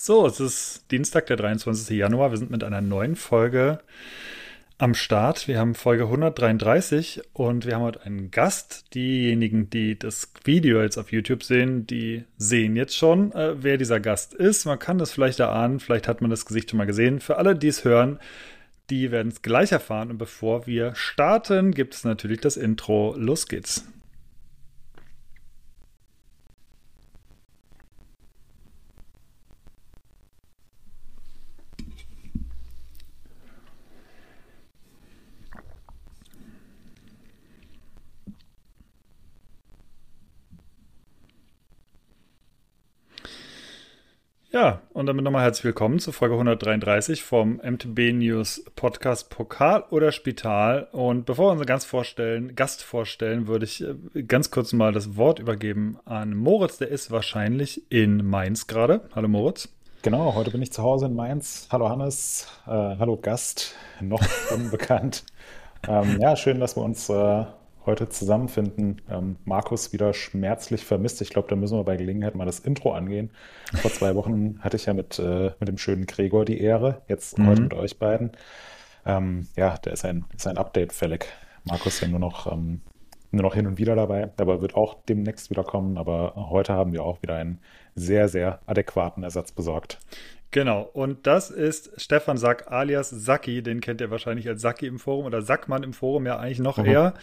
So, es ist Dienstag, der 23. Januar. Wir sind mit einer neuen Folge am Start. Wir haben Folge 133 und wir haben heute einen Gast. Diejenigen, die das Video jetzt auf YouTube sehen, die sehen jetzt schon, äh, wer dieser Gast ist. Man kann das vielleicht erahnen, vielleicht hat man das Gesicht schon mal gesehen. Für alle, die es hören, die werden es gleich erfahren. Und bevor wir starten, gibt es natürlich das Intro. Los geht's. Ja, und damit nochmal herzlich willkommen zu Folge 133 vom MTB News Podcast Pokal oder Spital. Und bevor wir unseren Gast vorstellen, Gast vorstellen, würde ich äh, ganz kurz mal das Wort übergeben an Moritz. Der ist wahrscheinlich in Mainz gerade. Hallo Moritz. Genau, heute bin ich zu Hause in Mainz. Hallo Hannes, äh, hallo Gast, noch unbekannt. ähm, ja, schön, dass wir uns äh, heute zusammenfinden. Ähm, Markus wieder schmerzlich vermisst. Ich glaube, da müssen wir bei Gelegenheit mal das Intro angehen. Vor zwei Wochen hatte ich ja mit, äh, mit dem schönen Gregor die Ehre, jetzt mhm. heute mit euch beiden. Ähm, ja, der ist ein, ist ein Update fällig. Markus ja nur noch, ähm, nur noch hin und wieder dabei, aber wird auch demnächst wieder kommen. Aber heute haben wir auch wieder einen sehr, sehr adäquaten Ersatz besorgt. Genau, und das ist Stefan Sack alias Sacki, den kennt ihr wahrscheinlich als Sacki im Forum oder Sackmann im Forum ja eigentlich noch mhm. eher.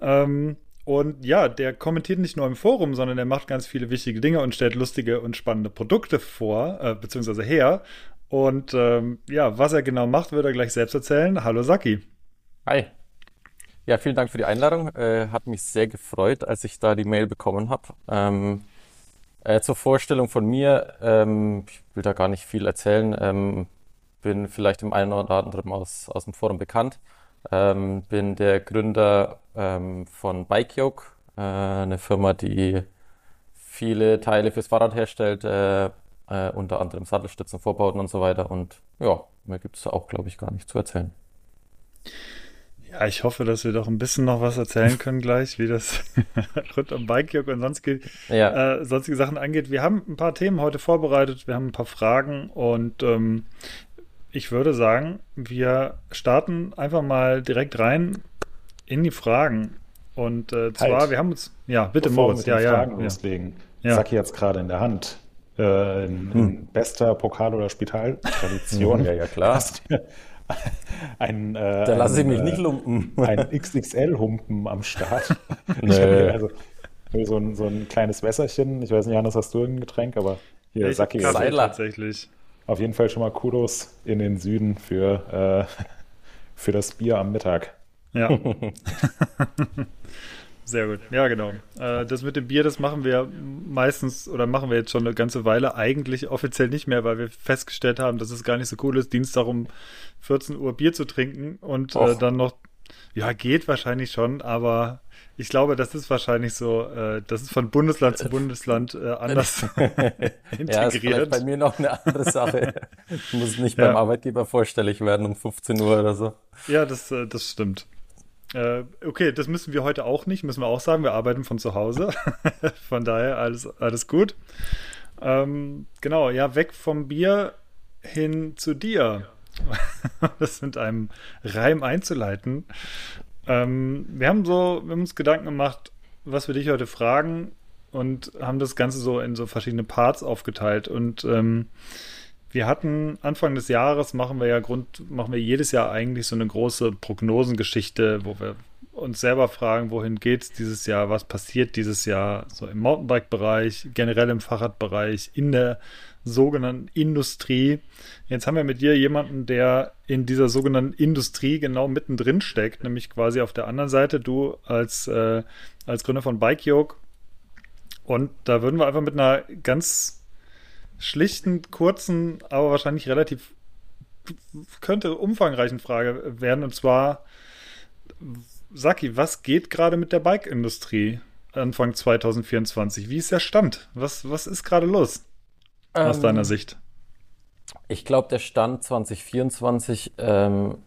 Ähm, und ja, der kommentiert nicht nur im Forum, sondern er macht ganz viele wichtige Dinge und stellt lustige und spannende Produkte vor, äh, beziehungsweise her. Und ähm, ja, was er genau macht, wird er gleich selbst erzählen. Hallo Saki. Hi. Ja, vielen Dank für die Einladung. Äh, hat mich sehr gefreut, als ich da die Mail bekommen habe. Ähm, äh, zur Vorstellung von mir, ähm, ich will da gar nicht viel erzählen, ähm, bin vielleicht im einen oder anderen aus, aus dem Forum bekannt, ähm, bin der Gründer ähm, von BikeYoke, äh, eine Firma, die viele Teile fürs Fahrrad herstellt, äh, äh, unter anderem Sattelstützen, Vorbauten und so weiter. Und ja, mehr gibt es auch, glaube ich, gar nicht zu erzählen. Ja, ich hoffe, dass wir doch ein bisschen noch was erzählen können gleich, wie das rund um Bikejoke und sonstige, ja. äh, sonstige Sachen angeht. Wir haben ein paar Themen heute vorbereitet, wir haben ein paar Fragen und ähm, ich würde sagen, wir starten einfach mal direkt rein in die Fragen. Und äh, zwar, halt. wir haben uns, ja, bitte Bevor Moritz, ja, ja. Fragen ja. loslegen. Ja. Saki jetzt gerade in der Hand. Äh, in, in hm. bester Pokal- oder Spitaltradition. ja, ja, klar. Ein, äh, da lasse ich mich nicht lumpen. ein XXL-Humpen am Start. nee. also, so ein, so ein kleines Wässerchen. Ich weiß nicht, Hannes, hast du ein Getränk, aber hier, ich Saki. tatsächlich. Auf jeden Fall schon mal Kudos in den Süden für, äh, für das Bier am Mittag. Ja. Sehr gut. Ja, genau. Äh, das mit dem Bier, das machen wir meistens oder machen wir jetzt schon eine ganze Weile eigentlich offiziell nicht mehr, weil wir festgestellt haben, dass es gar nicht so cool ist, Dienstag um 14 Uhr Bier zu trinken und äh, dann noch, ja, geht wahrscheinlich schon, aber ich glaube, das ist wahrscheinlich so, äh, das ist von Bundesland zu Bundesland äh, anders integriert. Ja, ist vielleicht bei mir noch eine andere Sache. Ich muss nicht ja. beim Arbeitgeber vorstellig werden um 15 Uhr oder so. Ja, das, äh, das stimmt. Äh, okay, das müssen wir heute auch nicht, müssen wir auch sagen. Wir arbeiten von zu Hause. von daher alles, alles gut. Ähm, genau, ja, weg vom Bier hin zu dir. das mit einem Reim einzuleiten. Ähm, wir haben so, wir haben uns Gedanken gemacht, was wir dich heute fragen und haben das Ganze so in so verschiedene Parts aufgeteilt. Und ähm, wir hatten Anfang des Jahres machen wir ja Grund, machen wir jedes Jahr eigentlich so eine große Prognosengeschichte, wo wir uns selber fragen, wohin geht es dieses Jahr, was passiert dieses Jahr, so im Mountainbike-Bereich, generell im Fahrradbereich, in der sogenannten Industrie. Jetzt haben wir mit dir jemanden, der in dieser sogenannten Industrie genau mittendrin steckt, nämlich quasi auf der anderen Seite, du als, äh, als Gründer von Bike Yoke. Und da würden wir einfach mit einer ganz schlichten, kurzen, aber wahrscheinlich relativ könnte umfangreichen Frage werden. Und zwar, Saki, was geht gerade mit der Bike-Industrie Anfang 2024? Wie ist der Stand? Was, was ist gerade los aus ähm, deiner Sicht? Ich glaube, der Stand 2024 ähm,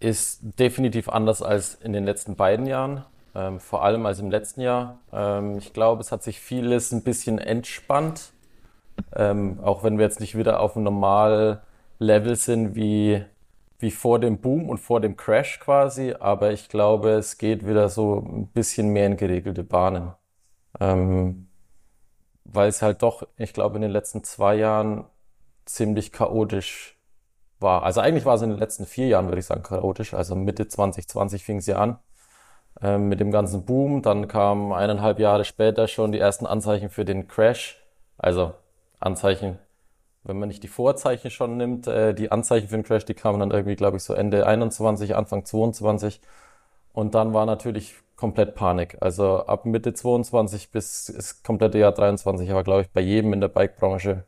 ist definitiv anders als in den letzten beiden Jahren. Ähm, vor allem als im letzten Jahr. Ähm, ich glaube, es hat sich vieles ein bisschen entspannt Ähm, auch wenn wir jetzt nicht wieder auf einem normalen Level sind wie, wie vor dem Boom und vor dem Crash quasi, aber ich glaube, es geht wieder so ein bisschen mehr in geregelte Bahnen. Ähm, weil es halt doch, ich glaube, in den letzten zwei Jahren ziemlich chaotisch war. Also eigentlich war es in den letzten vier Jahren, würde ich sagen, chaotisch. Also Mitte 2020 fing ja an ähm, mit dem ganzen Boom. Dann kamen eineinhalb Jahre später schon die ersten Anzeichen für den Crash. Also Anzeichen, wenn man nicht die Vorzeichen schon nimmt, äh, die Anzeichen für den Crash, die kamen dann irgendwie, glaube ich, so Ende 21, Anfang 22. Und dann war natürlich komplett Panik. Also ab Mitte 22 bis das komplette Jahr 23 war, glaube ich, bei jedem in der Bike-Branche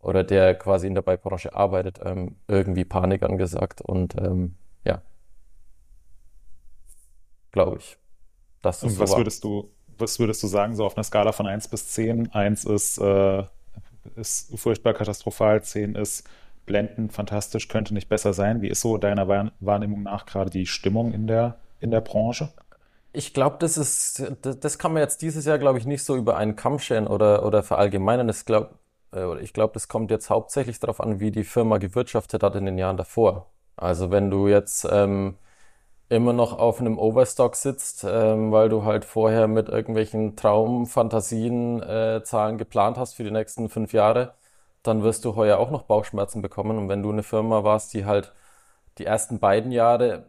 oder der quasi in der Bike-Branche arbeitet, ähm, irgendwie Panik angesagt. Und ähm, ja, glaube ich. Das Und was so würdest du, was würdest du sagen, so auf einer Skala von 1 bis 10? 1 ist, äh, ist furchtbar katastrophal, 10 ist blendend, fantastisch, könnte nicht besser sein. Wie ist so deiner Wahrnehmung nach gerade die Stimmung in der, in der Branche? Ich glaube, das ist, das, kann man jetzt dieses Jahr, glaube ich, nicht so über einen Kamm scheren oder, oder verallgemeinern. Das glaub, äh, ich glaube, das kommt jetzt hauptsächlich darauf an, wie die Firma gewirtschaftet hat in den Jahren davor. Also wenn du jetzt ähm, immer noch auf einem Overstock sitzt, ähm, weil du halt vorher mit irgendwelchen Traumfantasien äh, Zahlen geplant hast für die nächsten fünf Jahre, dann wirst du heuer auch noch Bauchschmerzen bekommen. Und wenn du eine Firma warst, die halt die ersten beiden Jahre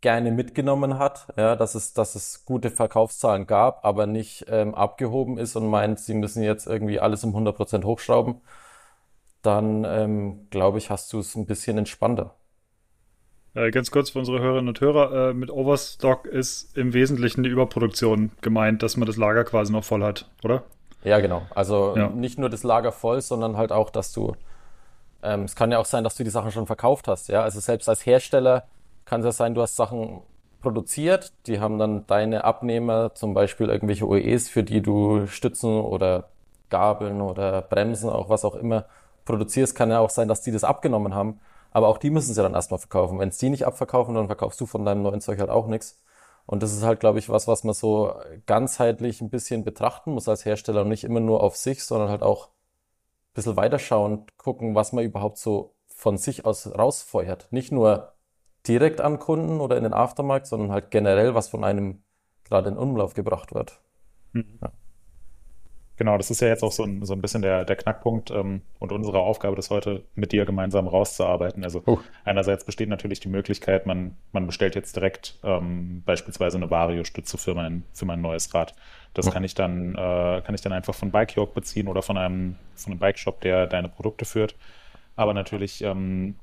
gerne mitgenommen hat, ja, dass es, dass es gute Verkaufszahlen gab, aber nicht ähm, abgehoben ist und meint, sie müssen jetzt irgendwie alles um 100% hochschrauben, dann ähm, glaube ich, hast du es ein bisschen entspannter. Äh, ganz kurz für unsere Hörerinnen und Hörer, äh, mit Overstock ist im Wesentlichen die Überproduktion gemeint, dass man das Lager quasi noch voll hat, oder? Ja, genau. Also ja. nicht nur das Lager voll, sondern halt auch, dass du, ähm, es kann ja auch sein, dass du die Sachen schon verkauft hast, ja. Also selbst als Hersteller kann es ja sein, du hast Sachen produziert, die haben dann deine Abnehmer, zum Beispiel irgendwelche OEs, für die du Stützen oder Gabeln oder Bremsen, auch was auch immer produzierst, kann ja auch sein, dass die das abgenommen haben aber auch die müssen sie dann erstmal verkaufen. Wenn es die nicht abverkaufen, dann verkaufst du von deinem neuen Zeug halt auch nichts. Und das ist halt, glaube ich, was, was man so ganzheitlich ein bisschen betrachten muss als Hersteller und nicht immer nur auf sich, sondern halt auch ein bisschen weiterschauen, gucken, was man überhaupt so von sich aus rausfeuert. Nicht nur direkt an Kunden oder in den Aftermarkt, sondern halt generell, was von einem gerade in Umlauf gebracht wird. Mhm. Ja. Genau, das ist ja jetzt auch so ein, so ein bisschen der, der Knackpunkt ähm, und unsere Aufgabe, das heute mit dir gemeinsam rauszuarbeiten. Also uh. einerseits besteht natürlich die Möglichkeit, man, man bestellt jetzt direkt ähm, beispielsweise eine Vario-Stütze für mein, für mein neues Rad. Das uh. kann ich dann, äh, kann ich dann einfach von Bike York beziehen oder von einem, von einem Bike-Shop, der deine Produkte führt. Aber natürlich ähm,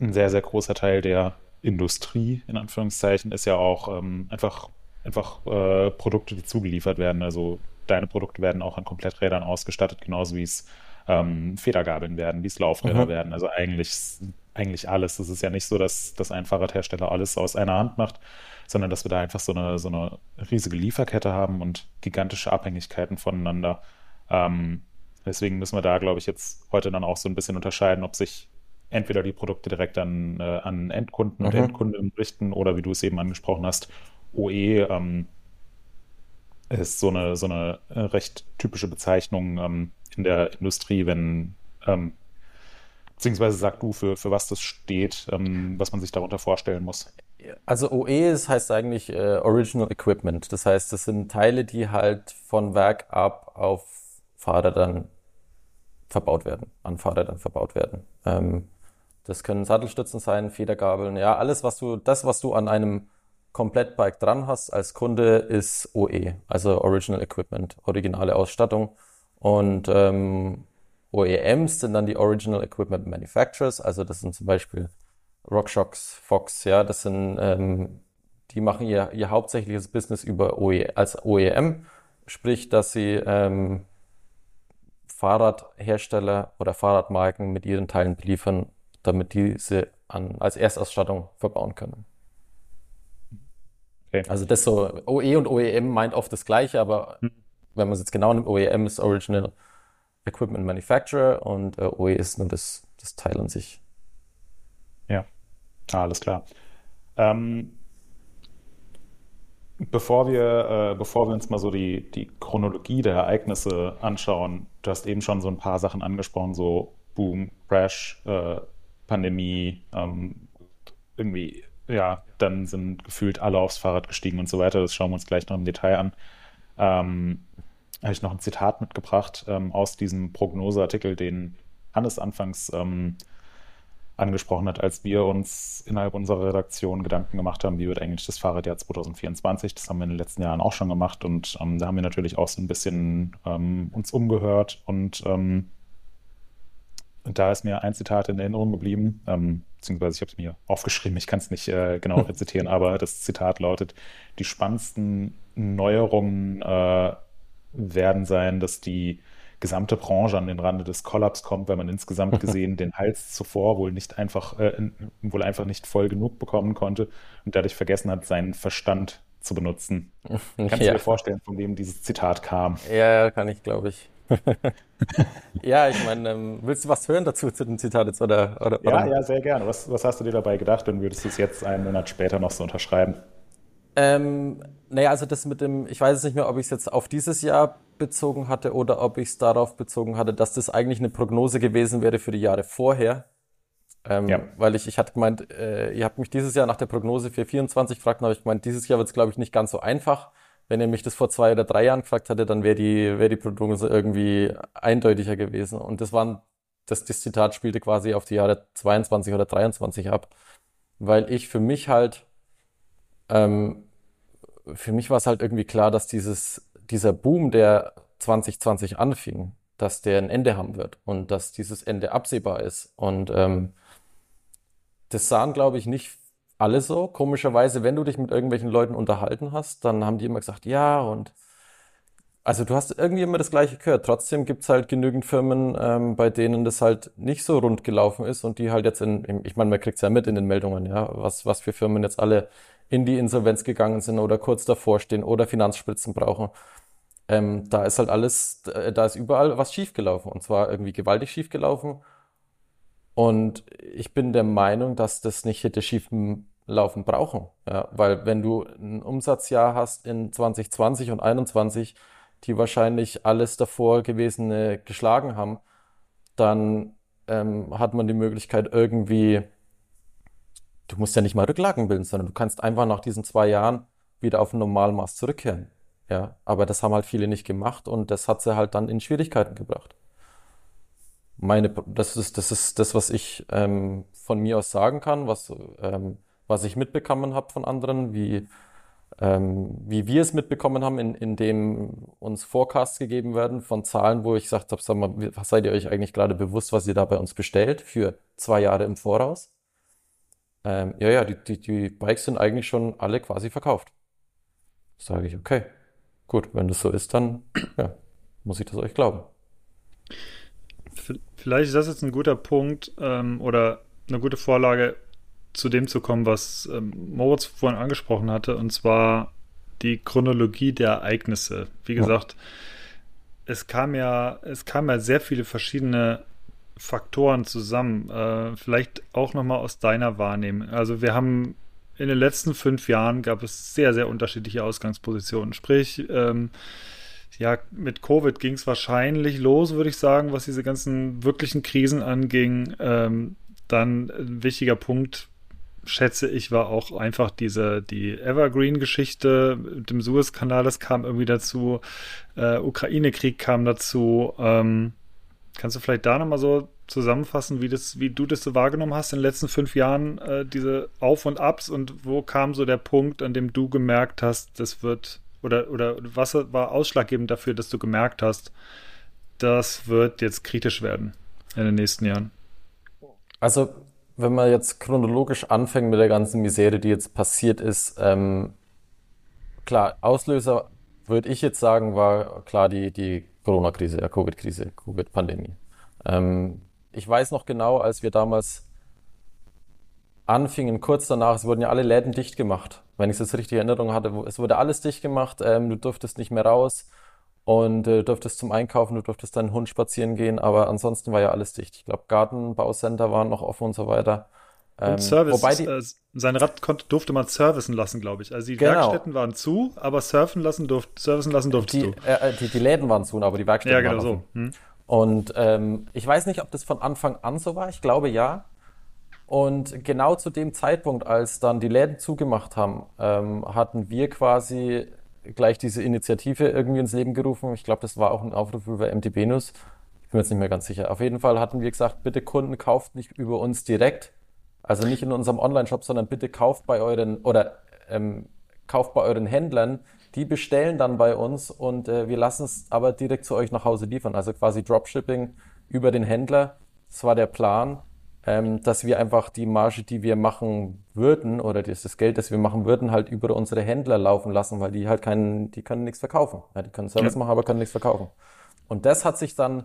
ein sehr, sehr großer Teil der Industrie, in Anführungszeichen, ist ja auch ähm, einfach, einfach äh, Produkte, die zugeliefert werden. Also deine Produkte werden auch an Kompletträdern ausgestattet, genauso wie es ähm, Federgabeln werden, wie es Laufräder mhm. werden. Also eigentlich, eigentlich alles. Es ist ja nicht so, dass, dass ein Fahrradhersteller alles aus einer Hand macht, sondern dass wir da einfach so eine, so eine riesige Lieferkette haben und gigantische Abhängigkeiten voneinander. Ähm, deswegen müssen wir da, glaube ich, jetzt heute dann auch so ein bisschen unterscheiden, ob sich entweder die Produkte direkt an, äh, an Endkunden mhm. und Endkunden richten oder wie du es eben angesprochen hast, OE, ähm, ist so eine, so eine äh, recht typische Bezeichnung ähm, in der Industrie, wenn, ähm, beziehungsweise sag du, für, für was das steht, ähm, was man sich darunter vorstellen muss. Also OE das heißt eigentlich äh, Original Equipment. Das heißt, das sind Teile, die halt von Werk ab auf Fahrrädern verbaut werden, an Fahrrädern verbaut werden. Ähm, das können Sattelstützen sein, Federgabeln, ja, alles, was du, das, was du an einem Komplettbike dran hast als Kunde, ist OE, also Original Equipment, originale Ausstattung. Und ähm, OEMs sind dann die Original Equipment Manufacturers, also das sind zum Beispiel RockShox, Fox, ja, das sind, ähm, die machen ihr, ihr hauptsächliches Business über OE, als OEM, sprich, dass sie ähm, Fahrradhersteller oder Fahrradmarken mit ihren Teilen beliefern, damit diese an, als Erstausstattung verbauen können. Okay. Also das so, OE und OEM meint oft das Gleiche, aber hm. wenn man es jetzt genau nimmt, OEM ist Original Equipment Manufacturer und äh, OE ist nur das, das Teil an sich. Ja, ah, alles klar. Ähm, Bevor wir, äh, bevor wir uns mal so die, die Chronologie der Ereignisse anschauen, du hast eben schon so ein paar Sachen angesprochen, so Boom, Crash, äh, Pandemie, ähm, irgendwie, ja, dann sind gefühlt alle aufs Fahrrad gestiegen und so weiter. Das schauen wir uns gleich noch im Detail an. Ähm, habe ich noch ein Zitat mitgebracht ähm, aus diesem Prognoseartikel, den Hannes anfangs ähm, angesprochen hat, als wir uns innerhalb unserer Redaktion Gedanken gemacht haben, wie wird eigentlich das Fahrradjahr 2024. Das haben wir in den letzten Jahren auch schon gemacht und ähm, da haben wir natürlich auch so ein bisschen ähm, uns umgehört und, ähm, und da ist mir ein Zitat in Erinnerung geblieben, ähm, beziehungsweise ich habe es mir aufgeschrieben, ich kann es nicht äh, genau rezitieren, aber das Zitat lautet, die spannendsten Neuerungen äh, werden sein, dass die gesamte Branche an den Rande des Kollaps kommt, weil man insgesamt gesehen den Hals zuvor wohl nicht einfach, äh, wohl einfach nicht voll genug bekommen konnte und dadurch vergessen hat, seinen Verstand zu benutzen. Kannst ja. du dir vorstellen, von wem dieses Zitat kam? Ja, kann ich, glaube ich. ja, ich meine, ähm, willst du was hören dazu zu dem Zitat jetzt? Oder, oder, ja, oder? ja, sehr gerne. Was, was hast du dir dabei gedacht und würdest du es jetzt einen Monat später noch so unterschreiben? Ähm, naja, also das mit dem, ich weiß jetzt nicht mehr, ob ich es jetzt auf dieses Jahr bezogen hatte oder ob ich es darauf bezogen hatte, dass das eigentlich eine Prognose gewesen wäre für die Jahre vorher. Ähm, ja. Weil ich, ich hatte gemeint, äh, ihr habt mich dieses Jahr nach der Prognose für 24 gefragt, habe ich gemeint, dieses Jahr wird es, glaube ich, nicht ganz so einfach. Wenn ihr mich das vor zwei oder drei Jahren gefragt hättet, dann wäre die, wäre die Prognose irgendwie eindeutiger gewesen. Und das waren, das, das Zitat spielte quasi auf die Jahre 22 oder 23 ab. Weil ich für mich halt, ähm, für mich war es halt irgendwie klar, dass dieses, dieser Boom, der 2020 anfing, dass der ein Ende haben wird und dass dieses Ende absehbar ist. Und ähm, das sahen, glaube ich, nicht alle so. Komischerweise, wenn du dich mit irgendwelchen Leuten unterhalten hast, dann haben die immer gesagt, ja, und also du hast irgendwie immer das Gleiche gehört. Trotzdem gibt's halt genügend Firmen, ähm, bei denen das halt nicht so rund gelaufen ist und die halt jetzt in, ich meine, man kriegt's ja mit in den Meldungen, ja, was, was für Firmen jetzt alle in die Insolvenz gegangen sind oder kurz davor stehen oder Finanzspritzen brauchen. Ähm, da ist halt alles, da ist überall was schiefgelaufen und zwar irgendwie gewaltig schiefgelaufen. Und ich bin der Meinung, dass das nicht hätte schief laufen brauchen. Ja, weil wenn du ein Umsatzjahr hast in 2020 und 2021, die wahrscheinlich alles davor gewesene geschlagen haben, dann ähm, hat man die Möglichkeit irgendwie du musst ja nicht mal Rücklagen bilden, sondern du kannst einfach nach diesen zwei Jahren wieder auf ein Normalmaß zurückkehren. Ja, aber das haben halt viele nicht gemacht und das hat sie halt dann in Schwierigkeiten gebracht. Meine, das ist, das ist das, was ich ähm, von mir aus sagen kann, was, ähm, was ich mitbekommen habe von anderen, wie, ähm, wie wir es mitbekommen haben, in, in dem uns Forecasts gegeben werden von Zahlen, wo ich gesagt habe, sag mal, seid ihr euch eigentlich gerade bewusst, was ihr da bei uns bestellt für zwei Jahre im Voraus? ähm, ja, ja, die, die, die Bikes sind eigentlich schon alle quasi verkauft. Sage ich, okay, gut, wenn das so ist, dann ja, muss ich das euch glauben. Vielleicht ist das jetzt ein guter Punkt ähm, oder eine gute Vorlage, zu dem zu kommen, was ähm, Moritz vorhin angesprochen hatte, und zwar die Chronologie der Ereignisse. Wie gesagt, ja. es kam ja, es kamen ja sehr viele verschiedene Faktoren zusammen. Äh, vielleicht auch nochmal aus deiner Wahrnehmung. Also wir haben in den letzten fünf Jahren gab es sehr, sehr unterschiedliche Ausgangspositionen. Sprich, ähm, ja, mit Covid ging es wahrscheinlich los, würde ich sagen, was diese ganzen wirklichen Krisen anging. Ähm, dann ein wichtiger Punkt, schätze ich, war auch einfach diese, die Evergreen-Geschichte mit dem Suezkanal, das kam irgendwie dazu. Äh, Ukraine-Krieg kam dazu. Ähm, Kannst du vielleicht da nochmal so zusammenfassen, wie, das, wie du das so wahrgenommen hast in den letzten fünf Jahren, äh, diese Auf und Abs und wo kam so der Punkt, an dem du gemerkt hast, das wird, oder, oder was war ausschlaggebend dafür, dass du gemerkt hast, das wird jetzt kritisch werden in den nächsten Jahren? Also, wenn man jetzt chronologisch anfängt mit der ganzen Misere, die jetzt passiert ist, ähm, klar, Auslöser würde ich jetzt sagen, war klar die, die Corona-Krise, ja, Covid-Krise, Covid-Pandemie. Ähm, ich weiß noch genau, als wir damals anfingen, kurz danach, es wurden ja alle Läden dicht gemacht. Wenn ich es jetzt richtig in Erinnerung hatte, es wurde alles dicht gemacht, ähm, du durftest nicht mehr raus und äh, durftest zum Einkaufen, du durftest deinen Hund spazieren gehen, aber ansonsten war ja alles dicht. Ich glaube, Gartenbaucenter waren noch offen und so weiter. Und ähm, Service, wobei die, äh, sein Rad konnte, durfte man servicen lassen, glaube ich. Also die genau. Werkstätten waren zu, aber surfen lassen, durft, servicen lassen durftest die, du. Äh, die, die, Läden waren zu, aber die Werkstätten ja, genau waren so. Hm. Und ähm, ich weiß nicht, ob das von Anfang an so war. Ich glaube ja. Und genau zu dem Zeitpunkt, als dann die Läden zugemacht haben, ähm, hatten wir quasi gleich diese Initiative irgendwie ins Leben gerufen. Ich glaube, das war auch ein Aufruf über MTB News. Ich bin mir jetzt nicht mehr ganz sicher. Auf jeden Fall hatten wir gesagt, bitte Kunden kauft nicht über uns direkt, also nicht in unserem Online-Shop, sondern bitte kauft bei euren oder ähm, kauft bei euren Händlern. Die bestellen dann bei uns und äh, wir lassen es aber direkt zu euch nach Hause liefern. Also quasi Dropshipping über den Händler. Das war der Plan, ähm, dass wir einfach die Marge, die wir machen würden oder das, Geld, das wir machen würden, halt über unsere Händler laufen lassen, weil die halt keinen, die können nichts verkaufen. Ja, die können Service ja. machen, aber können nichts verkaufen. Und das hat sich dann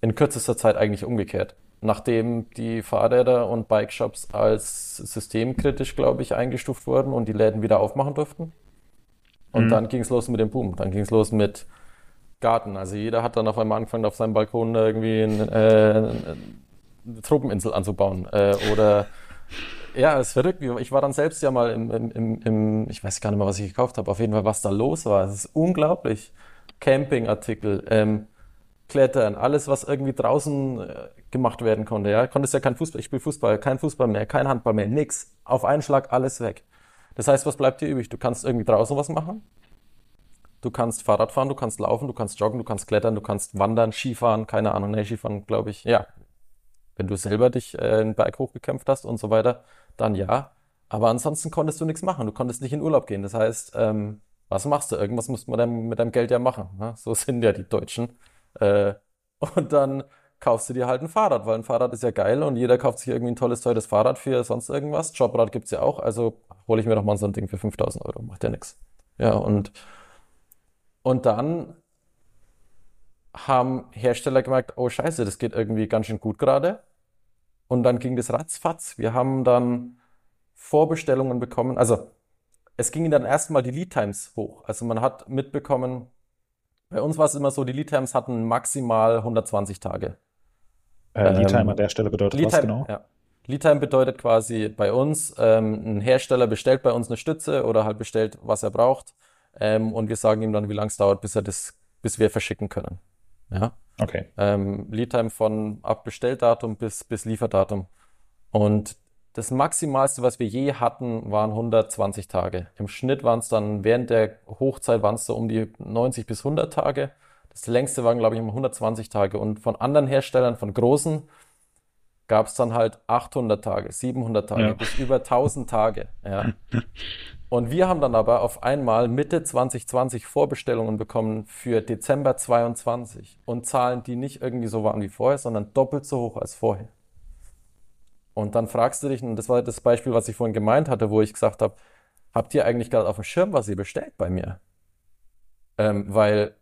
in kürzester Zeit eigentlich umgekehrt nachdem die Fahrräder und Bikeshops als systemkritisch, glaube ich, eingestuft wurden und die Läden wieder aufmachen durften. Und mhm. dann ging es los mit dem Boom. Dann ging es los mit Garten. Also jeder hat dann auf einmal angefangen, auf seinem Balkon irgendwie ein, äh, eine Truppeninsel anzubauen. Äh, oder ja, es ist verrückt. Ich war dann selbst ja mal im, im, im, ich weiß gar nicht mehr, was ich gekauft habe. Auf jeden Fall, was da los war. Es ist unglaublich. Campingartikel, ähm, Klettern, alles, was irgendwie draußen äh, gemacht werden konnte. Ja, konntest ja kein Fußball, ich spiele Fußball, kein Fußball mehr, kein Handball mehr, nix. Auf einen Schlag alles weg. Das heißt, was bleibt dir übrig? Du kannst irgendwie draußen was machen. Du kannst Fahrrad fahren, du kannst laufen, du kannst joggen, du kannst klettern, du kannst wandern, Skifahren, keine Ahnung, ne, Skifahren, glaube ich. Ja, wenn du selber dich äh, einen Berg hochgekämpft hast und so weiter, dann ja. Aber ansonsten konntest du nichts machen. Du konntest nicht in Urlaub gehen. Das heißt, ähm, was machst du? Irgendwas muss man dann mit deinem Geld ja machen. Ne? So sind ja die Deutschen. Äh, und dann kaufst du dir halt ein Fahrrad, weil ein Fahrrad ist ja geil und jeder kauft sich irgendwie ein tolles, teures Fahrrad für sonst irgendwas. Jobrad gibt's ja auch, also hole ich mir doch mal so ein Ding für 5000 Euro, macht ja nix. Ja, und, und dann haben Hersteller gemerkt, oh scheiße, das geht irgendwie ganz schön gut gerade. Und dann ging das ratzfatz. Wir haben dann Vorbestellungen bekommen. Also es gingen dann erstmal die Lead Times hoch. Also man hat mitbekommen, bei uns war es immer so, die Lead Times hatten maximal 120 Tage. Äh, Lead Time ähm, an der Stelle bedeutet Lead was genau? Ja. Lead Time bedeutet quasi bei uns, ähm, ein Hersteller bestellt bei uns eine Stütze oder halt bestellt, was er braucht. Ähm, und wir sagen ihm dann, wie lange es dauert, bis er das, bis wir verschicken können. Ja. Okay. Ähm, Lead Time von ab Bestelldatum bis, bis Lieferdatum. Und das Maximalste, was wir je hatten, waren 120 Tage. Im Schnitt waren es dann während der Hochzeit waren es so um die 90 bis 100 Tage. Das längste waren, glaube ich, immer 120 Tage. Und von anderen Herstellern, von großen, gab es dann halt 800 Tage, 700 Tage, ja. bis über 1000 Tage. Ja. Und wir haben dann aber auf einmal Mitte 2020 Vorbestellungen bekommen für Dezember 22 und Zahlen, die nicht irgendwie so waren wie vorher, sondern doppelt so hoch als vorher. Und dann fragst du dich, und das war das Beispiel, was ich vorhin gemeint hatte, wo ich gesagt habe, habt ihr eigentlich gerade auf dem Schirm, was ihr bestellt bei mir? Ähm, weil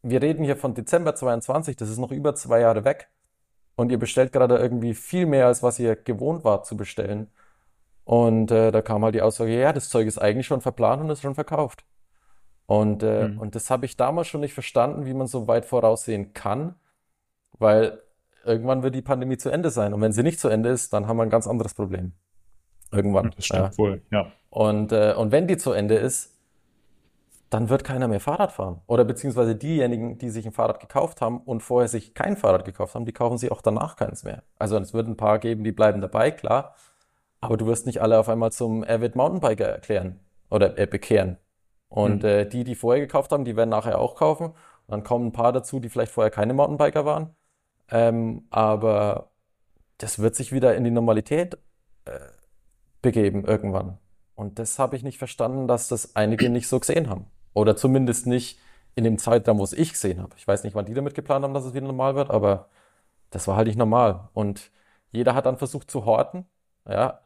wir reden hier von Dezember 22, das ist noch über zwei Jahre weg. Und ihr bestellt gerade irgendwie viel mehr, als was ihr gewohnt wart zu bestellen. Und äh, da kam halt die Aussage, ja, das Zeug ist eigentlich schon verplant und ist schon verkauft. Und, äh, mhm. und das habe ich damals schon nicht verstanden, wie man so weit voraussehen kann, weil irgendwann wird die Pandemie zu Ende sein. Und wenn sie nicht zu Ende ist, dann haben wir ein ganz anderes Problem. Irgendwann. Das stimmt ja. wohl, ja. Und, äh, und wenn die zu Ende ist, dann wird keiner mehr Fahrrad fahren. Oder beziehungsweise diejenigen, die sich ein Fahrrad gekauft haben und vorher sich kein Fahrrad gekauft haben, die kaufen sich auch danach keins mehr. Also es wird ein paar geben, die bleiben dabei, klar. Aber du wirst nicht alle auf einmal zum Avid Mountainbiker erklären oder äh, bekehren. Und mhm. äh, die, die vorher gekauft haben, die werden nachher auch kaufen. Und dann kommen ein paar dazu, die vielleicht vorher keine Mountainbiker waren. Ähm, aber das wird sich wieder in die Normalität äh, begeben irgendwann. Und das habe ich nicht verstanden, dass das einige nicht so gesehen haben. Oder zumindest nicht in dem Zeitraum, wo es ich gesehen habe. Ich weiß nicht, wann die damit geplant haben, dass es wieder normal wird, aber das war halt nicht normal. Und jeder hat dann versucht zu horten, ja,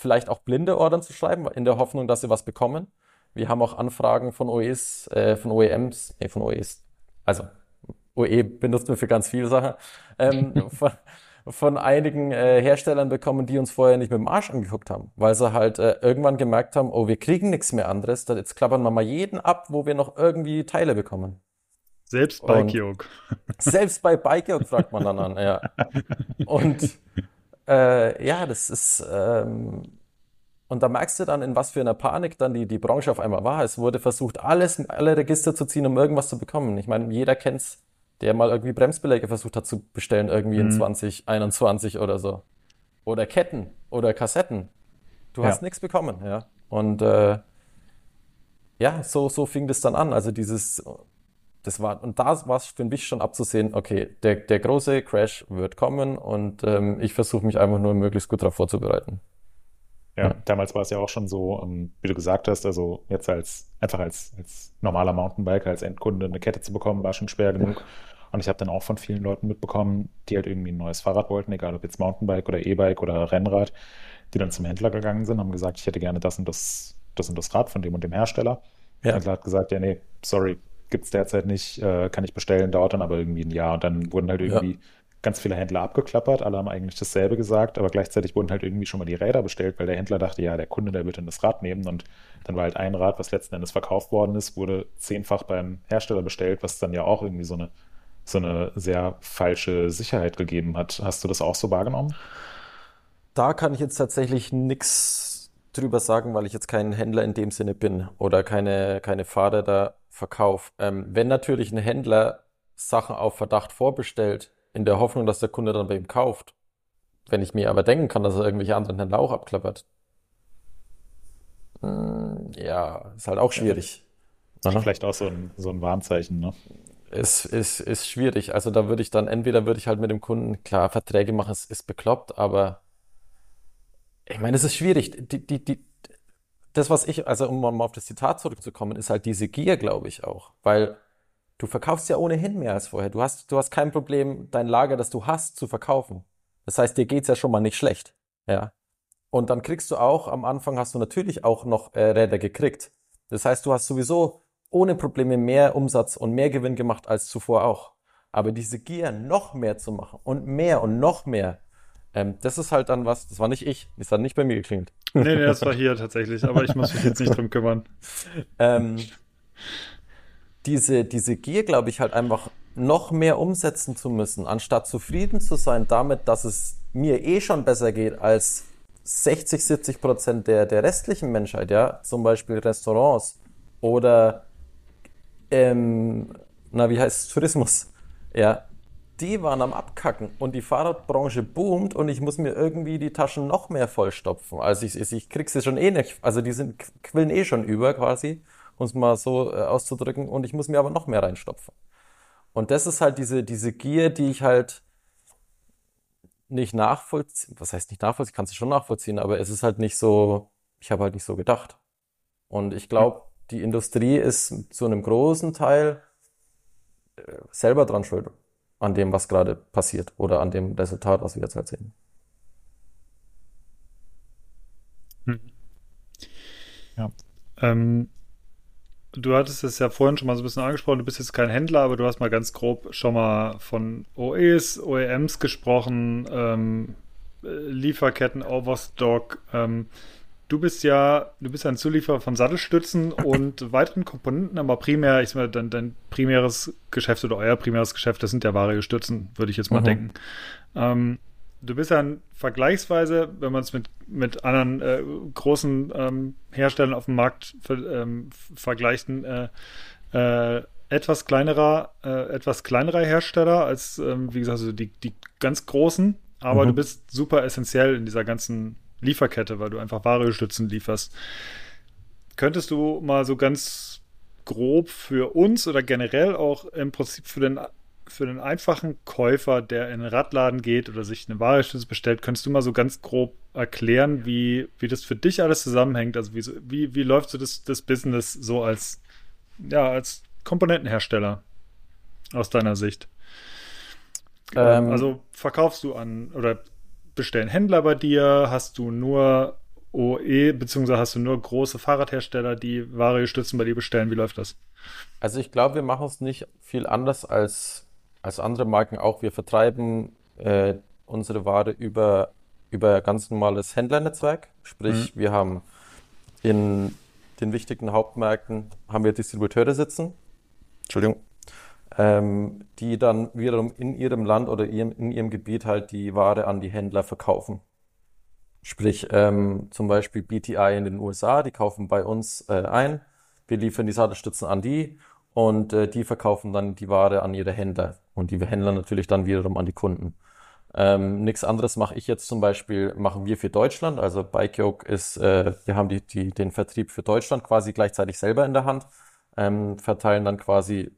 vielleicht auch blinde Ordern zu schreiben, in der Hoffnung, dass sie was bekommen. Wir haben auch Anfragen von OEs, äh, von OEMs, nee, von OEs, also OE benutzt man für ganz viele Sachen, ähm, von, von einigen äh, Herstellern bekommen, die uns vorher nicht mit dem Arsch angeguckt haben, weil sie halt äh, irgendwann gemerkt haben, oh, wir kriegen nichts mehr anderes, jetzt klappern wir mal jeden ab, wo wir noch irgendwie Teile bekommen. Selbst bei Kyok. Selbst bei Bike fragt man dann an, ja. Und äh, ja, das ist, ähm, und da merkst du dann, in was für einer Panik dann die, die Branche auf einmal war. Es wurde versucht, alles, alle Register zu ziehen, um irgendwas zu bekommen. Ich meine, jeder kennt's, der mal irgendwie Bremsbeläge versucht hat zu bestellen, irgendwie mhm. in 2021 oder so. Oder Ketten oder Kassetten. Du hast nichts bekommen, ja. Und äh, ja, so, so fing das dann an. Also dieses, das war, und da war es für mich schon abzusehen, okay, der, der große Crash wird kommen und ähm, ich versuche mich einfach nur möglichst gut darauf vorzubereiten. Ja, damals war es ja auch schon so, ähm, wie du gesagt hast, also jetzt als einfach als, als normaler Mountainbiker, als Endkunde eine Kette zu bekommen, war schon schwer genug. Und ich habe dann auch von vielen Leuten mitbekommen, die halt irgendwie ein neues Fahrrad wollten, egal ob jetzt Mountainbike oder E-Bike oder Rennrad, die dann zum Händler gegangen sind, haben gesagt, ich hätte gerne das und das, das und das Rad von dem und dem Hersteller. Ja. Der Händler hat gesagt, ja, nee, sorry, gibt es derzeit nicht, äh, kann ich bestellen, dauert dann aber irgendwie ein Jahr. Und dann wurden halt irgendwie ja ganz viele Händler abgeklappert, alle haben eigentlich dasselbe gesagt, aber gleichzeitig wurden halt irgendwie schon mal die Räder bestellt, weil der Händler dachte, ja, der Kunde, der wird dann das Rad nehmen und dann war halt ein Rad, was letzten Endes verkauft worden ist, wurde zehnfach beim Hersteller bestellt, was dann ja auch irgendwie so eine, so eine sehr falsche Sicherheit gegeben hat. Hast du das auch so wahrgenommen? Da kann ich jetzt tatsächlich nichts drüber sagen, weil ich jetzt kein Händler in dem Sinne bin oder keine, keine Fahrer da verkaufe. Ähm, wenn natürlich ein Händler Sachen auf Verdacht vorbestellt, in der Hoffnung, dass der Kunde dann bei ihm kauft. Wenn ich mir aber denken kann, dass er irgendwelche anderen Händler auch abklappert. Hm, ja, ist halt auch schwierig. Ja, vielleicht auch so ein, so ein Warnzeichen, ne? Ist, ist, ist schwierig. Also da würde ich dann, entweder würde ich halt mit dem Kunden, klar, Verträge machen, es ist bekloppt, aber ich meine, es ist schwierig. Die, die, die, das, was ich, also um mal auf das Zitat zurückzukommen, ist halt diese Gier, glaube ich auch. Weil Du verkaufst ja ohnehin mehr als vorher. Du hast, du hast kein Problem, dein Lager, das du hast, zu verkaufen. Das heißt, dir geht's ja schon mal nicht schlecht. Ja. Und dann kriegst du auch, am Anfang hast du natürlich auch noch äh, Räder gekriegt. Das heißt, du hast sowieso ohne Probleme mehr Umsatz und mehr Gewinn gemacht als zuvor auch. Aber diese Gier, noch mehr zu machen und mehr und noch mehr, ähm, das ist halt dann was, das war nicht ich, das hat nicht bei mir geklingelt. Nee, nee, das war hier tatsächlich, aber ich muss mich jetzt nicht drum kümmern. ähm, diese, diese Gier, glaube ich, halt einfach noch mehr umsetzen zu müssen, anstatt zufrieden zu sein damit, dass es mir eh schon besser geht als 60, 70 Prozent der, der restlichen Menschheit, ja, zum Beispiel Restaurants oder, ähm, na, wie heißt es, Tourismus, ja, die waren am Abkacken und die Fahrradbranche boomt und ich muss mir irgendwie die Taschen noch mehr vollstopfen. Also ich, ich, ich krieg sie schon eh nicht, also die sind, quillen eh schon über quasi um es mal so äh, auszudrücken, und ich muss mir aber noch mehr reinstopfen. Und das ist halt diese, diese Gier, die ich halt nicht nachvollziehen, was heißt nicht nachvollziehen, kannst du schon nachvollziehen, aber es ist halt nicht so, ich habe halt nicht so gedacht. Und ich glaube, die Industrie ist zu einem großen Teil äh, selber dran schuld an dem, was gerade passiert oder an dem Resultat, was wir jetzt halt sehen. Hm. Ja. Ähm, Du hattest es ja vorhin schon mal so ein bisschen angesprochen, du bist jetzt kein Händler, aber du hast mal ganz grob schon mal von OEs, OEMs gesprochen, ähm, Lieferketten, Overstock. Ähm, du bist ja, du bist ja ein Zulieferer von Sattelstützen und weiteren Komponenten, aber primär, ich sag mal, dein, dein primäres Geschäft oder euer primäres Geschäft, das sind ja wahre Stützen, würde ich jetzt mal mhm. denken. Ähm, du bist ja vergleichsweise, wenn man es mit, mit anderen äh, großen ähm, Herstellern auf dem Markt ver, ähm, vergleicht, äh, äh, etwas kleinerer, äh, etwas kleinerer Hersteller als, ähm, wie gesagt, also die, die ganz großen, aber mhm. du bist super essentiell in dieser ganzen Lieferkette, weil du einfach Ware-Stützen lieferst. Könntest du mal so ganz grob für uns oder generell auch im Prinzip für den für den einfachen Käufer, der in einen Radladen geht oder sich eine Warenstütze bestellt, könntest du mal so ganz grob erklären, wie, wie das für dich alles zusammenhängt? Also wie, wie, wie läuft so das, das Business so als, ja, als Komponentenhersteller aus deiner Sicht? Ähm, also verkaufst du an oder bestellen Händler bei dir? Hast du nur OE, beziehungsweise hast du nur große Fahrradhersteller, die Ware stützen bei dir bestellen? Wie läuft das? Also ich glaube, wir machen es nicht viel anders als als andere Marken auch, wir vertreiben äh, unsere Ware über, über ganz normales Händlernetzwerk. Sprich, mhm. wir haben in den wichtigen Hauptmärkten haben wir Distributeure sitzen. Entschuldigung. Ähm, die dann wiederum in ihrem Land oder ihrem, in ihrem Gebiet halt die Ware an die Händler verkaufen. Sprich, ähm, zum Beispiel BTI in den USA, die kaufen bei uns äh, ein, wir liefern die Sattelstützen an die und äh, die verkaufen dann die Ware an ihre Händler und die Händler natürlich dann wiederum an die Kunden. Ähm, nichts anderes mache ich jetzt zum Beispiel, machen wir für Deutschland. Also Bikeyoke ist, äh, wir haben die, die, den Vertrieb für Deutschland quasi gleichzeitig selber in der Hand, ähm, verteilen dann quasi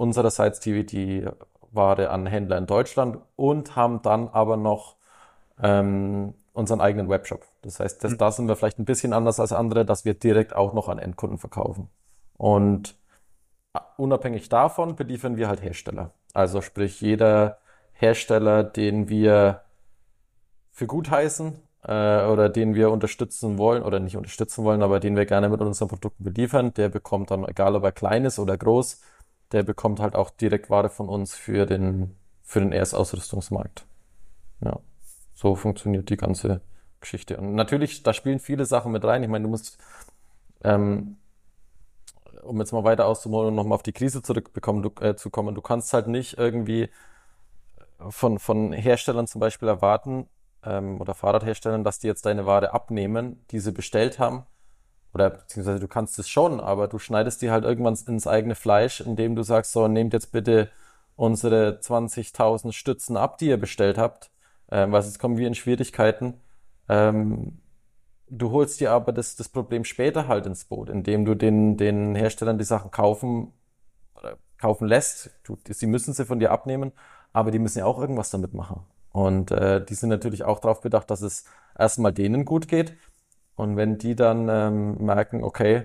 unsererseits die, die Ware an Händler in Deutschland und haben dann aber noch ähm, unseren eigenen Webshop. Das heißt, das, mhm. da sind wir vielleicht ein bisschen anders als andere, dass wir direkt auch noch an Endkunden verkaufen. Und äh, unabhängig davon beliefern wir halt Hersteller. Also sprich, jeder Hersteller, den wir für gut heißen äh, oder den wir unterstützen wollen oder nicht unterstützen wollen, aber den wir gerne mit unseren Produkten beliefern, der bekommt dann, egal ob er klein ist oder groß, der bekommt halt auch direkt Ware von uns für den, für den Erstausrüstungsmarkt. Ja, so funktioniert die ganze Geschichte. Und natürlich, da spielen viele Sachen mit rein. Ich meine, du musst, ähm, um jetzt mal weiter auszuholen und nochmal auf die Krise zurückbekommen, du, äh, zu kommen, du kannst halt nicht irgendwie von, von Herstellern zum Beispiel erwarten ähm, oder Fahrradherstellern, dass die jetzt deine Ware abnehmen, die sie bestellt haben. Oder beziehungsweise du kannst es schon, aber du schneidest die halt irgendwann ins eigene Fleisch, indem du sagst, so, nehmt jetzt bitte unsere 20.000 Stützen ab, die ihr bestellt habt, ähm, weil sonst kommen wir in Schwierigkeiten. Ähm, du holst dir aber das, das Problem später halt ins Boot, indem du den, den Herstellern die Sachen kaufen, kaufen lässt. Du, sie müssen sie von dir abnehmen aber die müssen ja auch irgendwas damit machen. Und äh, die sind natürlich auch darauf bedacht, dass es erstmal denen gut geht. Und wenn die dann ähm, merken, okay,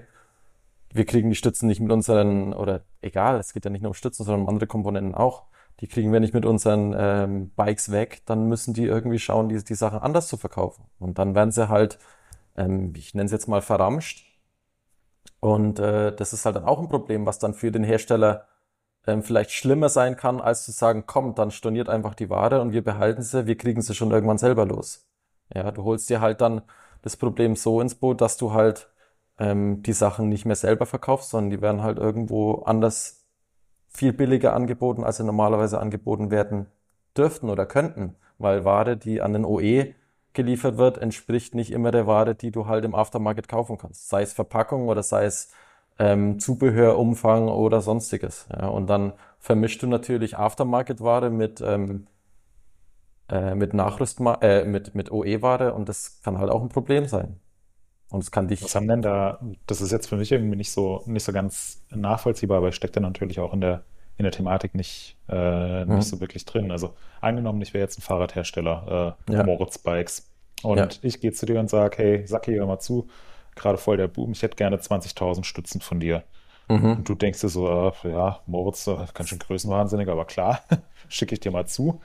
wir kriegen die Stützen nicht mit unseren, oder egal, es geht ja nicht nur um Stützen, sondern um andere Komponenten auch, die kriegen wir nicht mit unseren ähm, Bikes weg, dann müssen die irgendwie schauen, die, die Sachen anders zu verkaufen. Und dann werden sie halt, ähm, ich nenne es jetzt mal verramscht. Und äh, das ist halt dann auch ein Problem, was dann für den Hersteller ähm, vielleicht schlimmer sein kann, als zu sagen, komm, dann storniert einfach die Ware und wir behalten sie, wir kriegen sie schon irgendwann selber los. Ja, du holst dir halt dann das Problem so ins Boot, dass du halt ähm, die Sachen nicht mehr selber verkaufst, sondern die werden halt irgendwo anders viel billiger angeboten, als sie normalerweise angeboten werden dürften oder könnten, weil Ware, die an den OE geliefert wird, entspricht nicht immer der Ware, die du halt im Aftermarket kaufen kannst. Sei es Verpackung oder sei es ähm, Zubehörumfang oder sonstiges. Ja, und dann vermischst du natürlich Aftermarket-Ware mit, ähm, äh, mit Nachrüstma äh, mit, mit OE-Ware und das kann halt auch ein Problem sein. Und es kann dich. Was haben denn da, das ist jetzt für mich irgendwie nicht so, nicht so ganz nachvollziehbar, aber steckt ja natürlich auch in der, in der Thematik nicht, äh, nicht mhm. so wirklich drin. Also angenommen, ich wäre jetzt ein Fahrradhersteller, äh, ja. Moritz Bikes. Und ja. ich gehe zu dir und sage, hey, sag hier mal zu, gerade voll der Boom, ich hätte gerne 20.000 Stützen von dir. Mhm. Und du denkst dir so, äh, ja, Moritz, äh, ganz schön größenwahnsinnig, aber klar, schicke ich dir mal zu.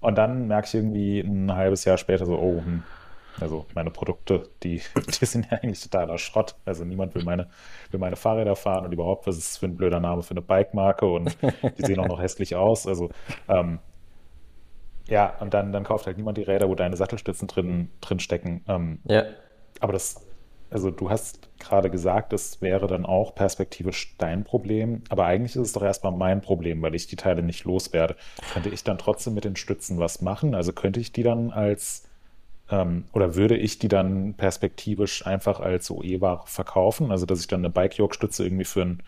Und dann merke ich irgendwie ein halbes Jahr später so, oh, hm, also meine Produkte, die, die sind ja eigentlich totaler Schrott. Also niemand will meine, will meine Fahrräder fahren und überhaupt, was ist das für ein blöder Name für eine Bike-Marke und die sehen auch noch hässlich aus. Also ähm, ja, und dann, dann kauft halt niemand die Räder, wo deine Sattelstützen drin, drin stecken. Ähm, ja. Aber das, also du hast gerade gesagt, das wäre dann auch perspektivisch dein Problem, aber eigentlich ist es doch erstmal mein Problem, weil ich die Teile nicht loswerde. Könnte ich dann trotzdem mit den Stützen was machen? Also könnte ich die dann als ähm, oder würde ich die dann perspektivisch einfach als OE-Ware verkaufen? Also dass ich dann eine Bike-Yoke-Stütze irgendwie für einen,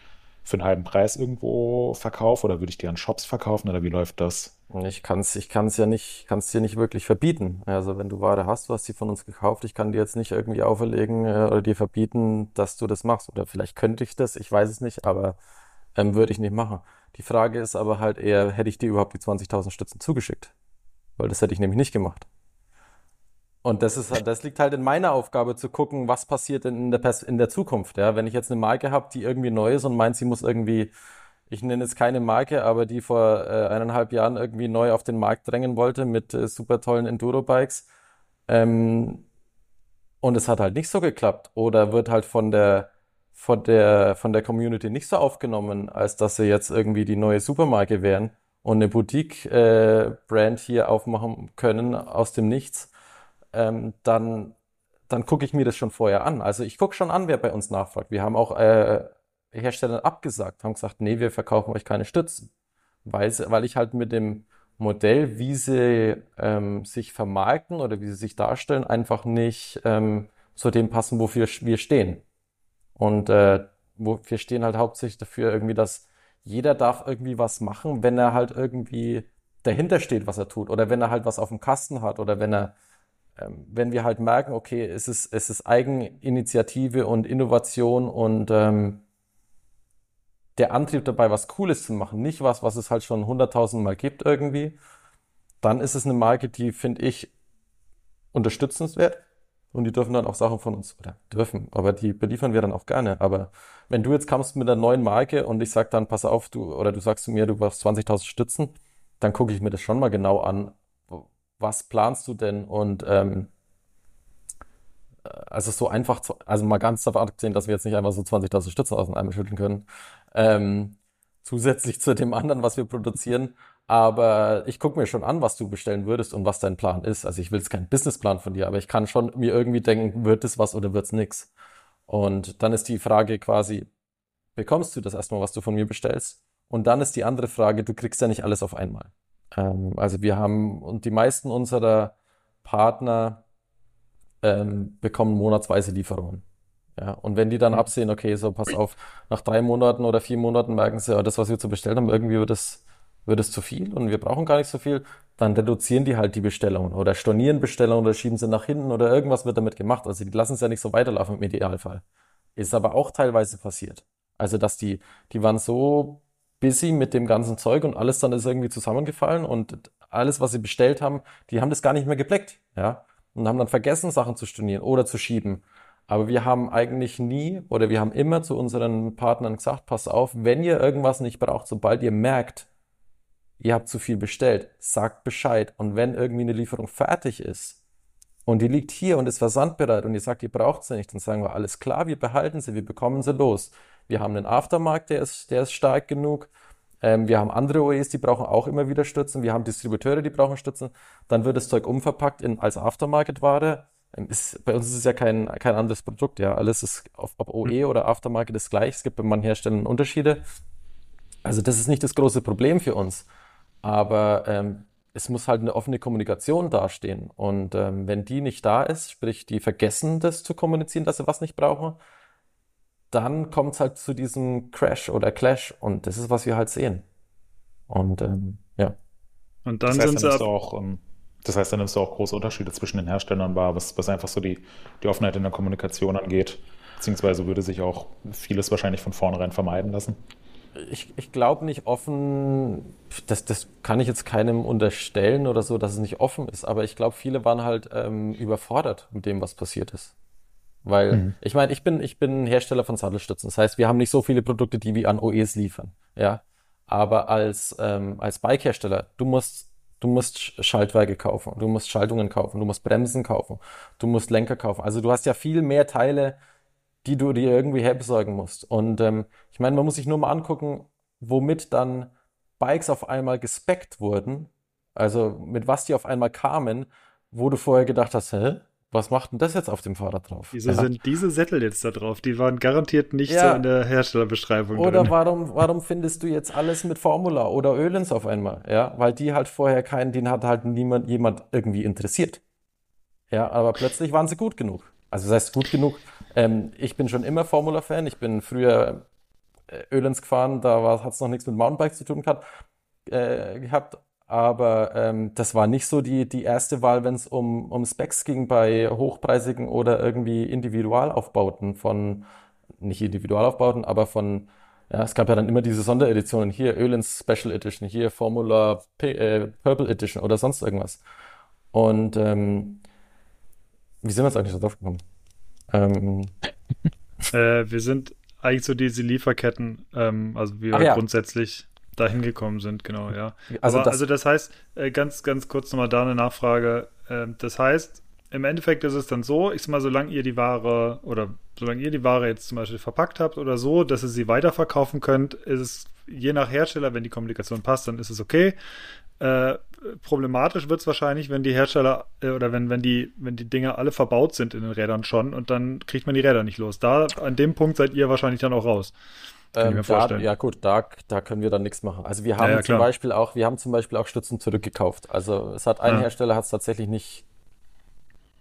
für einen halben Preis irgendwo verkaufe oder würde ich die an Shops verkaufen oder wie läuft das? Ich kann es ich kann's ja nicht, kann's dir nicht wirklich verbieten. Also wenn du Ware hast, du hast sie von uns gekauft, ich kann dir jetzt nicht irgendwie auferlegen äh, oder dir verbieten, dass du das machst. Oder vielleicht könnte ich das, ich weiß es nicht, aber ähm, würde ich nicht machen. Die Frage ist aber halt eher, hätte ich dir überhaupt die 20.000 Stützen zugeschickt? Weil das hätte ich nämlich nicht gemacht. Und das ist das liegt halt in meiner Aufgabe zu gucken, was passiert denn in der, in der Zukunft. Ja, wenn ich jetzt eine Marke habe, die irgendwie neu ist und meint, sie muss irgendwie ich nenne jetzt keine Marke, aber die vor äh, eineinhalb Jahren irgendwie neu auf den Markt drängen wollte mit äh, super tollen Enduro-Bikes. Ähm, und es hat halt nicht so geklappt oder wird halt von der von der von der Community nicht so aufgenommen, als dass sie jetzt irgendwie die neue Supermarke wären und eine Boutique-Brand äh, hier aufmachen können aus dem Nichts, ähm, dann dann gucke ich mir das schon vorher an. Also ich gucke schon an, wer bei uns nachfragt. Wir haben auch äh, Herstellern abgesagt, haben gesagt, nee, wir verkaufen euch keine Stützen. weil, weil ich halt mit dem Modell, wie sie ähm, sich vermarkten oder wie sie sich darstellen, einfach nicht ähm, zu dem passen, wofür wir stehen. Und äh, wo, wir stehen halt hauptsächlich dafür irgendwie, dass jeder darf irgendwie was machen, wenn er halt irgendwie dahinter steht, was er tut. Oder wenn er halt was auf dem Kasten hat oder wenn er, ähm, wenn wir halt merken, okay, es ist, es ist Eigeninitiative und Innovation und ähm, der Antrieb dabei, was Cooles zu machen, nicht was, was es halt schon hunderttausend Mal gibt irgendwie, dann ist es eine Marke, die, finde ich, unterstützenswert. Und die dürfen dann auch Sachen von uns, oder dürfen, aber die beliefern wir dann auch gerne. Aber wenn du jetzt kommst mit einer neuen Marke und ich sag dann, pass auf, du, oder du sagst zu mir, du brauchst 20.000 Stützen, dann gucke ich mir das schon mal genau an. Was planst du denn? Und ähm, äh, also so einfach, zu, also mal ganz davon abgesehen, dass wir jetzt nicht einfach so 20.000 Stützen aus dem Ärmel schütteln können, ähm, zusätzlich zu dem anderen, was wir produzieren. Aber ich gucke mir schon an, was du bestellen würdest und was dein Plan ist. Also ich will jetzt keinen Businessplan von dir, aber ich kann schon mir irgendwie denken, wird es was oder wird es nix. Und dann ist die Frage quasi, bekommst du das erstmal, was du von mir bestellst? Und dann ist die andere Frage, du kriegst ja nicht alles auf einmal. Ähm, also wir haben, und die meisten unserer Partner ähm, bekommen monatsweise Lieferungen. Ja, und wenn die dann absehen, okay, so pass auf, nach drei Monaten oder vier Monaten merken sie, ja, das, was wir zu bestellen haben, irgendwie wird es, wird es zu viel und wir brauchen gar nicht so viel, dann reduzieren die halt die Bestellungen oder stornieren Bestellungen oder schieben sie nach hinten oder irgendwas wird damit gemacht. Also die lassen es ja nicht so weiterlaufen im Idealfall. Ist aber auch teilweise passiert. Also, dass die, die waren so busy mit dem ganzen Zeug und alles dann ist irgendwie zusammengefallen und alles, was sie bestellt haben, die haben das gar nicht mehr geblickt, ja und haben dann vergessen, Sachen zu stornieren oder zu schieben. Aber wir haben eigentlich nie oder wir haben immer zu unseren Partnern gesagt, pass auf, wenn ihr irgendwas nicht braucht, sobald ihr merkt, ihr habt zu viel bestellt, sagt Bescheid. Und wenn irgendwie eine Lieferung fertig ist und die liegt hier und ist versandbereit und ihr sagt, ihr braucht sie nicht, dann sagen wir, alles klar, wir behalten sie, wir bekommen sie los. Wir haben einen Aftermarkt, der ist, der ist stark genug. Ähm, wir haben andere OEs, die brauchen auch immer wieder Stützen. Wir haben Distributeure, die brauchen Stützen. Dann wird das Zeug umverpackt in, als Aftermarket-Ware. Ähm, bei uns ist es ja kein, kein anderes Produkt. Ja, alles ist, ob, ob OE oder Aftermarket ist gleich. Es gibt bei manchen Herstellern Unterschiede. Also das ist nicht das große Problem für uns. Aber ähm, es muss halt eine offene Kommunikation dastehen. Und ähm, wenn die nicht da ist, sprich, die vergessen das zu kommunizieren, dass sie was nicht brauchen, dann kommt es halt zu diesem Crash oder Clash und das ist, was wir halt sehen. Und ähm, ja. Und dann das heißt, sind sie auch, ähm, das heißt, dann nimmst du auch große Unterschiede zwischen den Herstellern wahr, was, was einfach so die, die Offenheit in der Kommunikation angeht. Beziehungsweise würde sich auch vieles wahrscheinlich von vornherein vermeiden lassen. Ich, ich glaube nicht offen, das, das kann ich jetzt keinem unterstellen oder so, dass es nicht offen ist, aber ich glaube, viele waren halt ähm, überfordert mit dem, was passiert ist. Weil, mhm. ich meine, ich bin, ich bin Hersteller von Sattelstützen. Das heißt, wir haben nicht so viele Produkte, die wir an OEs liefern. Ja. Aber als, ähm, als Bike-Hersteller, du musst, du musst Schaltwerke kaufen, du musst Schaltungen kaufen, du musst Bremsen kaufen, du musst Lenker kaufen. Also du hast ja viel mehr Teile, die du dir irgendwie herbesorgen musst. Und ähm, ich meine, man muss sich nur mal angucken, womit dann Bikes auf einmal gespeckt wurden. Also mit was die auf einmal kamen, wo du vorher gedacht hast, hä? Was macht denn das jetzt auf dem Fahrrad drauf? Wieso ja. sind diese Sättel jetzt da drauf? Die waren garantiert nicht ja. so in der Herstellerbeschreibung Oder drin. warum, warum findest du jetzt alles mit Formula oder Ölens auf einmal? Ja, weil die halt vorher keinen, den hat halt niemand, jemand irgendwie interessiert. Ja, aber plötzlich waren sie gut genug. Also das heißt gut genug. Ähm, ich bin schon immer Formula-Fan. Ich bin früher äh, Ölens gefahren, da hat es noch nichts mit Mountainbikes zu tun gehabt. Äh, gehabt aber ähm, das war nicht so die, die erste Wahl, wenn es um, um Specs ging bei hochpreisigen oder irgendwie Individualaufbauten von, nicht Individualaufbauten, aber von, ja, es gab ja dann immer diese Sondereditionen, hier Ölins Special Edition, hier Formula P äh, Purple Edition oder sonst irgendwas. Und ähm, wie sind wir jetzt eigentlich da drauf gekommen? Ähm, äh, wir sind eigentlich so diese Lieferketten, ähm, also wir ja. grundsätzlich dahin gekommen sind, genau, ja. Also, Aber, das, also das heißt, äh, ganz, ganz kurz nochmal da eine Nachfrage. Ähm, das heißt, im Endeffekt ist es dann so, ich sag mal, solange ihr die Ware oder solange ihr die Ware jetzt zum Beispiel verpackt habt oder so, dass ihr sie weiterverkaufen könnt, ist es je nach Hersteller, wenn die Kommunikation passt, dann ist es okay. Äh, problematisch wird es wahrscheinlich, wenn die Hersteller äh, oder wenn, wenn die, wenn die Dinger alle verbaut sind in den Rädern schon und dann kriegt man die Räder nicht los. Da an dem Punkt seid ihr wahrscheinlich dann auch raus. Kann Ähm, da, ja gut, da, da können wir dann nichts machen. Also wir Ja, haben ja, zum klar. Beispiel auch, wir haben zum Beispiel auch Stützen zurückgekauft. Also es hat ein Ja. Hersteller hat es tatsächlich nicht,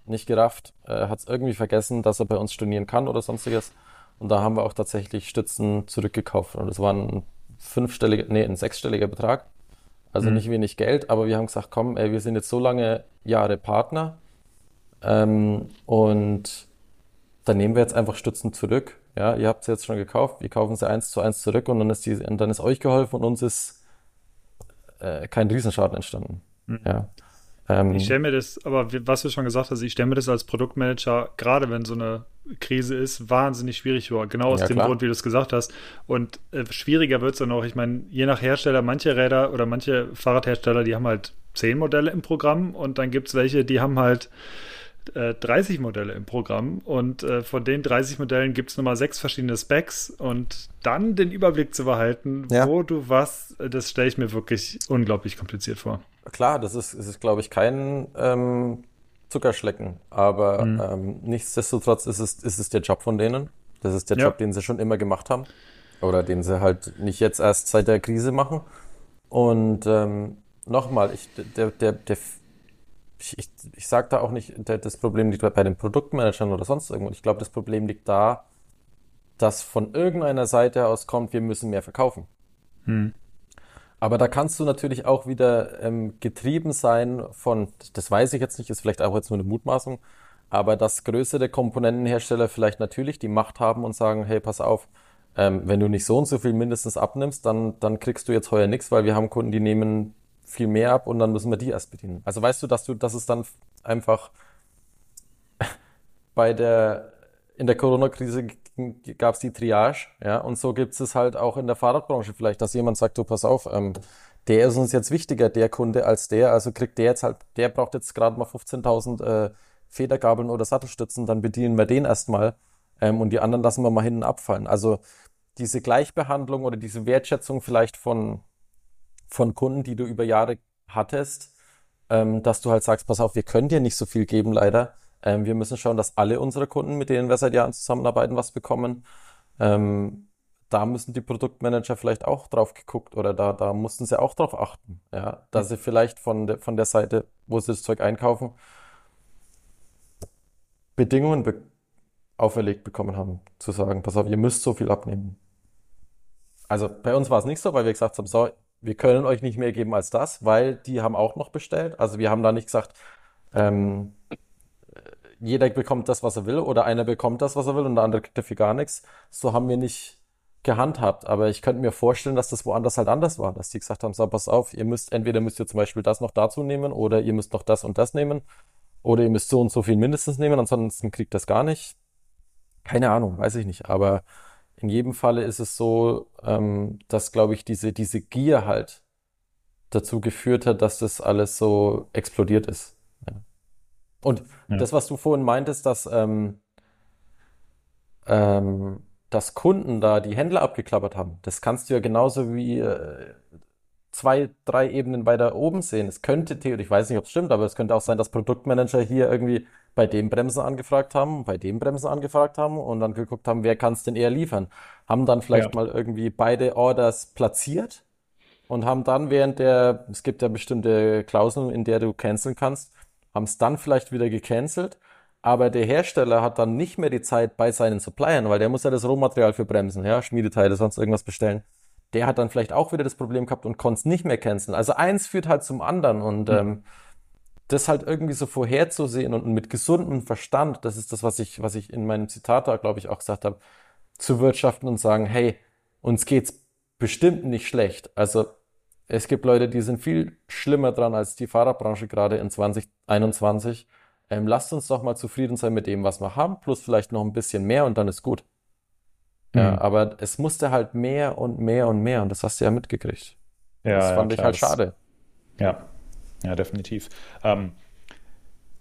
nicht gerafft, äh, hat es irgendwie vergessen, dass er bei uns stornieren kann oder sonstiges. Und da haben wir auch tatsächlich Stützen zurückgekauft. Und das war ein fünfstelliger, nee, ein sechsstelliger Betrag. Also Mhm. nicht wenig Geld, aber wir haben gesagt, komm, ey, wir sind jetzt so lange Jahre Partner. Ähm, und dann nehmen wir jetzt einfach Stützen zurück. Ja, ihr habt sie jetzt schon gekauft, wir kaufen sie eins zu eins zurück und dann ist die, und dann ist euch geholfen und uns ist äh, kein Riesenschaden entstanden. Ja. Ähm, Ich stelle mir das, aber was du schon gesagt hast, ich stelle mir das als Produktmanager, gerade wenn so eine Krise ist, wahnsinnig schwierig vor. Genau aus Ja, dem klar. Grund, wie du es gesagt hast. Und äh, schwieriger wird es dann auch. Ich meine, je nach Hersteller, manche Räder oder manche Fahrradhersteller, die haben halt zehn Modelle im Programm und dann gibt es welche, die haben halt äh, 30 Modelle im Programm und äh, von den 30 Modellen gibt es nochmal sechs verschiedene Specs und dann den Überblick zu behalten, Ja. wo du was, äh, das stelle ich mir wirklich unglaublich kompliziert vor. Klar, das ist, ist, glaube ich, kein ähm, Zuckerschlecken, aber Mhm. ähm, nichtsdestotrotz ist es, ist es der Job von denen. Das ist der Ja. Job, den sie schon immer gemacht haben. Oder den sie halt nicht jetzt erst seit der Krise machen. Und ähm, nochmal, ich, der, der, der, ich, ich, ich sage da auch nicht, das Problem liegt bei den Produktmanagern oder sonst irgendwo. Ich glaube, das Problem liegt da, dass von irgendeiner Seite aus kommt, wir müssen mehr verkaufen. Hm. Aber da kannst du natürlich auch wieder ähm, getrieben sein von, das weiß ich jetzt nicht, ist vielleicht auch jetzt nur eine Mutmaßung, aber dass größere Komponentenhersteller vielleicht natürlich die Macht haben und sagen, hey, pass auf, ähm, wenn du nicht so und so viel mindestens abnimmst, dann, dann kriegst du jetzt heuer nichts, weil wir haben Kunden, die nehmen viel mehr ab und dann müssen wir die erst bedienen. Also weißt du, dass du, dass es dann einfach bei der, in der Corona-Krise gab es die Triage, ja, und so gibt es halt auch in der Fahrradbranche vielleicht, dass jemand sagt, du pass auf, ähm, der ist uns jetzt wichtiger, der Kunde, als der, also kriegt der jetzt halt, der braucht jetzt gerade mal 15.000 äh, Federgabeln oder Sattelstützen, dann bedienen wir den erstmal ähm, und die anderen lassen wir mal hinten abfallen. Also diese Gleichbehandlung oder diese Wertschätzung vielleicht von, von Kunden, die du über Jahre hattest, ähm, dass du halt sagst, pass auf, wir können dir nicht so viel geben, leider. Ähm, wir müssen schauen, dass alle unsere Kunden, mit denen wir seit Jahren zusammenarbeiten, was bekommen. Ähm, da müssen die Produktmanager vielleicht auch drauf geguckt oder da, da mussten sie auch drauf achten, ja, dass sie vielleicht von der, von der Seite, wo sie das Zeug einkaufen, Bedingungen be auferlegt bekommen haben, zu sagen, pass auf, ihr müsst so viel abnehmen. Also bei uns war es nicht so, weil wir gesagt haben, so, wir können euch nicht mehr geben als das, weil die haben auch noch bestellt. Also wir haben da nicht gesagt, ähm, jeder bekommt das, was er will, oder einer bekommt das, was er will, und der andere kriegt dafür gar nichts. So haben wir nicht gehandhabt. Aber ich könnte mir vorstellen, dass das woanders halt anders war, dass die gesagt haben, so, pass auf, ihr müsst, entweder müsst ihr zum Beispiel das noch dazu nehmen, oder ihr müsst noch das und das nehmen, oder ihr müsst so und so viel mindestens nehmen, ansonsten kriegt das gar nicht. Keine Ahnung, weiß ich nicht. Aber in jedem Falle ist es so, ähm, dass, glaube ich, diese, diese Gier halt dazu geführt hat, dass das alles so explodiert ist. Ja. Und Ja. das, was du vorhin meintest, dass, ähm, ähm, dass Kunden da die Händler abgeklappert haben, das kannst du ja genauso wie äh, zwei, drei Ebenen weiter oben sehen. Es könnte theoretisch, ich weiß nicht, ob es stimmt, aber es könnte auch sein, dass Produktmanager hier irgendwie bei dem Bremsen angefragt haben, bei dem Bremsen angefragt haben und dann geguckt haben, wer kann es denn eher liefern. Haben dann vielleicht Ja. mal irgendwie beide Orders platziert und haben dann während der, es gibt ja bestimmte Klauseln, in der du canceln kannst, haben es dann vielleicht wieder gecancelt, aber der Hersteller hat dann nicht mehr die Zeit bei seinen Suppliern, weil der muss ja das Rohmaterial für Bremsen, ja, Schmiedeteile, sonst irgendwas bestellen. Der hat dann vielleicht auch wieder das Problem gehabt und konnte es nicht mehr canceln. Also eins führt halt zum anderen und ähm, das halt irgendwie so vorherzusehen und mit gesundem Verstand, das ist das, was ich, was ich in meinem Zitat da, glaube ich, auch gesagt habe, zu wirtschaften und sagen, hey, uns geht's bestimmt nicht schlecht. Also es gibt Leute, die sind viel schlimmer dran als die Fahrradbranche gerade in 2021. Ähm, lasst uns doch mal zufrieden sein mit dem, was wir haben, plus vielleicht noch ein bisschen mehr und dann ist gut. Ja, Mhm. aber es musste halt mehr und mehr und mehr und das hast du ja mitgekriegt. Ja, Das ja, fand ich klar, halt das- schade. Ja, ja, definitiv. Ähm,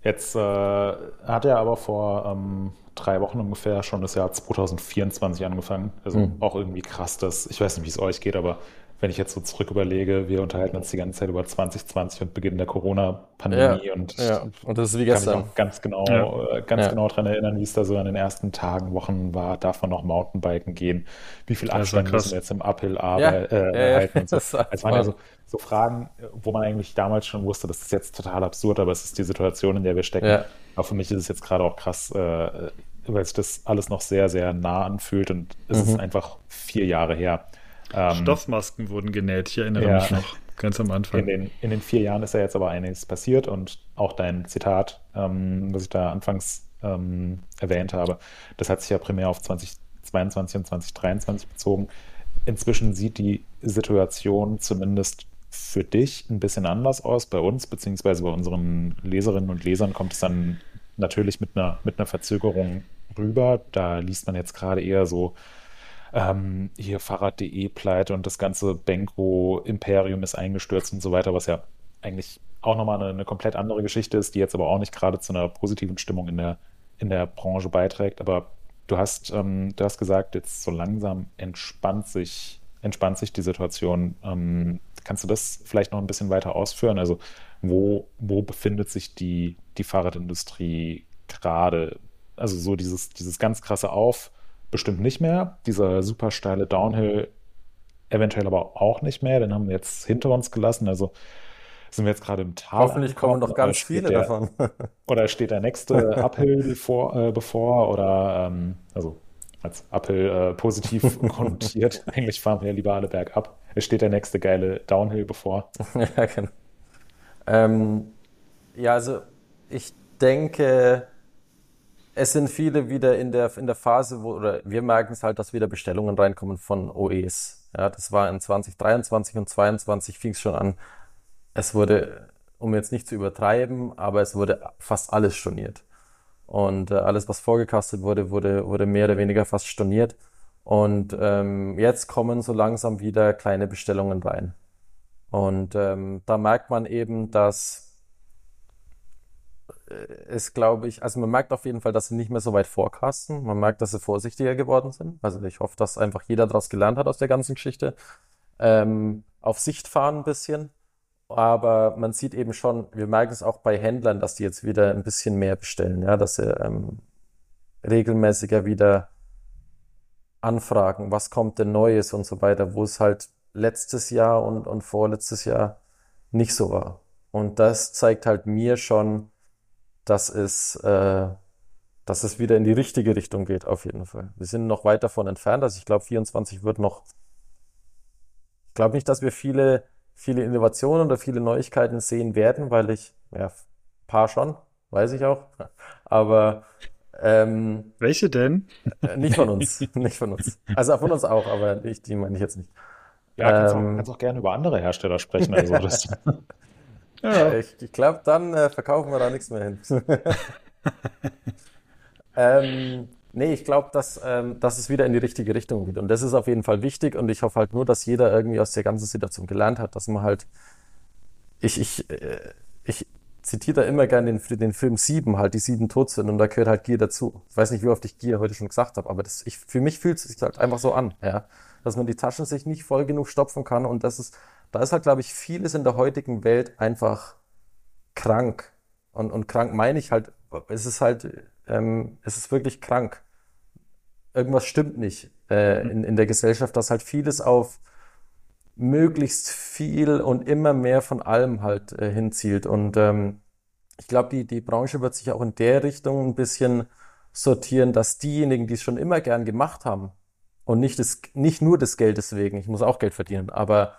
jetzt äh, hat ja aber vor ähm, drei Wochen ungefähr schon das Jahr 2024 angefangen. Also Mhm. auch irgendwie krass, dass, ich weiß nicht, wie es euch geht, aber wenn ich jetzt so zurück überlege, wir unterhalten uns die ganze Zeit über 2020 und Beginn der Corona-Pandemie Ja, und ja. Und das ist wie kann mich gestern. auch ganz genau, Ja. äh, ganz Ja. genau daran erinnern, wie es da so in den ersten Tagen, Wochen war. Darf man noch Mountainbiken gehen? Wie viel Abstand müssen wir jetzt im Uphill Ja, arbeit, äh, ja, so. Das Es waren ja so, so Fragen, wo man eigentlich damals schon wusste, das ist jetzt total absurd, aber es ist die Situation, in der wir stecken. Ja. Aber für mich ist es jetzt gerade auch krass, äh, weil sich das alles noch sehr, sehr nah anfühlt und es Mhm. ist einfach vier Jahre her. Ähm, Stoffmasken wurden genäht, ich erinnere Ja. mich noch, ganz am Anfang. in den, in den vier Jahren ist ja jetzt aber einiges passiert und auch dein Zitat, ähm, was ich da anfangs ähm, erwähnt habe, das hat sich ja primär auf 2022 und 2023 bezogen. Inzwischen sieht die Situation zumindest für dich ein bisschen anders aus. Bei uns, beziehungsweise bei unseren Leserinnen und Lesern, kommt es dann natürlich mit einer, mit einer Verzögerung rüber. Da liest man jetzt gerade eher so ähm, hier Fahrrad.de pleite und das ganze Benko-Imperium ist eingestürzt und so weiter, was ja eigentlich auch nochmal eine, eine komplett andere Geschichte ist, die jetzt aber auch nicht gerade zu einer positiven Stimmung in der, in der Branche beiträgt. Aber du hast, ähm, du hast gesagt, jetzt so langsam entspannt sich, entspannt sich die Situation. Ähm, kannst du das vielleicht noch ein bisschen weiter ausführen? Also wo, wo befindet sich die, die Fahrradindustrie gerade? Also so dieses, dieses ganz krasse Auf bestimmt nicht mehr. Dieser super steile Downhill eventuell aber auch nicht mehr. Den haben wir jetzt hinter uns gelassen. Also sind wir jetzt gerade im Tal Hoffentlich kommen noch ganz viele der, davon. Oder steht der nächste Uphill bevor, äh, bevor oder ähm, also als Uphill äh, positiv konnotiert. Eigentlich fahren wir ja lieber alle bergab. Es steht der nächste geile Downhill bevor. Ja, genau. Ähm, ja, also ich denke, es sind viele wieder in der, in der Phase, wo, oder wir merken es halt, dass wieder Bestellungen reinkommen von OEs. Ja, das war in 2023 und 2022 fing es schon an. Es wurde, um jetzt nicht zu übertreiben, aber es wurde fast alles storniert. Und äh, alles, was vorgekastet wurde, wurde, wurde mehr oder weniger fast storniert. Und ähm, jetzt kommen so langsam wieder kleine Bestellungen rein. Und ähm, da merkt man eben, dass äh, es, glaube ich, also man merkt auf jeden Fall, dass sie nicht mehr so weit forecasten. Man merkt, dass sie vorsichtiger geworden sind. Also ich hoffe, dass einfach jeder daraus gelernt hat aus der ganzen Geschichte. Ähm, auf Sicht fahren ein bisschen. Aber man sieht eben schon, wir merken es auch bei Händlern, dass die jetzt wieder ein bisschen mehr bestellen, ja, dass sie ähm, regelmäßiger wieder anfragen, was kommt denn Neues und so weiter, wo es halt letztes Jahr und, und vorletztes Jahr nicht so war. Und das zeigt halt mir schon, dass es, äh, dass es wieder in die richtige Richtung geht, auf jeden Fall. Wir sind noch weit davon entfernt. Also ich glaube, 24 wird noch. Ich glaube nicht, dass wir viele, viele Innovationen oder viele Neuigkeiten sehen werden, weil ich, ja, ein paar schon, weiß ich auch. Aber ähm, Welche denn? äh, nicht von uns, nicht von uns. Also von uns auch, aber nicht, die meine ich jetzt nicht. Ja, kannst, Ähm. auch, kannst auch gerne über andere Hersteller sprechen. Also das, Ja, Ich, ich glaube, dann äh, verkaufen wir da nichts mehr hin. ähm, nee, ich glaube, dass, ähm, dass es wieder in die richtige Richtung geht. Und das ist auf jeden Fall wichtig. Und ich hoffe halt nur, dass jeder irgendwie aus der ganzen Situation gelernt hat, dass man halt, ich, ich, äh, ich zitiere da immer gerne den, den Film Sieben, halt die sieben Todsünden. Und da gehört halt Gier dazu. Ich weiß nicht, wie oft ich Gier heute schon gesagt habe, aber das, ich, für mich fühlt es sich halt einfach so an, ja. Dass man die Taschen sich nicht voll genug stopfen kann. Und das ist, da ist halt, glaube ich, vieles in der heutigen Welt einfach krank. Und, und krank meine ich halt, es ist halt, ähm, es ist wirklich krank. Irgendwas stimmt nicht äh, in, in der Gesellschaft, dass halt vieles auf möglichst viel und immer mehr von allem halt äh, hinzielt. Und ähm, ich glaube, die, die Branche wird sich auch in der Richtung ein bisschen sortieren, dass diejenigen, die es schon immer gern gemacht haben und nicht, das, nicht nur des Geldes wegen, ich muss auch Geld verdienen, aber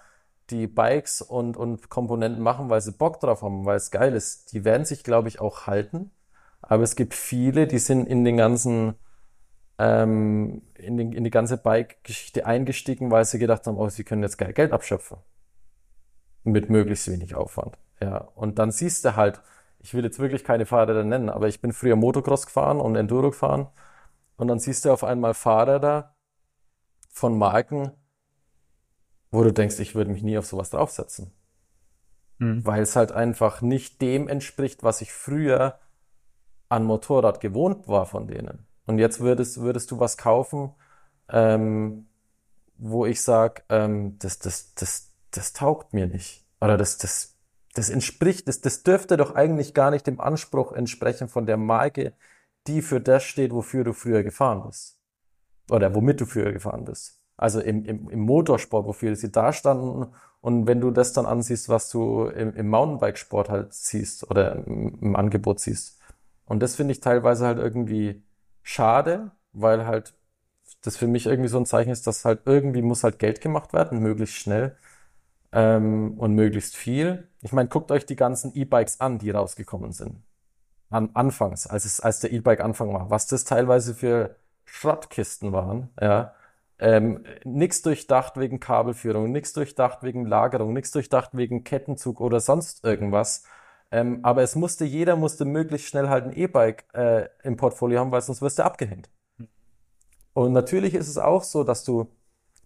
die Bikes und, und Komponenten machen, weil sie Bock drauf haben, weil es geil ist, die werden sich, glaube ich, auch halten. Aber es gibt viele, die sind in den ganzen, ähm, in, den, in die ganze Bike-Geschichte eingestiegen, weil sie gedacht haben, oh, sie können jetzt geil Geld abschöpfen. Mit möglichst wenig Aufwand. Ja. Und dann siehst du halt, ich will jetzt wirklich keine Fahrräder nennen, aber ich bin früher Motocross gefahren und Enduro gefahren. Und dann siehst du auf einmal Fahrräder von Marken, wo du denkst, ich würde mich nie auf sowas draufsetzen. Hm. Weil es halt einfach nicht dem entspricht, was ich früher an Motorrad gewohnt war von denen. Und jetzt würdest, würdest du was kaufen, ähm, wo ich sage, ähm, das, das, das, das taugt mir nicht. Oder das, das, das entspricht, das, das dürfte doch eigentlich gar nicht dem Anspruch entsprechen von der Marke, die für das steht, wofür du früher gefahren bist. Oder womit du früher gefahren bist. Also im, im, im Motorsport, wofür sie da standen. Und wenn du das dann ansiehst, was du im, im Mountainbikesport halt siehst oder im, im Angebot siehst. Und das finde ich teilweise halt irgendwie schade, weil halt das für mich irgendwie so ein Zeichen ist, dass halt irgendwie muss halt Geld gemacht werden, möglichst schnell ähm, und möglichst viel. Ich meine, guckt euch die ganzen E-Bikes an, die rausgekommen sind. An, anfangs, als es, als der E-Bike Anfang war, was das teilweise für Schrottkisten waren, ja. Ähm, nix durchdacht wegen Kabelführung, nix durchdacht wegen Lagerung, nix durchdacht wegen Kettenzug oder sonst irgendwas. Ähm, aber es musste, jeder musste möglichst schnell halt ein E-Bike äh, im Portfolio haben, weil sonst wirst du abgehängt. Und natürlich ist es auch so, dass du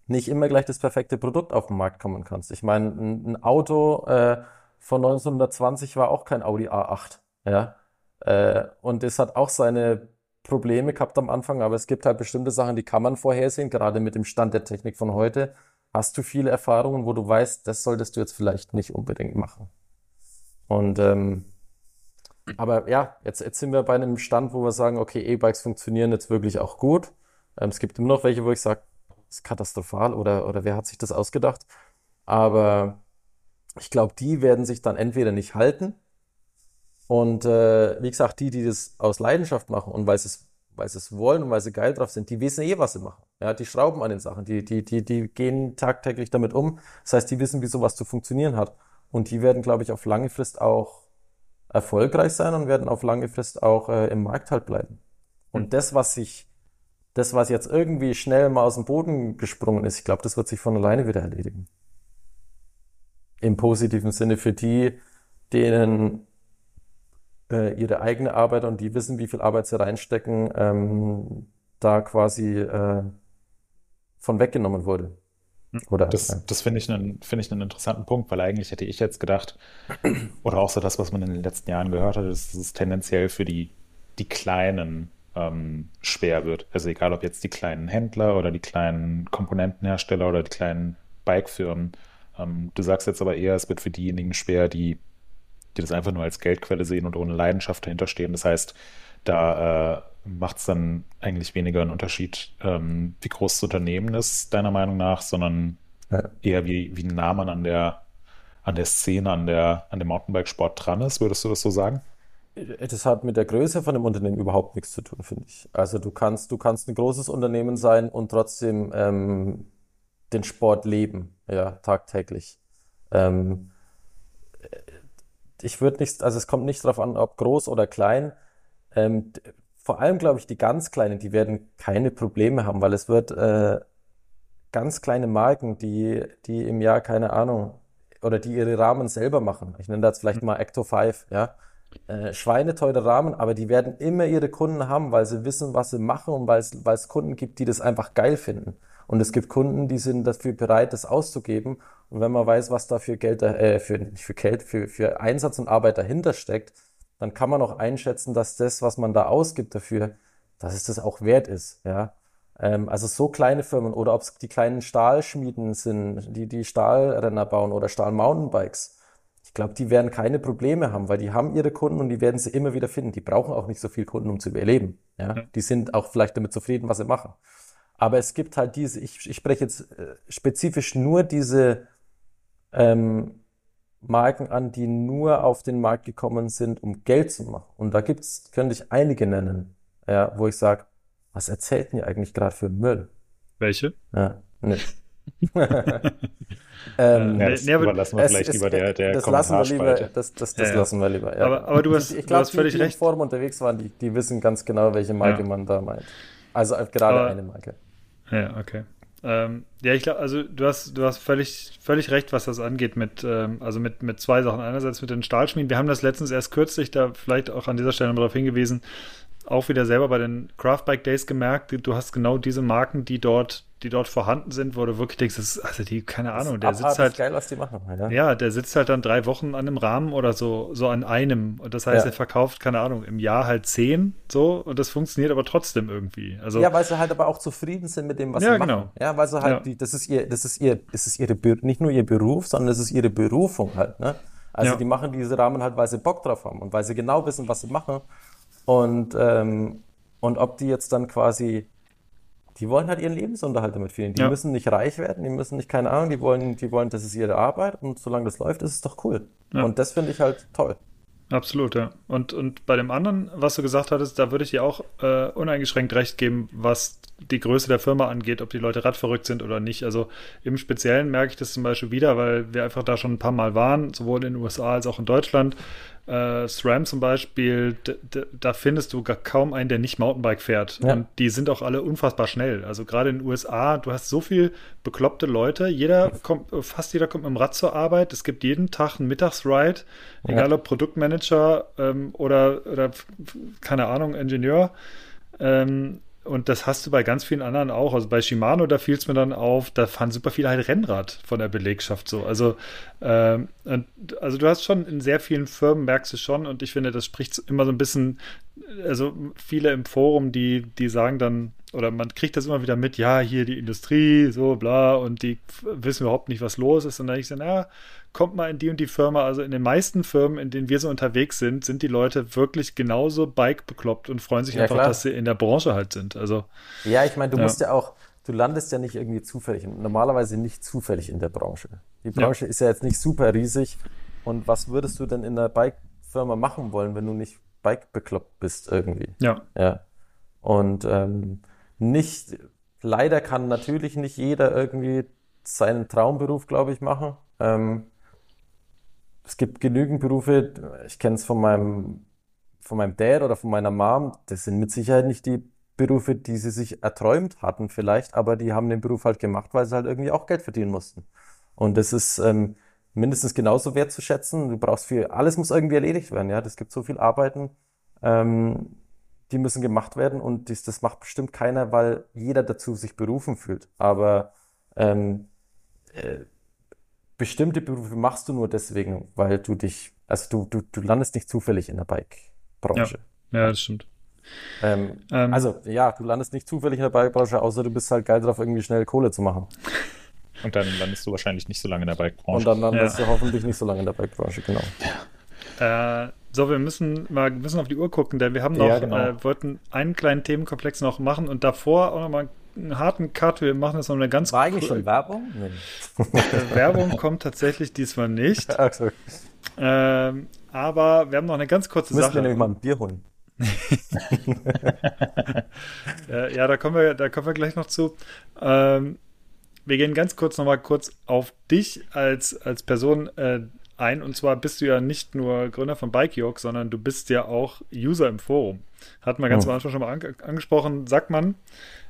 nicht immer gleich das perfekte Produkt auf den Markt kommen kannst. Ich meine, ein, ein Auto äh, von 1920 war auch kein Audi A8, ja. Äh, und es hat auch seine Probleme gehabt am Anfang, aber es gibt halt bestimmte Sachen, die kann man vorhersehen, gerade mit dem Stand der Technik von heute. Hast du viele Erfahrungen, wo du weißt, das solltest du jetzt vielleicht nicht unbedingt machen. Und ähm, aber ja, jetzt, jetzt sind wir bei einem Stand, wo wir sagen, okay, E-Bikes funktionieren jetzt wirklich auch gut. Ähm, es gibt immer noch welche, wo ich sage, ist katastrophal oder, oder wer hat sich das ausgedacht? Aber ich glaube, die werden sich dann entweder nicht halten und äh, wie gesagt, die, die das aus Leidenschaft machen und weil sie es, weil sie es wollen und weil sie geil drauf sind, die wissen eh, was sie machen. Ja, die schrauben an den Sachen, die, die, die, die gehen tagtäglich damit um. Das heißt, die wissen, wie sowas zu funktionieren hat. Und die werden, glaube ich, auf lange Frist auch erfolgreich sein und werden auf lange Frist auch äh, im Markt halt bleiben. Und mhm. das, was sich, das, was jetzt irgendwie schnell mal aus dem Boden gesprungen ist, ich glaube, das wird sich von alleine wieder erledigen. Im positiven Sinne für die, denen äh, ihre eigene Arbeit und die wissen, wie viel Arbeit sie reinstecken, ähm, da quasi äh, von weggenommen wurde. Hm. Oder, das ja. das finde ich, einen, find ich einen interessanten Punkt, weil eigentlich hätte ich jetzt gedacht, oder auch so das, was man in den letzten Jahren gehört hat, ist, dass es tendenziell für die, die Kleinen ähm, schwer wird. Also egal, ob jetzt die kleinen Händler oder die kleinen Komponentenhersteller oder die kleinen Bikefirmen. Ähm, du sagst jetzt aber eher, es wird für diejenigen schwer, die die das einfach nur als Geldquelle sehen und ohne Leidenschaft dahinter stehen. Das heißt, da äh, macht es dann eigentlich weniger einen Unterschied, ähm, wie groß das Unternehmen ist, deiner Meinung nach, sondern ja. eher wie, wie nah man an der, an der Szene, an, der, an dem Mountainbikesport dran ist. Würdest du das so sagen? Das hat mit der Größe von dem Unternehmen überhaupt nichts zu tun, finde ich. Also du kannst, du kannst ein großes Unternehmen sein und trotzdem ähm, den Sport leben, ja, tagtäglich. Ähm, ich würde nicht, also es kommt nicht darauf an, ob groß oder klein. Ähm, vor allem glaube ich, die ganz Kleinen, die werden keine Probleme haben, weil es wird äh, ganz kleine Marken, die, die im Jahr, keine Ahnung, oder die ihre Rahmen selber machen. Ich nenne das vielleicht mhm. mal Ecto 5, ja. Äh, schweineteure Rahmen, aber die werden immer ihre Kunden haben, weil sie wissen, was sie machen und weil es Kunden gibt, die das einfach geil finden. Und es gibt Kunden, die sind dafür bereit, das auszugeben. Und wenn man weiß, was da für Geld, äh, für, nicht für Geld, für, für Einsatz und Arbeit dahinter steckt, dann kann man auch einschätzen, dass das, was man da ausgibt dafür, dass es das auch wert ist, ja. Ähm, also so kleine Firmen oder ob es die kleinen Stahlschmieden sind, die die Stahlrenner bauen oder Stahlmountainbikes. Ich glaube, die werden keine Probleme haben, weil die haben ihre Kunden und die werden sie immer wieder finden. Die brauchen auch nicht so viel Kunden, um zu überleben. Ja? Die sind auch vielleicht damit zufrieden, was sie machen. Aber es gibt halt diese, ich, ich spreche jetzt äh, spezifisch nur diese ähm, Marken an, die nur auf den Markt gekommen sind, um Geld zu machen. Und da gibt's, könnte ich einige nennen, ja, wo ich sage, was erzählt denn ihr eigentlich gerade für Müll? Welche? Ja, ne. ähm, ja, das nee, überlassen wir vielleicht es, lieber der, der das lassen wir lieber, das, das, das ja, lassen wir lieber. Ja. Aber, aber du hast, ich, ich glaube, die, die recht. im Forum unterwegs waren, die, die wissen ganz genau, welche Marke man da meint. Also gerade aber, eine Marke. Ja, okay. Ähm, ja, ich glaube, also du hast, du hast völlig, völlig recht, was das angeht mit, ähm, also mit, mit zwei Sachen. Einerseits mit den Stahlschmieden. Wir haben das letztens erst kürzlich da vielleicht auch an dieser Stelle mal darauf hingewiesen, auch wieder selber bei den Craftbike Days gemerkt, du hast genau diese Marken, die dort die dort vorhanden sind, wo du wirklich denkst, das ist, also die, keine Ahnung, der sitzt halt. geil, was die machen. Ja. Ja, der sitzt halt dann drei Wochen an einem Rahmen oder so, so an einem. Und das heißt, Ja. er verkauft, keine Ahnung, im Jahr halt zehn so und das funktioniert aber trotzdem irgendwie. Also, Ja, weil sie halt aber auch zufrieden sind mit dem, was Ja, sie machen. genau. Ja, weil sie halt, Ja. die, das ist ihr, das ist ihr, das ist ihre, nicht nur ihr Beruf, sondern das ist ihre Berufung halt, ne? Also Ja. die machen diese Rahmen halt, weil sie Bock drauf haben und weil sie genau wissen, was sie machen. Und, ähm, und ob die jetzt dann quasi, die wollen halt ihren Lebensunterhalt damit verdienen. Die Ja. müssen nicht reich werden, die müssen nicht, keine Ahnung, die wollen, die wollen, das ist ihre Arbeit und solange das läuft, ist es doch cool. Ja. Und das finde ich halt toll. Absolut, ja. Und, und bei dem anderen, was du gesagt hattest, da würde ich dir auch äh, uneingeschränkt recht geben, was die Größe der Firma angeht, ob die Leute radverrückt sind oder nicht. Also im Speziellen merke ich das zum Beispiel wieder, weil wir einfach da schon ein paar Mal waren, sowohl in den USA als auch in Deutschland. Äh, SRAM zum Beispiel, da findest du gar kaum einen, der nicht Mountainbike fährt. Ja. Und die sind auch alle unfassbar schnell. Also gerade in den USA, du hast so viel bekloppte Leute. Jeder kommt, fast jeder kommt mit dem Rad zur Arbeit. Es gibt jeden Tag einen Mittagsride, Ja. egal ob Produktmanager ähm, oder, oder keine Ahnung, Ingenieur. Ähm, und das hast du bei ganz vielen anderen auch. Also bei Shimano, da fiel es mir dann auf, da fahren super viele halt Rennrad von der Belegschaft so. Also, ähm, und, also du hast schon in sehr vielen Firmen, merkst du schon, und ich finde, das spricht immer so ein bisschen, also viele im Forum, die, die sagen dann, oder man kriegt das immer wieder mit, ja, hier die Industrie, so bla, und die wissen überhaupt nicht, was los ist. Und dann ich so, na, kommt mal in die und die Firma. Also in den meisten Firmen, in denen wir so unterwegs sind, sind die Leute wirklich genauso Bike bekloppt und freuen sich Ja, einfach, klar. dass sie in der Branche halt sind. Also, Ja, ich meine, du Ja. musst ja auch, du landest ja nicht irgendwie zufällig, normalerweise nicht zufällig in der Branche. Die Branche ist ja jetzt nicht super riesig. Und was würdest du denn in einer Bike-Firma machen wollen, wenn du nicht Bike bekloppt bist irgendwie? ja, Ja. Und ähm, nicht, leider kann natürlich nicht jeder irgendwie seinen Traumberuf, glaube ich, machen. Ähm, es gibt genügend Berufe, ich kenne es von meinem, von meinem Dad oder von meiner Mom, das sind mit Sicherheit nicht die Berufe, die sie sich erträumt hatten vielleicht, aber die haben den Beruf halt gemacht, weil sie halt irgendwie auch Geld verdienen mussten. Und das ist ähm, mindestens genauso wertzuschätzen. Du brauchst viel, alles muss irgendwie erledigt werden, ja. Es gibt so viel Arbeiten, ähm, die müssen gemacht werden und dies, das macht bestimmt keiner, weil jeder dazu sich berufen fühlt. Aber ähm, äh, bestimmte Berufe machst du nur deswegen, weil du dich, also du, du, du landest nicht zufällig in der Bike-Branche. ja, das stimmt. Ähm, Ähm, also ja, du landest nicht zufällig in der Bike-Branche, außer du bist halt geil drauf, irgendwie schnell Kohle zu machen. Und dann landest du wahrscheinlich nicht so lange in der Und Bike-Branche. dann landest Ja. du hoffentlich nicht so lange in der Bike-Branche, genau. Äh, so, wir müssen mal ein bisschen auf die Uhr gucken, denn wir haben noch, Ja, genau. äh, wollten einen kleinen Themenkomplex noch machen und davor auch noch mal einen harten Cut. Wir machen jetzt noch eine ganz War eigentlich schon Werbung? Nee. äh, Werbung kommt tatsächlich diesmal nicht. Also, Ähm, aber wir haben noch eine ganz kurze müssen Sache. wir nämlich mal ein Bier holen. Äh, ja, da kommen wir, da kommen wir gleich noch zu. Ähm, wir gehen ganz kurz noch mal kurz auf dich als, als Person äh, ein. Und zwar bist du ja nicht nur Gründer von Bikeyork, sondern du bist ja auch User im Forum. Hatten wir ganz Oh. am Anfang schon mal ange angesprochen, sagt man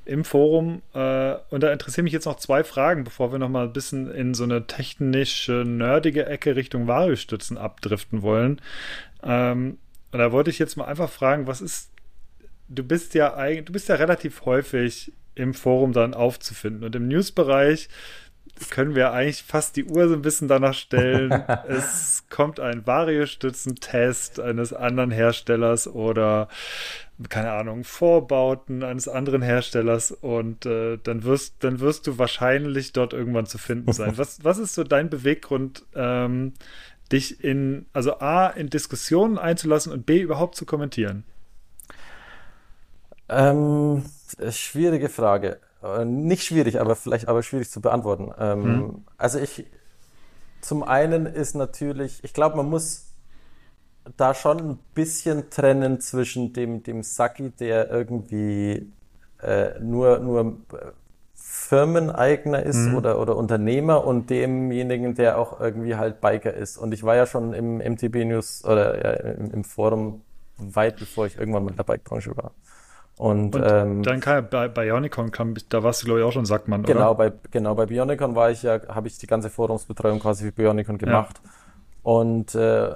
im Forum. Äh, und da interessieren mich jetzt noch zwei Fragen, bevor wir noch mal ein bisschen in so eine technische, nerdige Ecke Richtung Variostützen abdriften wollen. Ähm, und da wollte ich jetzt mal einfach fragen, was ist du bist ja eigentlich, du bist ja relativ häufig im Forum dann aufzufinden. Und im News-Bereich können wir eigentlich fast die Uhr so ein bisschen danach stellen. es kommt ein Variostützentest eines anderen Herstellers oder keine Ahnung, Vorbauten eines anderen Herstellers und äh, dann wirst, dann wirst du wahrscheinlich dort irgendwann zu finden sein. Was, was ist so dein Beweggrund, ähm, dich in, also A, in Diskussionen einzulassen und B, überhaupt zu kommentieren? Ähm, äh, schwierige Frage. Äh, Nicht schwierig, aber vielleicht aber schwierig zu beantworten. Ähm, Also ich, zum einen ist natürlich, ich glaube, man muss da schon ein bisschen trennen zwischen dem, dem Saki, der irgendwie äh, nur, nur äh, Firmeneigner ist oder, oder Unternehmer und demjenigen, der auch irgendwie halt Biker ist. Und ich war ja schon im MTB News oder ja, im, im Forum weit bevor ich irgendwann mal in der Bike-Branche war. Und, Und ähm, dann kam bei Bionicon, kam, da warst du, glaube ich, auch schon Sackmann, Genau, oder? bei, genau, bei Bionicon war ich ja, habe ich die ganze Forumsbetreuung quasi für Bionicon gemacht. Und äh,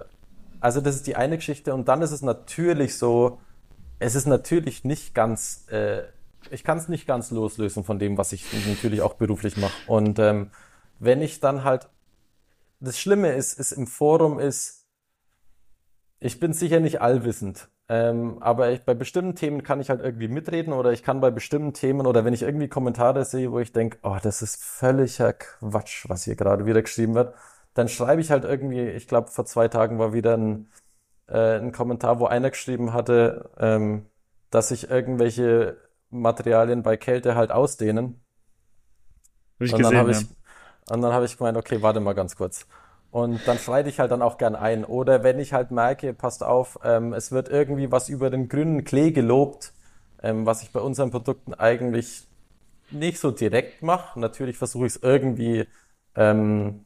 also das ist die eine Geschichte. Und dann ist es natürlich so, es ist natürlich nicht ganz äh, ich kann es nicht ganz loslösen von dem, was ich natürlich auch beruflich mache. Und ähm, wenn ich dann halt, das Schlimme ist, ist im Forum ist, ich bin sicher nicht allwissend. Ähm, aber ich, bei bestimmten Themen kann ich halt irgendwie mitreden oder ich kann bei bestimmten Themen oder wenn ich irgendwie Kommentare sehe, wo ich denke, oh, das ist völliger Quatsch, was hier gerade wieder geschrieben wird, dann schreibe ich halt irgendwie, ich glaube, vor zwei Tagen war wieder ein, äh, ein Kommentar, wo einer geschrieben hatte, ähm, dass sich irgendwelche Materialien bei Kälte halt ausdehnen. Hab ich und dann habe ja. ich, und dann habe ich gemeint, okay, warte mal ganz kurz. Und dann schreite ich halt dann auch gern ein. Oder wenn ich halt merke, passt auf, ähm, es wird irgendwie was über den grünen Klee gelobt, ähm, was ich bei unseren Produkten eigentlich nicht so direkt mache. Natürlich versuche ich es irgendwie, ähm,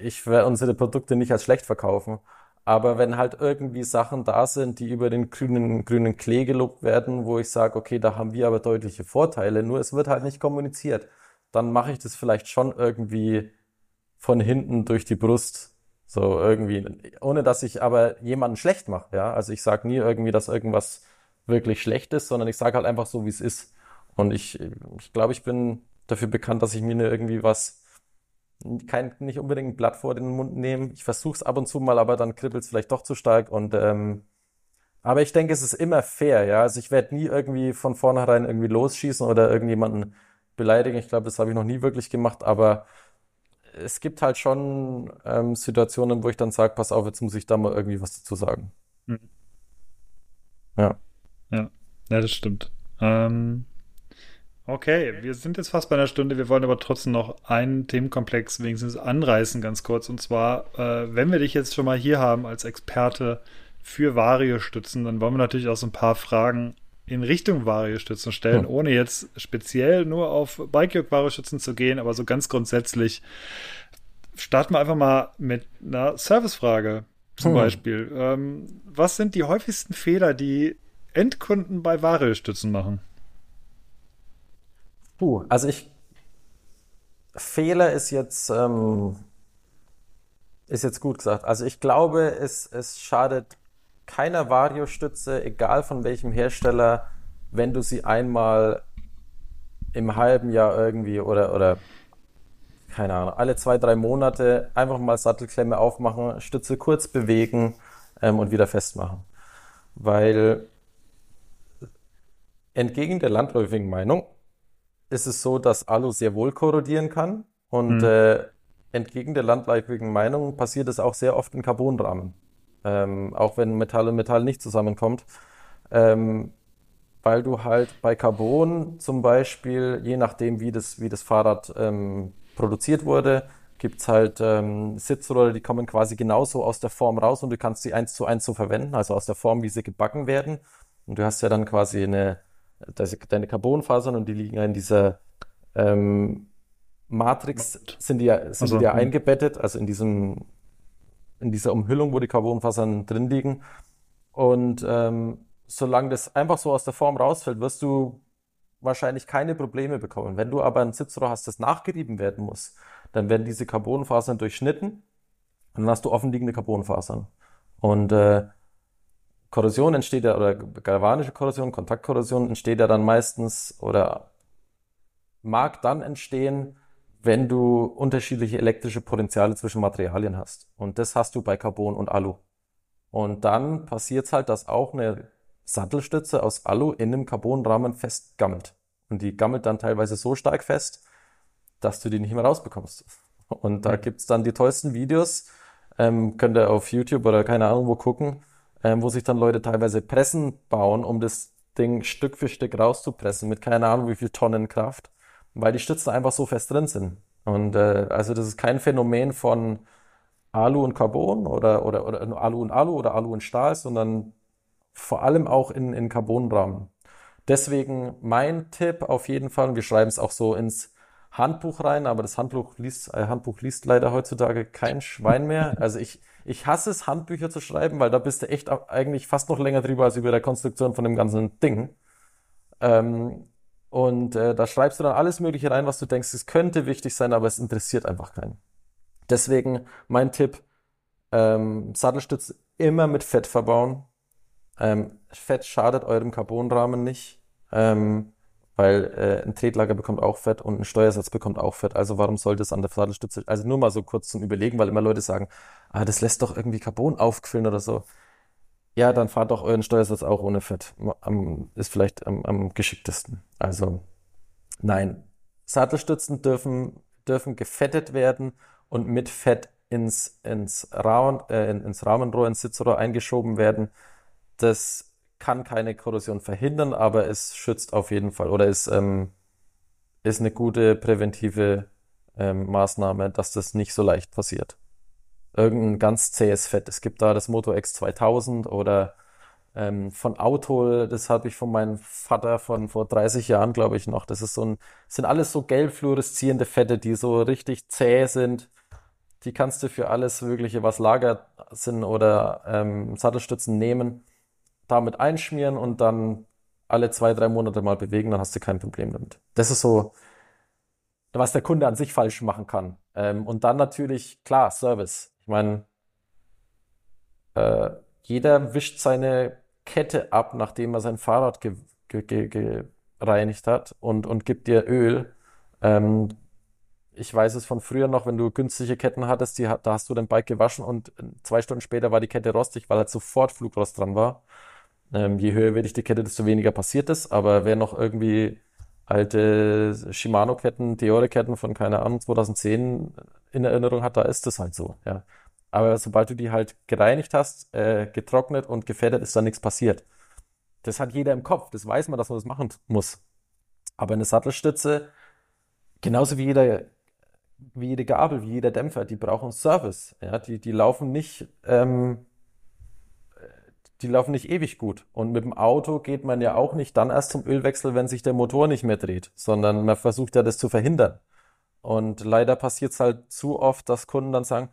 ich werde unsere Produkte nicht als schlecht verkaufen. Aber wenn halt irgendwie Sachen da sind, die über den grünen, grünen Klee gelobt werden, wo ich sage, okay, da haben wir aber deutliche Vorteile, nur es wird halt nicht kommuniziert, dann mache ich das vielleicht schon irgendwie von hinten durch die Brust. So irgendwie, ohne dass ich aber jemanden schlecht mache, ja. Also ich sage nie irgendwie, dass irgendwas wirklich schlecht ist, sondern ich sage halt einfach so, wie es ist. Und ich, ich glaube, ich bin dafür bekannt, dass ich mir irgendwie was, kein, nicht unbedingt ein Blatt vor den Mund nehme. Ich versuche es ab und zu mal, aber dann kribbelt es vielleicht doch zu stark. Und ähm, aber ich denke, es ist immer fair, ja. Also ich werde nie irgendwie von vornherein irgendwie losschießen oder irgendjemanden beleidigen. Ich glaube, das habe ich noch nie wirklich gemacht, aber es gibt halt schon ähm, Situationen, wo ich dann sage, pass auf, jetzt muss ich da mal irgendwie was dazu sagen. Mhm. Ja. Ja, ja, das stimmt. Ähm, okay, wir sind jetzt fast bei einer Stunde. Wir wollen aber trotzdem noch einen Themenkomplex wenigstens anreißen, ganz kurz. Und zwar, äh, wenn wir dich jetzt schon mal hier haben als Experte für Vario-Stützen, dann wollen wir natürlich auch so ein paar Fragen in Richtung Vario-Stützen stellen, Hm. ohne jetzt speziell nur auf Bike-Vario-Stützen zu gehen, aber so ganz grundsätzlich starten wir einfach mal mit einer Servicefrage zum Hm. Beispiel. Ähm, was sind die häufigsten Fehler, die Endkunden bei Vario-Stützen machen? Puh, also ich Fehler ist jetzt ähm, ist jetzt gut gesagt. Also ich glaube, es, es schadet keiner Vario-Stütze, egal von welchem Hersteller, wenn du sie einmal im halben Jahr irgendwie oder, oder keine Ahnung, alle zwei, drei Monate einfach mal Sattelklemme aufmachen, Stütze kurz bewegen ähm, und wieder festmachen. Weil entgegen der landläufigen Meinung ist es so, dass Alu sehr wohl korrodieren kann und Mhm. äh, entgegen der landläufigen Meinung passiert es auch sehr oft in Carbonrahmen, ähm, auch wenn Metall und Metall nicht zusammenkommt, ähm, weil du halt bei Carbon zum Beispiel, je nachdem wie das, wie das Fahrrad ähm, produziert wurde, gibt's halt ähm, Sitzrolle, die kommen quasi genauso aus der Form raus und du kannst sie eins zu eins so verwenden, also aus der Form, wie sie gebacken werden. Und du hast ja dann quasi eine, deine Carbonfasern und die liegen ja in dieser ähm, Matrix, sind die ja, sind Also, die ja hm. eingebettet, also in diesem, in dieser Umhüllung, wo die Carbonfasern drin liegen. Und ähm, solange das einfach so aus der Form rausfällt, wirst du wahrscheinlich keine Probleme bekommen. Wenn du aber ein Sitzrohr hast, das nachgerieben werden muss, dann werden diese Carbonfasern durchschnitten und dann hast du offenliegende Carbonfasern. Und äh, Korrosion entsteht ja, oder galvanische Korrosion, Kontaktkorrosion entsteht ja dann meistens oder mag dann entstehen, wenn du unterschiedliche elektrische Potenziale zwischen Materialien hast. Und das hast du bei Carbon und Alu. Und dann passiert es halt, dass auch eine Sattelstütze aus Alu in einem Carbonrahmen festgammelt. Und die gammelt dann teilweise so stark fest, dass du die nicht mehr rausbekommst. Und da gibt's dann die tollsten Videos, ähm, könnt ihr auf YouTube oder keine Ahnung wo gucken, ähm, wo sich dann Leute teilweise Pressen bauen, um das Ding Stück für Stück rauszupressen, mit keine Ahnung wie viel Tonnen Kraft, weil die Stützen einfach so fest drin sind. Und äh, also das ist kein Phänomen von Alu und Carbon oder, oder, oder Alu und Alu oder Alu und Stahl, sondern vor allem auch in, in Carbonrahmen. Deswegen mein Tipp auf jeden Fall, und wir schreiben es auch so ins Handbuch rein, aber das Handbuch liest, äh, Handbuch liest leider heutzutage kein Schwein mehr. Also ich, ich hasse es, Handbücher zu schreiben, weil da bist du echt eigentlich fast noch länger drüber als über der Konstruktion von dem ganzen Ding. Ähm, und äh, da schreibst du dann alles Mögliche rein, was du denkst, es könnte wichtig sein, aber es interessiert einfach keinen. Deswegen mein Tipp, ähm, Sattelstütze immer mit Fett verbauen. Ähm, Fett schadet eurem Carbonrahmen nicht, ähm, weil äh, ein Tretlager bekommt auch Fett und ein Steuersatz bekommt auch Fett. Also warum sollte es an der Sattelstütze, also nur mal so kurz zum Überlegen, weil immer Leute sagen, ah, das lässt doch irgendwie Carbon aufquillen oder so. Ja, dann fahrt doch euren Steuersatz auch ohne Fett. Am, ist vielleicht am, am geschicktesten. Also nein, Sattelstützen dürfen, dürfen gefettet werden und mit Fett ins, ins, Rahmen, äh, ins Rahmenrohr, ins Sitzrohr eingeschoben werden. Das kann keine Korrosion verhindern, aber es schützt auf jeden Fall oder ist, ähm, ist eine gute präventive ähm, Maßnahme, dass das nicht so leicht passiert. Irgendein ganz zähes Fett. Es gibt da das Moto X 2000 oder ähm, von Auto, das habe ich von meinem Vater von vor 30 Jahren, glaube ich, noch. Das ist so ein, sind alles so gelb fluoreszierende Fette, die so richtig zäh sind. Die kannst du für alles Mögliche, was Lager sind oder ähm, Sattelstützen nehmen, damit einschmieren und dann alle zwei, drei Monate mal bewegen, dann hast du kein Problem damit. Das ist so, was der Kunde an sich falsch machen kann. Ähm, und dann natürlich, klar, Service. Meine, äh, jeder wischt seine Kette ab, nachdem er sein Fahrrad ge ge ge gereinigt hat und, und gibt dir Öl. Ähm, ich weiß es von früher noch, wenn du günstige Ketten hattest, die, da hast du dein Bike gewaschen und zwei Stunden später war die Kette rostig, weil halt sofort Flugrost dran war. Ähm, je höher werde ich die Kette, desto weniger passiert ist. Aber wer noch irgendwie alte Shimano-Ketten, Deore-Ketten von, keine Ahnung, 2010 in Erinnerung hat, da ist das halt so, ja. Aber sobald du die halt gereinigt hast, äh, getrocknet und gefettet, ist da nichts passiert. Das hat jeder im Kopf. Das weiß man, dass man das machen muss. Aber eine Sattelstütze, genauso wie jeder, wie jede Gabel, wie jeder Dämpfer, die brauchen Service. Ja, die, die laufen nicht, ähm, die laufen nicht ewig gut. Und mit dem Auto geht man ja auch nicht dann erst zum Ölwechsel, wenn sich der Motor nicht mehr dreht, sondern man versucht ja das zu verhindern. Und leider passiert es halt zu oft, dass Kunden dann sagen,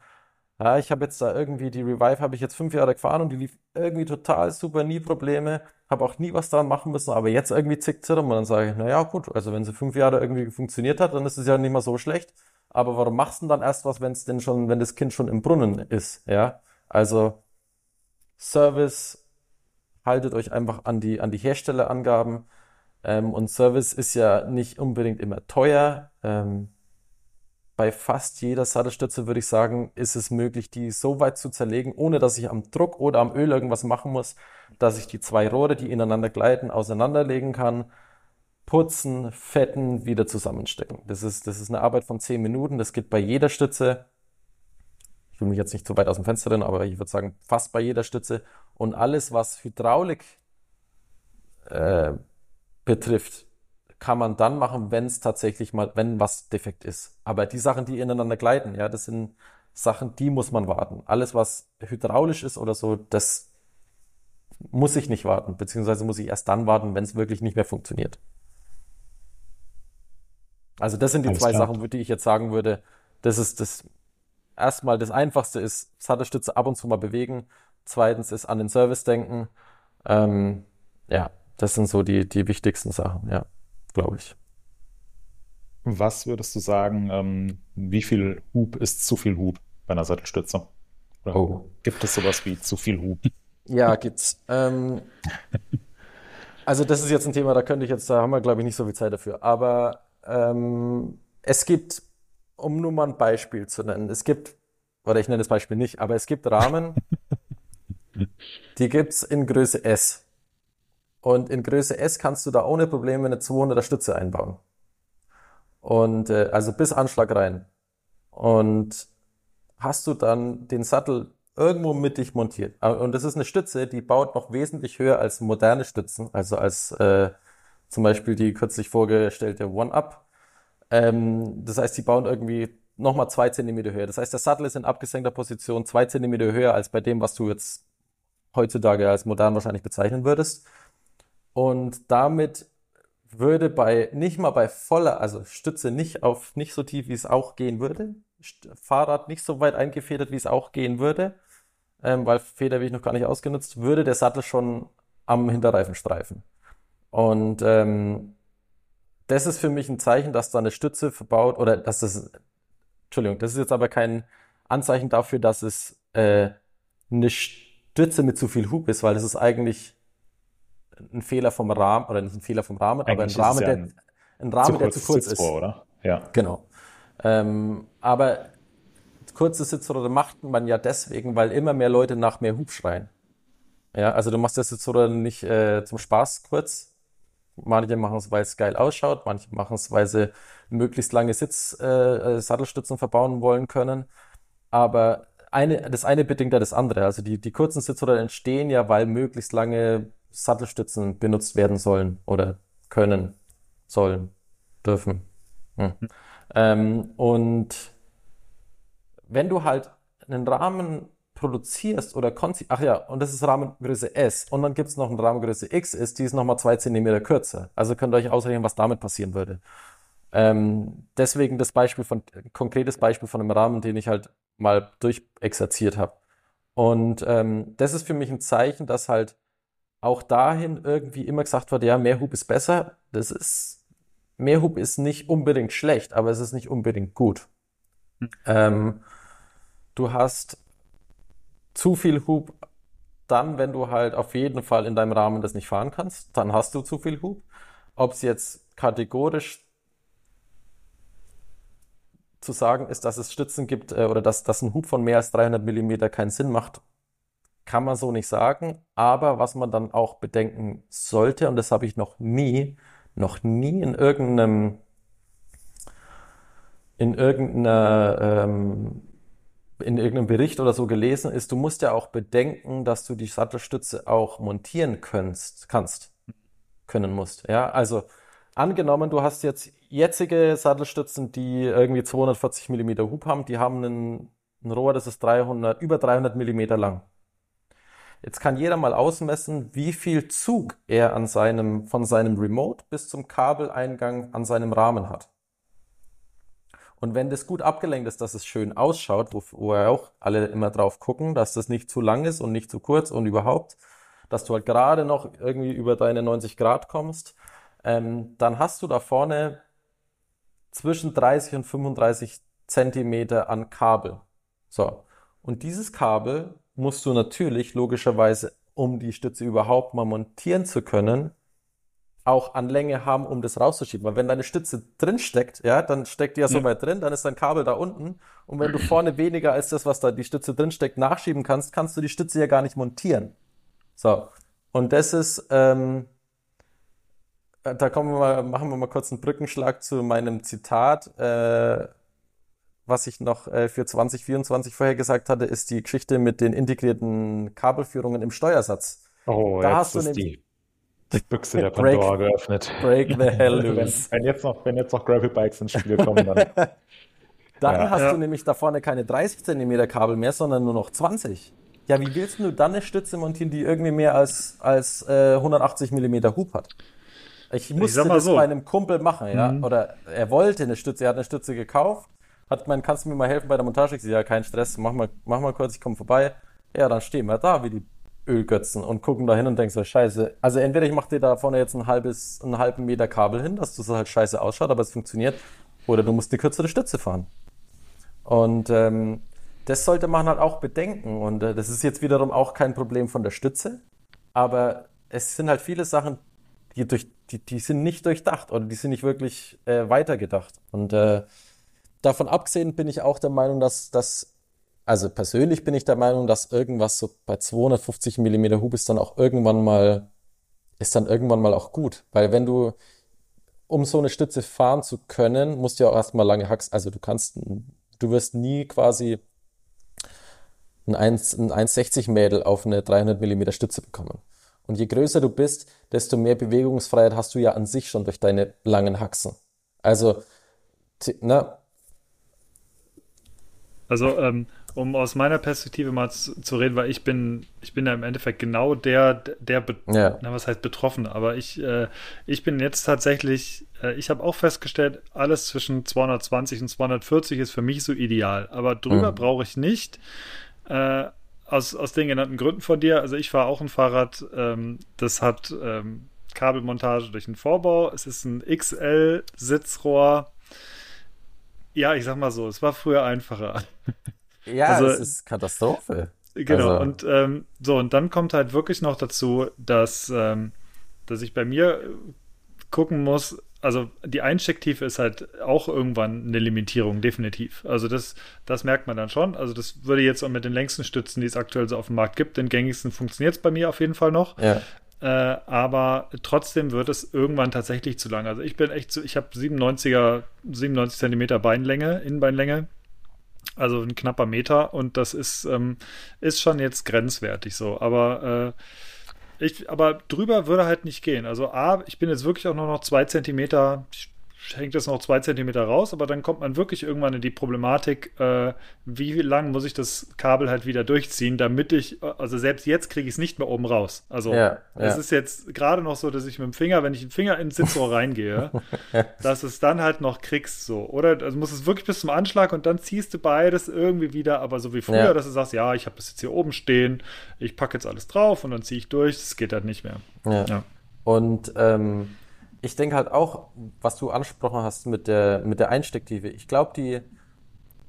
ja, ich habe jetzt da irgendwie die Revive habe ich jetzt fünf Jahre gefahren und die lief irgendwie total super, nie Probleme, habe auch nie was dran machen müssen, aber jetzt irgendwie zickt sie und dann sage ich, naja, gut, also wenn sie fünf Jahre irgendwie funktioniert hat, dann ist es ja nicht mal so schlecht. Aber warum machst du denn dann erst was, wenn es denn schon, wenn das Kind schon im Brunnen ist, ja? Also Service, haltet euch einfach an die, an die Herstellerangaben. Ähm, und Service ist ja nicht unbedingt immer teuer. Ähm, bei fast jeder Sattelstütze würde ich sagen, ist es möglich, die so weit zu zerlegen, ohne dass ich am Druck oder am Öl irgendwas machen muss, dass ich die zwei Rohre, die ineinander gleiten, auseinanderlegen kann, putzen, fetten, wieder zusammenstecken. Das ist, das ist eine Arbeit von zehn Minuten. Das geht bei jeder Stütze. Ich will mich jetzt nicht zu weit aus dem Fenster rennen, aber ich würde sagen, fast bei jeder Stütze. Und alles, was Hydraulik äh, betrifft, kann man dann machen, wenn es tatsächlich mal, wenn was defekt ist. Aber die Sachen, die ineinander gleiten, ja, das sind Sachen, die muss man warten. Alles, was hydraulisch ist oder so, das muss ich nicht warten, beziehungsweise muss ich erst dann warten, wenn es wirklich nicht mehr funktioniert. Also das sind die Alles zwei klar. Sachen, die ich jetzt sagen würde. Das ist das erstmal das Einfachste ist Sattelstütze ab und zu mal bewegen. Zweitens ist an den Service denken. Ähm, ja, das sind so die, die wichtigsten Sachen, ja glaube ich. Was würdest du sagen, ähm, wie viel Hub ist zu viel Hub bei einer Sattelstütze? Oder oh. gibt es sowas wie zu viel Hub? Ja, gibt's. Ähm, also das ist jetzt ein Thema, da könnte ich jetzt, da haben wir glaube ich nicht so viel Zeit dafür. Aber ähm, es gibt, um nur mal ein Beispiel zu nennen, es gibt, oder ich nenne das Beispiel nicht, aber es gibt Rahmen, die gibt es in Größe S. Und in Größe S kannst du da ohne Probleme eine 200er Stütze einbauen. Und äh, also bis Anschlag rein. Und hast du dann den Sattel irgendwo mittig montiert. Ah, und das ist eine Stütze, die baut noch wesentlich höher als moderne Stützen, also als äh, zum Beispiel die kürzlich vorgestellte One-Up. Ähm, das heißt, die bauen irgendwie nochmal zwei Zentimeter höher. Das heißt, der Sattel ist in abgesenkter Position zwei Zentimeter höher als bei dem, was du jetzt heutzutage als modern wahrscheinlich bezeichnen würdest. Und damit würde bei, nicht mal bei voller, also Stütze nicht auf, nicht so tief, wie es auch gehen würde, Fahrrad nicht so weit eingefedert, wie es auch gehen würde, ähm, weil Feder ich noch gar nicht ausgenutzt, würde der Sattel schon am Hinterreifen streifen. Und ähm, das ist für mich ein Zeichen, dass da eine Stütze verbaut oder dass das, Entschuldigung, das ist jetzt aber kein Anzeichen dafür, dass es äh, eine Stütze mit zu viel Hub ist, weil das ist eigentlich ein Fehler vom Rahmen, oder nicht ein Fehler vom Rahmen, aber ein Eigentlich ist Rahmen, ja der, ein ein Rahmen, Zu der kurz zu kurz ist. Sitzrohr, oder? Ja. Genau. Ähm, aber kurze Sitzrohre macht man ja deswegen, weil immer mehr Leute nach mehr Hub schreien. Ja, also du machst das Sitzrohre nicht äh, zum Spaß kurz. Manche machen es, weil es geil ausschaut, manche machen es, weil sie möglichst lange Sitz, äh, äh, Sattelstützen verbauen wollen können. Aber eine, das eine bedingt ja das andere. Also die, die kurzen Sitzrohre entstehen ja, weil möglichst lange Sattelstützen benutzt werden sollen oder können, sollen, dürfen. Hm. Ähm, und wenn du halt einen Rahmen produzierst oder konzipierst, ach ja, und das ist Rahmengröße S und dann gibt es noch eine Rahmengröße X, ist die ist nochmal zwei Zentimeter kürzer. Also könnt ihr euch ausrechnen, was damit passieren würde. Ähm, deswegen das Beispiel von, konkretes Beispiel von einem Rahmen, den ich halt mal durchexerziert habe. Und ähm, das ist für mich ein Zeichen, dass halt auch dahin irgendwie immer gesagt wird, ja, mehr Hub ist besser. Das ist, mehr Hub ist nicht unbedingt schlecht, aber es ist nicht unbedingt gut. Ähm, du hast zu viel Hub dann, wenn du halt auf jeden Fall in deinem Rahmen das nicht fahren kannst, dann hast du zu viel Hub. Ob es jetzt kategorisch zu sagen ist, dass es Stützen gibt äh, oder dass, dass ein Hub von mehr als 300 Millimeter keinen Sinn macht, kann man so nicht sagen. Aber was man dann auch bedenken sollte, und das habe ich noch nie, noch nie in irgendeinem, in irgendeiner, ähm, in irgendeinem Bericht oder so gelesen ist, du musst ja auch bedenken, dass du die Sattelstütze auch montieren kannst, kannst, können musst. Ja, also angenommen, du hast jetzt jetzige Sattelstützen, die irgendwie 240 Millimeter Hub haben, die haben einen, ein Rohr, das ist 300, über 300 Millimeter lang. Jetzt kann jeder mal ausmessen, wie viel Zug er an seinem, von seinem Remote bis zum Kabeleingang an seinem Rahmen hat. Und wenn das gut abgelenkt ist, dass es schön ausschaut, wo, wo ja auch alle immer drauf gucken, dass das nicht zu lang ist und nicht zu kurz und überhaupt, dass du halt gerade noch irgendwie über deine 90 Grad kommst, ähm, dann hast du da vorne zwischen 30 und 35 Zentimeter an Kabel. So. Und dieses Kabel musst du natürlich logischerweise, um die Stütze überhaupt mal montieren zu können, auch an Länge haben, um das rauszuschieben. Weil wenn deine Stütze drin steckt, ja, dann steckt die ja so weit drin, dann ist dein Kabel da unten. Und wenn du vorne weniger als das, was da die Stütze drin steckt, nachschieben kannst, kannst du die Stütze ja gar nicht montieren. So. Und das ist, ähm, äh, da kommen wir mal, machen wir mal kurz einen Brückenschlag zu meinem Zitat. Äh, was ich noch äh, für 2024 vorher gesagt hatte, ist die Geschichte mit den integrierten Kabelführungen im Steuersatz. Oh, Da hast du ist nämlich- die Büchse der Break- Pandora geöffnet. Break the hell Wenn, loose. wenn jetzt noch, wenn jetzt noch Gravel-Bikes ins Spiel kommen, dann Dann Ja. hast Ja. du nämlich da vorne keine 30 Zentimeter Kabel mehr, sondern nur noch 20. Ja, wie willst du dann eine Stütze montieren, die irgendwie mehr als, als äh, 180 Millimeter Hub hat? Ich musste mal das so. bei einem Kumpel machen, ja. Mhm. Oder er wollte eine Stütze, er hat eine Stütze gekauft, hat gemeint, kannst du mir mal helfen bei der Montage? Ich so, ja, kein Stress, mach mal, mach mal kurz, ich komme vorbei. Ja, dann stehen wir da wie die Ölgötzen und gucken da hin und denken so, scheiße. Also entweder ich mache dir da vorne jetzt ein halbes, einen halben Meter Kabel hin, dass das halt scheiße ausschaut, aber es funktioniert. Oder du musst eine kürzere Stütze fahren. Und ähm, das sollte man halt auch bedenken. Und äh, das ist jetzt wiederum auch kein Problem von der Stütze. Aber es sind halt viele Sachen, die, durch, die, die sind nicht durchdacht oder die sind nicht wirklich äh, weitergedacht. Und äh, davon abgesehen bin ich auch der Meinung, dass das, also persönlich bin ich der Meinung, dass irgendwas so bei 250 Millimeter Hub ist dann auch irgendwann mal, ist dann irgendwann mal auch gut. Weil wenn du, um so eine Stütze fahren zu können, musst du ja auch erstmal lange Hacks, also du kannst, du wirst nie quasi ein 1, ein 1,60 Mädel auf eine 300 Millimeter Stütze bekommen. Und je größer du bist, desto mehr Bewegungsfreiheit hast du ja an sich schon durch deine langen Haxen. Also, na, Also, ähm, um aus meiner Perspektive mal zu, zu reden, weil ich bin, ich bin da im Endeffekt genau der, der, ja, na, was heißt betroffen, aber ich, äh, ich bin jetzt tatsächlich, äh, ich habe auch festgestellt, alles zwischen 220 und 240 ist für mich so ideal, aber drüber Mhm. brauche ich nicht. Äh, aus, aus den genannten Gründen von dir. Also ich fahre auch ein Fahrrad, ähm, das hat ähm, Kabelmontage durch den Vorbau. Es ist ein XL-Sitzrohr. Ja, ich sag mal so, es war früher einfacher. ja, Also- es ist Katastrophe. Genau, Also- und ähm, so, und dann kommt halt wirklich noch dazu, dass ähm, dass ich bei mir gucken muss, also die Einstecktiefe ist halt auch irgendwann eine Limitierung, definitiv. Also das, das merkt man dann schon. Also das würde jetzt auch mit den längsten Stützen, die es aktuell so auf dem Markt gibt, den gängigsten funktioniert es bei mir auf jeden Fall noch. Ja. Äh, aber trotzdem wird es irgendwann tatsächlich zu lang. Also ich bin echt so, ich habe 97er, 97 Zentimeter Beinlänge, Innenbeinlänge. Also ein knapper Meter und das ist, ähm, ist schon jetzt grenzwertig so. Aber äh, ich, aber drüber würde halt nicht gehen. Also A, ich bin jetzt wirklich auch nur noch zwei Zentimeter, ich hängt das noch zwei Zentimeter raus, aber dann kommt man wirklich irgendwann in die Problematik, äh, wie lang muss ich das Kabel halt wieder durchziehen, damit ich, also selbst jetzt kriege ich es nicht mehr oben raus. Also Ja, es ja. ist jetzt gerade noch so, dass ich mit dem Finger, wenn ich den Finger ins Sitzrohr reingehe, dass es dann halt noch kriegst so. Oder also muss es wirklich bis zum Anschlag und dann ziehst du beides irgendwie wieder, aber so wie früher, Ja. dass du sagst, ja, ich habe das jetzt hier oben stehen, ich packe jetzt alles drauf und dann ziehe ich durch, das geht halt nicht mehr. Ja. Ja. Und ähm, ich denke halt auch, was du angesprochen hast mit der, mit der Einstecktiefe. Ich glaube, die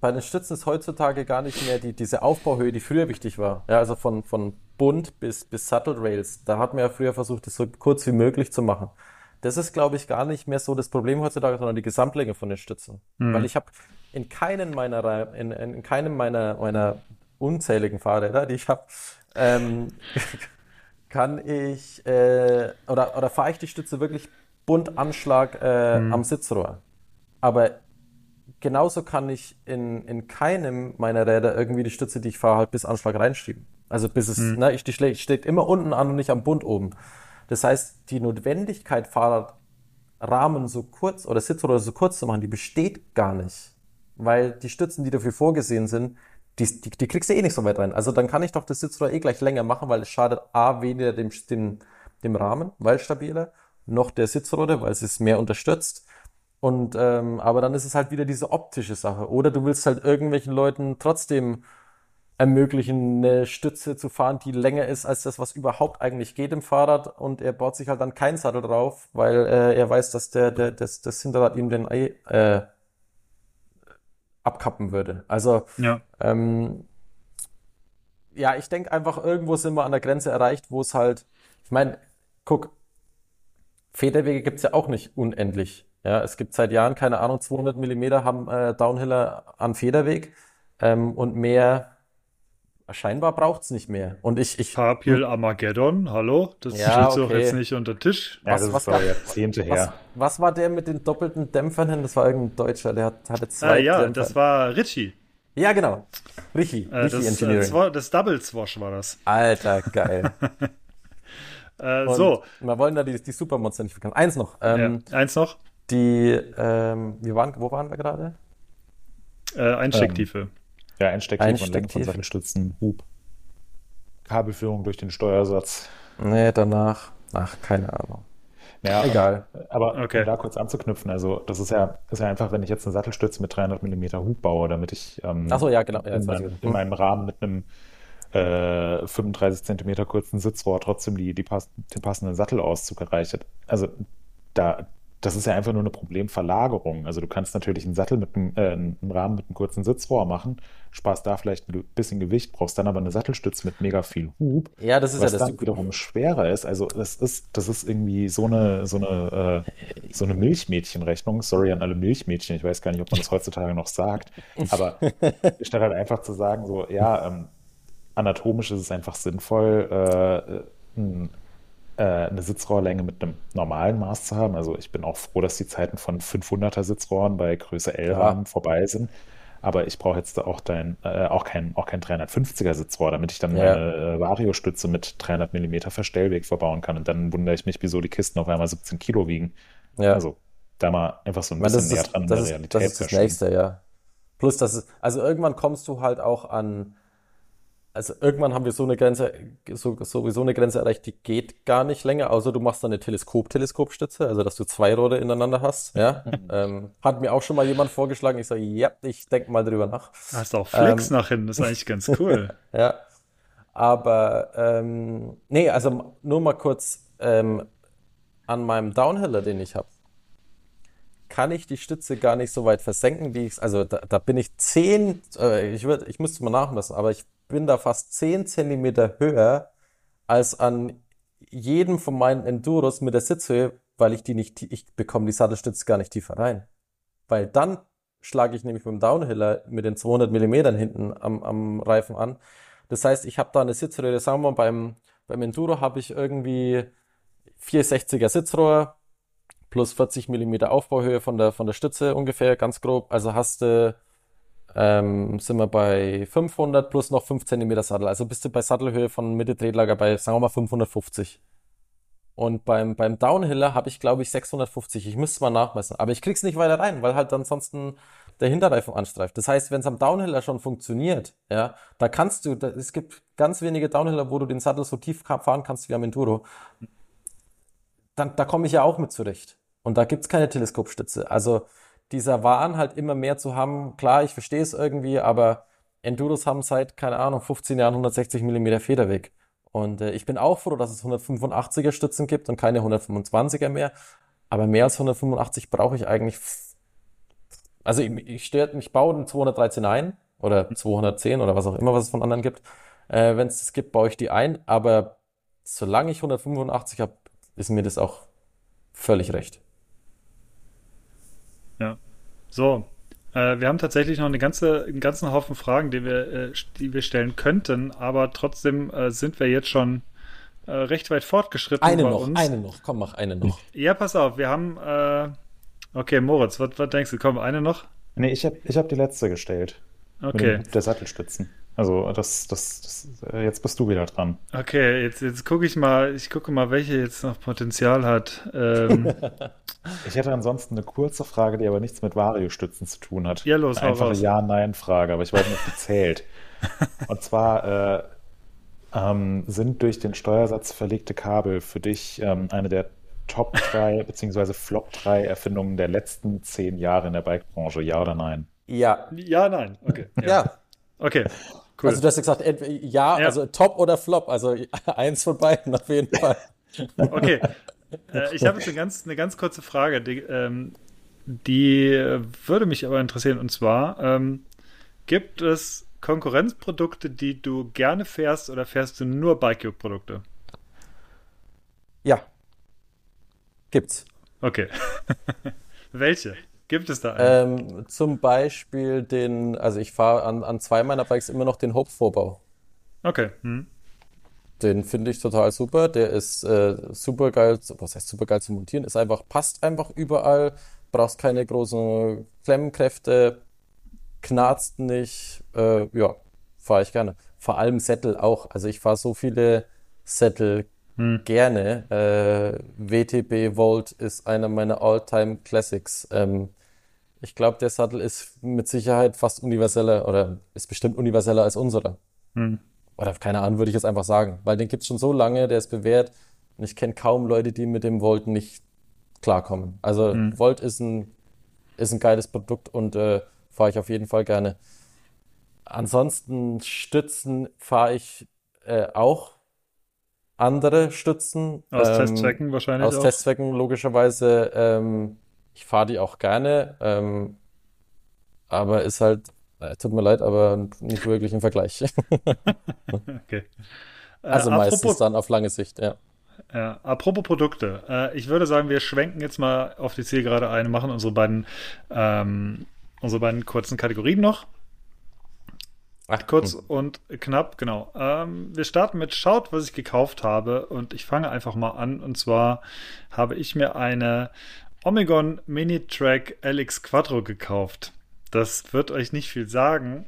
bei den Stützen ist heutzutage gar nicht mehr die, diese Aufbauhöhe, die früher wichtig war. Ja, also von, von Bund bis, bis Saddle Rails. Da hat man ja früher versucht, das so kurz wie möglich zu machen. Das ist, glaube ich, gar nicht mehr so das Problem heutzutage, sondern die Gesamtlänge von den Stützen. Weil ich habe in keinen meiner, in, in keinem meiner, meiner unzähligen Fahrräder, die ich habe, ähm, kann ich äh, oder, oder fahre ich die Stütze wirklich bunt Anschlag äh, am Sitzrohr. Aber genauso kann ich in, in keinem meiner Räder irgendwie die Stütze, die ich fahre, halt bis Anschlag reinschieben. Also bis es, ne, ich, die steht immer unten an und nicht am Bund oben. Das heißt, die Notwendigkeit, Fahrradrahmen so kurz oder Sitzrohr so kurz zu machen, die besteht gar nicht. Weil die Stützen, die dafür vorgesehen sind, die, die, die kriegst du eh nicht so weit rein. Also dann kann ich doch das Sitzrohr eh gleich länger machen, weil es schadet A weniger dem, dem, dem Rahmen, weil stabiler, noch der Sitzrohre, weil es es mehr unterstützt. Und ähm, aber dann ist es halt wieder diese optische Sache. Oder du willst halt irgendwelchen Leuten trotzdem ermöglichen, eine Stütze zu fahren, die länger ist als das, was überhaupt eigentlich geht im Fahrrad. Und er baut sich halt dann keinen Sattel drauf, weil äh, er weiß, dass der, der das, das Hinterrad ihm den Ei äh, abkappen würde. Also Ja. ähm, ja, ich denke einfach, irgendwo sind wir an der Grenze erreicht, wo es halt, ich meine, guck, Federwege gibt's ja auch nicht unendlich. Ja, es gibt seit Jahren, keine Ahnung, 200 Millimeter haben äh, Downhiller an Federweg ähm, und mehr, scheinbar braucht's nicht mehr. Und ich, ich, Papier Armageddon, hallo? Das Ja, steht so okay. jetzt nicht unter Tisch. Ja, Was- das was ist gab- Jahrzehnte was, her. was war der mit den doppelten Dämpfern hin? Das war irgendein Deutscher, der hat, hatte Ah, zwei ja, Dämpfer. das war Richie. Ja, genau. Richi, Äh, Richi das, äh, Engineering. das, war, das Double Swash war das. Alter, geil. Äh, Und so, Wir wollen da die, die Supermonster nicht verkacken. Eins noch. Ähm, ja. eins noch. Die, ähm, wir waren, wo waren wir gerade? Äh, Einstecktiefe. Ja, Einstecktiefe und Länge von Einstecktiefe. Sattelstützen, Hub. Kabelführung durch den Steuersatz. Nee, danach. Ach, keine Ahnung. Ja, Egal. Aber Okay. um da kurz anzuknüpfen, also das ist ja, ist ja einfach, wenn ich jetzt eine Sattelstütze mit 300 mm Hub baue, damit ich ähm, Ach so, ja, genau. Ja, in, wieder. in meinem Rahmen mit einem äh, 35 cm kurzen Sitzrohr trotzdem die, die pass den passenden Sattelauszug erreicht. Also da, das ist ja einfach nur eine Problemverlagerung. Also du kannst natürlich einen Sattel mit einem, äh, einen Rahmen mit einem kurzen Sitzrohr machen, sparst da vielleicht ein bisschen Gewicht, brauchst dann aber eine Sattelstütze mit mega viel Hub. Ja, das ist Was ja das. dann wiederum schwerer ist, also das ist, das ist irgendwie so eine, so eine, äh, so eine Milchmädchenrechnung. Sorry an alle Milchmädchen, ich weiß gar nicht, ob man das heutzutage noch sagt, aber statt halt einfach zu sagen, so, ja, ähm, anatomisch ist es einfach sinnvoll, äh, ein, äh, eine Sitzrohrlänge mit einem normalen Maß zu haben. Also ich bin auch froh, dass die Zeiten von 500er Sitzrohren bei Größe L-Rahmen vorbei sind. Aber ich brauche jetzt auch, dein, äh, auch kein, auch kein 350er Sitzrohr, damit ich dann Ja. meine äh, Vario-Stütze mit 300 mm Verstellweg verbauen kann. Und dann wundere ich mich, wieso die Kisten auf einmal 17 Kilo wiegen. Ja. Also da mal einfach so ein bisschen das näher ist, dran das, an ist, der das, Realität ist das herstellen. nächste, ja. Plus, das ist, also irgendwann kommst du halt auch an, also irgendwann haben wir so eine Grenze, so, sowieso eine Grenze erreicht, die geht gar nicht länger, außer du machst dann eine Teleskop-Teleskopstütze, also dass du zwei Rohre ineinander hast, ja. ähm, hat mir auch schon mal jemand vorgeschlagen, ich sage, ja, ich denke mal drüber nach. Hast auch Flex Ähm. nach hinten, das ist eigentlich ganz cool. Ja. Aber ähm, nee, also nur mal kurz ähm, an meinem Downhiller, den ich habe, kann ich die Stütze gar nicht so weit versenken, wie ich also da, da bin ich 10, äh, ich würd, ich müsste mal nachmessen, aber ich bin da fast 10 Zentimeter höher als an jedem von meinen Enduros mit der Sitzhöhe, weil ich die nicht, ich bekomme die Sattelstütze gar nicht tiefer rein. Weil dann schlage ich nämlich dem Downhiller mit den 200 Millimetern hinten am, am Reifen an. Das heißt, ich habe da eine Sitzhöhe, sagen wir mal, beim, beim Enduro habe ich irgendwie 460er Sitzrohr plus 40 Millimeter Aufbauhöhe von der, von der Stütze ungefähr, ganz grob. Also hast du, ähm, sind wir bei 500 plus noch 5 cm Sattel. Also bist du bei Sattelhöhe von Mitte Tretlager bei, sagen wir mal, 550. Und beim, beim Downhiller habe ich, glaube ich, 650. Ich müsste mal nachmessen. Aber ich krieg's nicht weiter rein, weil halt ansonsten der Hinterreifen anstreift. Das heißt, wenn es am Downhiller schon funktioniert, ja, da kannst du, da, es gibt ganz wenige Downhiller, wo du den Sattel so tief fahren kannst wie am Enduro. Dann, da komme ich ja auch mit zurecht. Und da gibt's keine Teleskopstütze. Also dieser Wahn halt immer mehr zu haben, klar, ich verstehe es irgendwie, aber Enduros haben seit, keine Ahnung, 15 Jahren 160 mm Federweg. Und äh, ich bin auch froh, dass es 185er Stützen gibt und keine 125er mehr. Aber mehr als 185 brauche ich eigentlich. Also ich, ich, stört, ich baue einen 213 ein oder 210 oder was auch immer, was es von anderen gibt. Äh, Wenn es das gibt, baue ich die ein. Aber solange ich 185 habe, ist mir das auch völlig recht. So, äh, wir haben tatsächlich noch eine ganze, einen ganzen Haufen Fragen, die wir, äh, die wir stellen könnten, aber trotzdem äh, sind wir jetzt schon äh, recht weit fortgeschritten. Eine noch, uns. eine noch, komm, mach eine noch. Ja, pass auf, wir haben. Äh, okay, Moritz, was, was denkst du? Komm, eine noch? Nee, ich habe ich hab die letzte gestellt. Okay. der Sattelstützen. Also das, das, das, äh, jetzt bist du wieder dran. Okay, jetzt, jetzt gucke ich mal, ich gucke mal, welche jetzt noch Potenzial hat. Ähm, ich hätte ansonsten eine kurze Frage, die aber nichts mit Vario-Stützen zu tun hat. Ja, los, Eine einfache Ja-Nein-Frage, aber ich weiß nicht, ob die zählt. Und zwar äh, ähm, sind durch den Steuersatz verlegte Kabel für dich ähm, eine der Top 3 bzw. Flop 3 Erfindungen der letzten zehn Jahre in der Bike-Branche, ja oder nein? Ja. Ja, nein. Okay. Ja. ja. Okay. Cool. Also du hast gesagt, ja, ja, also Top oder Flop, also eins von beiden auf jeden Fall. Okay. Äh, ich habe jetzt eine ganz, eine ganz kurze Frage, die, ähm, die würde mich aber interessieren. Und zwar, ähm, gibt es Konkurrenzprodukte, die du gerne fährst oder fährst du nur Bike-Produkte? Ja. Gibt's. Okay. Welche? Gibt es da einen? Ähm, zum Beispiel den, also ich fahre an, an zwei meiner Bikes immer noch den Hope-Vorbau. Okay. Hm. Den finde ich total super. Der ist äh, super geil, was heißt super geil zu montieren? Ist einfach, passt einfach überall. Brauchst keine großen Klemmkräfte, knarzt nicht. Äh, ja, fahre ich gerne. Vor allem Sättel auch. Also ich fahre so viele Sättel hm. gerne. Äh, WTB Volt ist einer meiner All-Time Classics. Ähm, ich glaube, der Sattel ist mit Sicherheit fast universeller oder ist bestimmt universeller als unserer. Hm. Oder keine Ahnung, würde ich jetzt einfach sagen. Weil den gibt es schon so lange, der ist bewährt. Und ich kenne kaum Leute, die mit dem Volt nicht klarkommen. Also hm. Volt ist ein, ist ein geiles Produkt und äh, fahre ich auf jeden Fall gerne. Ansonsten Stützen fahre ich äh, auch andere Stützen. Aus ähm, Testzwecken wahrscheinlich. Aus auch. Testzwecken logischerweise. Ähm, ich fahre die auch gerne, ähm, aber ist halt, äh, tut mir leid, aber nicht wirklich im Vergleich. okay. Also äh, meistens dann auf lange Sicht, ja. Ja, apropos Produkte. Äh, ich würde sagen, wir schwenken jetzt mal auf die Zielgerade ein, machen unsere beiden, ähm, unsere beiden kurzen Kategorien noch. Ach, kurz hm. und knapp, genau. Ähm, wir starten mit Schaut, was ich gekauft habe. Und ich fange einfach mal an. Und zwar habe ich mir eine Omegon Mini-Track LX Quattro gekauft. Das wird euch nicht viel sagen.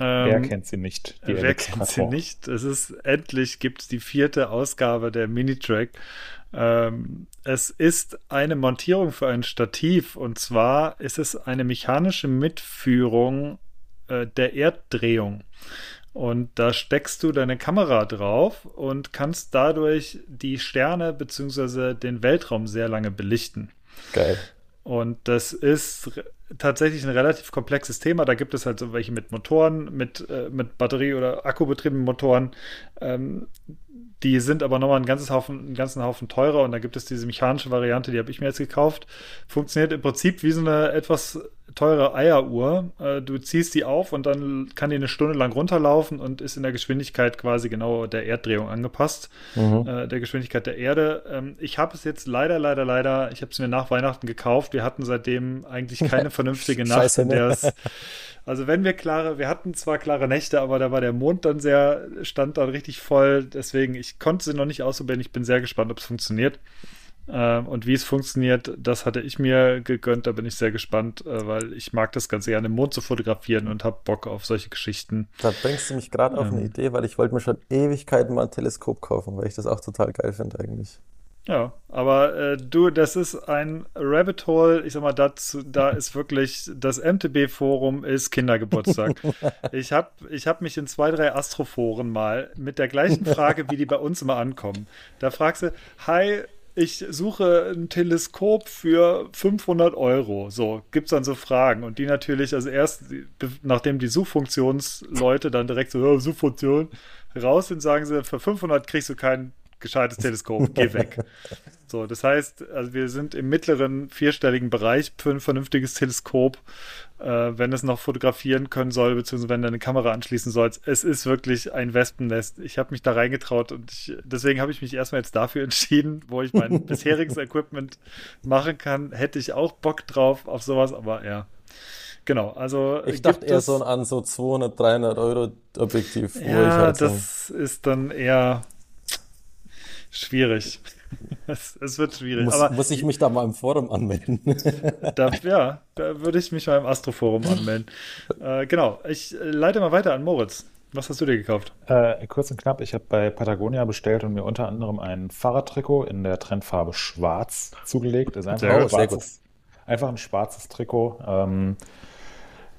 Ähm, wer kennt sie nicht? wer LX kennt sie nicht? Es ist endlich gibt es die vierte Ausgabe der Mini-Track. Ähm, es ist eine Montierung für ein Stativ und zwar ist es eine mechanische Mitführung äh, der Erddrehung. Und da steckst du deine Kamera drauf und kannst dadurch die Sterne bzw. den Weltraum sehr lange belichten. Geil. Und das ist tatsächlich ein relativ komplexes Thema. Da gibt es halt so welche mit Motoren, mit, äh, mit Batterie- oder Akkubetriebenen Motoren. Ähm, die sind aber nochmal einen, ganzes Haufen, einen ganzen Haufen teurer und da gibt es diese mechanische Variante, die habe ich mir jetzt gekauft. Funktioniert im Prinzip wie so eine etwas teure Eieruhr. Äh, du ziehst die auf und dann kann die eine Stunde lang runterlaufen und ist in der Geschwindigkeit quasi genau der Erddrehung angepasst, mhm. äh, der Geschwindigkeit der Erde. Ähm, ich habe es jetzt leider, leider, leider, ich habe es mir nach Weihnachten gekauft. Wir hatten seitdem eigentlich keine vernünftige Nacht, Scheiße, es also wenn wir klare, wir hatten zwar klare Nächte, aber da war der Mond dann sehr, stand dann richtig voll. Deswegen, ich konnte sie noch nicht ausprobieren. Ich bin sehr gespannt, ob es funktioniert. Ähm, und wie es funktioniert, das hatte ich mir gegönnt. Da bin ich sehr gespannt, äh, weil ich mag das ganz gerne, im Mond zu fotografieren und habe Bock auf solche Geschichten. Da bringst du mich gerade auf ähm, eine Idee, weil ich wollte mir schon Ewigkeiten mal ein Teleskop kaufen, weil ich das auch total geil finde eigentlich. Ja, aber äh, du, das ist ein Rabbit Hole. Ich sag mal, dazu, da ist wirklich das MTB-Forum ist Kindergeburtstag. ich habe ich hab mich in zwei, drei Astroforen mal mit der gleichen Frage, wie die bei uns immer ankommen. Da fragst du, hi, ich suche ein Teleskop für 500 Euro. So, gibt's dann so Fragen. Und die natürlich, also erst, nachdem die Suchfunktionsleute dann direkt so, Suchfunktion raus sind, sagen sie, für 500 kriegst du kein gescheites Teleskop, geh weg. So, das heißt, also wir sind im mittleren vierstelligen Bereich für ein vernünftiges Teleskop, äh, wenn es noch fotografieren können soll, beziehungsweise wenn du eine Kamera anschließen sollst. Es ist wirklich ein Wespennest. Ich habe mich da reingetraut und ich, deswegen habe ich mich erstmal jetzt dafür entschieden, wo ich mein bisheriges Equipment machen kann. Hätte ich auch Bock drauf auf sowas, aber ja. Genau, also. Ich dachte eher so an so 200, 300 Euro Objektiv. Ja, halt das so ist dann eher schwierig. Es, es, wird schwierig. Muss, aber muss ich mich da mal im Forum anmelden? da, ja, da würde ich mich mal im Astroforum anmelden. Äh, genau, ich äh, leite mal weiter an Moritz. Was hast du dir gekauft? Äh, kurz und knapp, ich habe bei Patagonia bestellt und mir unter anderem ein Fahrradtrikot in der Trendfarbe Schwarz zugelegt. Ist einfach, sehr, ein, schwarzes, einfach ein schwarzes Trikot. Ähm,